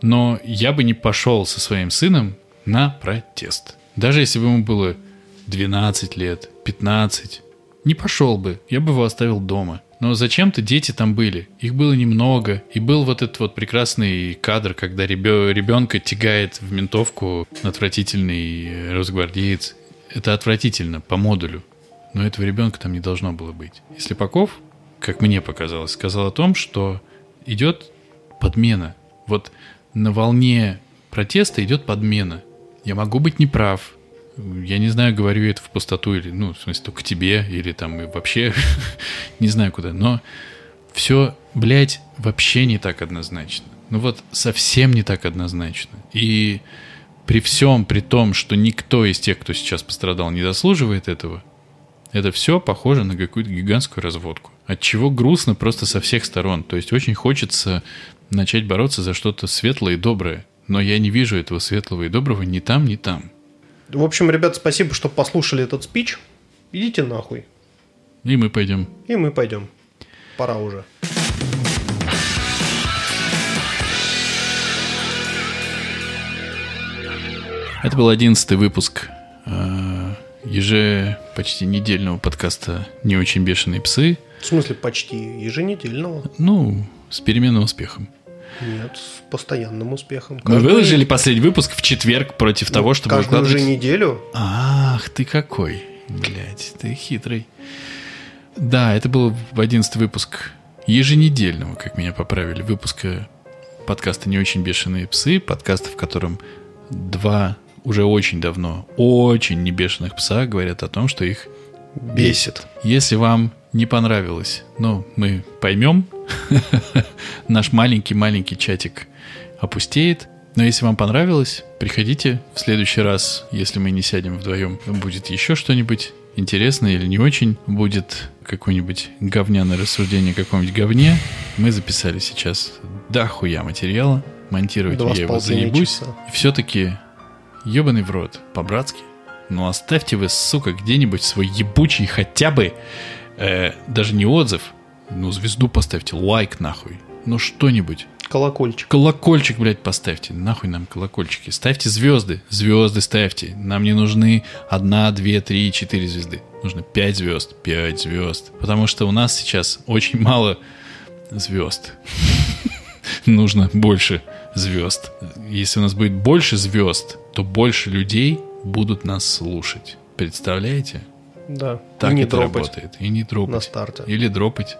Speaker 1: Но я бы не пошел со своим сыном на протест. Даже если бы ему было 12 лет, 15. Не пошел бы, я бы его оставил дома. Но зачем-то дети там были. Их было немного. И был вот этот вот прекрасный кадр, когда ребё- ребенка тягает в ментовку отвратительный росгвардеец. Это отвратительно по модулю. Но этого ребенка там не должно было быть. И Слепаков, как мне показалось, сказал о том, что идет подмена. Вот на волне протеста идет подмена. Я могу быть неправ. Я не знаю, говорю это в пустоту или, ну, в смысле, только тебе, или там и вообще [laughs] не знаю куда. Но все, блядь, вообще не так однозначно. Ну вот совсем не так однозначно. И при всем, при том, что никто из тех, кто сейчас пострадал, не заслуживает этого, это все похоже на какую-то гигантскую разводку. От чего грустно просто со всех сторон. То есть очень хочется начать бороться за что-то светлое и доброе. Но я не вижу этого светлого и доброго ни там, ни там.
Speaker 2: В общем, ребят, спасибо, что послушали этот спич. Идите нахуй.
Speaker 1: И мы пойдем.
Speaker 2: И мы пойдем. Пора уже.
Speaker 1: Это был одиннадцатый выпуск э, еже почти недельного подкаста «Не очень бешеные псы».
Speaker 2: В смысле, почти еженедельного.
Speaker 1: Ну, с переменным успехом.
Speaker 2: Нет, с постоянным успехом.
Speaker 1: Мы
Speaker 2: Каждую-
Speaker 1: выложили последний выпуск в четверг против
Speaker 2: ну,
Speaker 1: того, чтобы
Speaker 2: каждую же
Speaker 1: выкладывать...
Speaker 2: неделю.
Speaker 1: Ах, ты какой. Блять, ты хитрый. Да, это был одиннадцатый выпуск еженедельного, как меня поправили, выпуска подкаста «Не очень бешеные псы», подкаста, в котором два уже очень давно, очень не бешеных пса говорят о том, что их бесит. Если вам не понравилось, ну, мы поймем, [laughs] наш маленький-маленький чатик опустеет. Но если вам понравилось, приходите в следующий раз, если мы не сядем вдвоем, будет еще что-нибудь интересное или не очень, будет какое-нибудь говняное рассуждение о каком-нибудь говне. Мы записали сейчас дохуя материала, монтировать
Speaker 2: Два
Speaker 1: я его заебусь. все-таки ебаный в рот, по-братски. Ну оставьте вы, сука, где-нибудь свой ебучий хотя бы, э, даже не отзыв, ну звезду поставьте, лайк нахуй, ну что-нибудь.
Speaker 2: Колокольчик.
Speaker 1: Колокольчик, блядь, поставьте. Нахуй нам колокольчики. Ставьте звезды. Звезды ставьте. Нам не нужны одна, две, три, четыре звезды. Нужно пять звезд. Пять звезд. Потому что у нас сейчас очень мало звезд. [laughs] Нужно больше звезд. Если у нас будет больше звезд, то больше людей будут нас слушать. Представляете?
Speaker 2: Да.
Speaker 1: Так
Speaker 2: И не
Speaker 1: это
Speaker 2: дропать
Speaker 1: работает. И не дропать.
Speaker 2: на старте.
Speaker 1: Или дропать.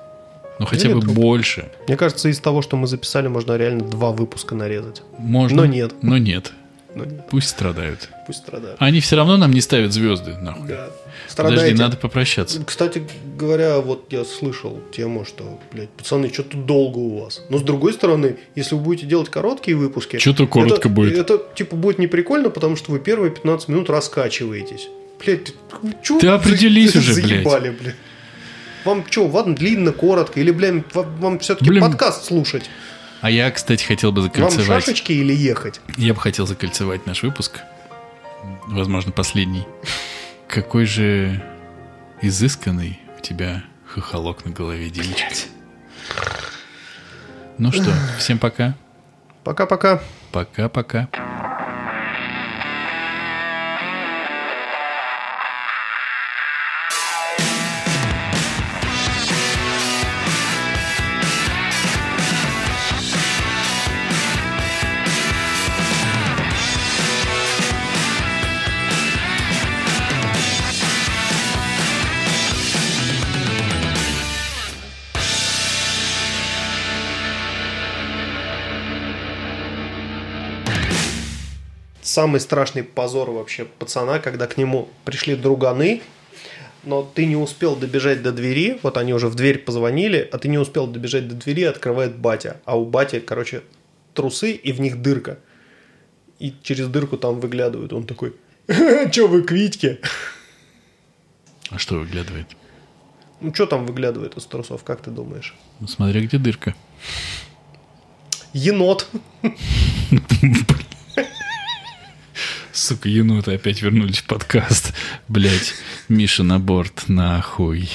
Speaker 1: Ну хотя
Speaker 2: Или
Speaker 1: бы
Speaker 2: дропать.
Speaker 1: больше.
Speaker 2: Мне кажется, из того, что мы записали, можно реально два выпуска нарезать.
Speaker 1: Можно.
Speaker 2: Но нет.
Speaker 1: Но нет.
Speaker 2: Ну, нет,
Speaker 1: Пусть страдают.
Speaker 2: пусть страдают.
Speaker 1: Они все равно нам не ставят звезды, нахуй.
Speaker 2: Да.
Speaker 1: Подожди,
Speaker 2: Страдаете.
Speaker 1: надо попрощаться.
Speaker 2: Кстати говоря, вот я слышал тему, что, блядь, пацаны, что-то долго у вас. Но с другой стороны, если вы будете делать короткие выпуски...
Speaker 1: Чё-то коротко
Speaker 2: это,
Speaker 1: будет.
Speaker 2: Это, типа, будет не прикольно, потому что вы первые 15 минут раскачиваетесь. Блядь, чё
Speaker 1: Ты
Speaker 2: вы
Speaker 1: определись
Speaker 2: за-
Speaker 1: уже, блядь.
Speaker 2: заебали, блядь. Вам что, ладно, длинно, коротко? Или, блядь, вам, вам все-таки подкаст слушать?
Speaker 1: А я, кстати, хотел бы
Speaker 2: Вам
Speaker 1: закольцевать.
Speaker 2: шашечки или ехать?
Speaker 1: Я бы хотел закольцевать наш выпуск. Возможно, последний. Какой же изысканный у тебя хохолок на голове, девочка. Ну что, всем пока.
Speaker 2: Пока-пока.
Speaker 1: Пока-пока.
Speaker 2: Самый страшный позор вообще пацана, когда к нему пришли друганы, но ты не успел добежать до двери, вот они уже в дверь позвонили, а ты не успел добежать до двери, открывает батя. А у бати, короче, трусы и в них дырка. И через дырку там выглядывают. Он такой, че вы к Витьке?
Speaker 1: А что выглядывает?
Speaker 2: Ну, что там выглядывает из трусов, как ты думаешь?
Speaker 1: Ну, смотри, где дырка.
Speaker 2: Енот. [laughs]
Speaker 1: Сука, еноты опять вернулись в подкаст. Блять, Миша на борт, нахуй.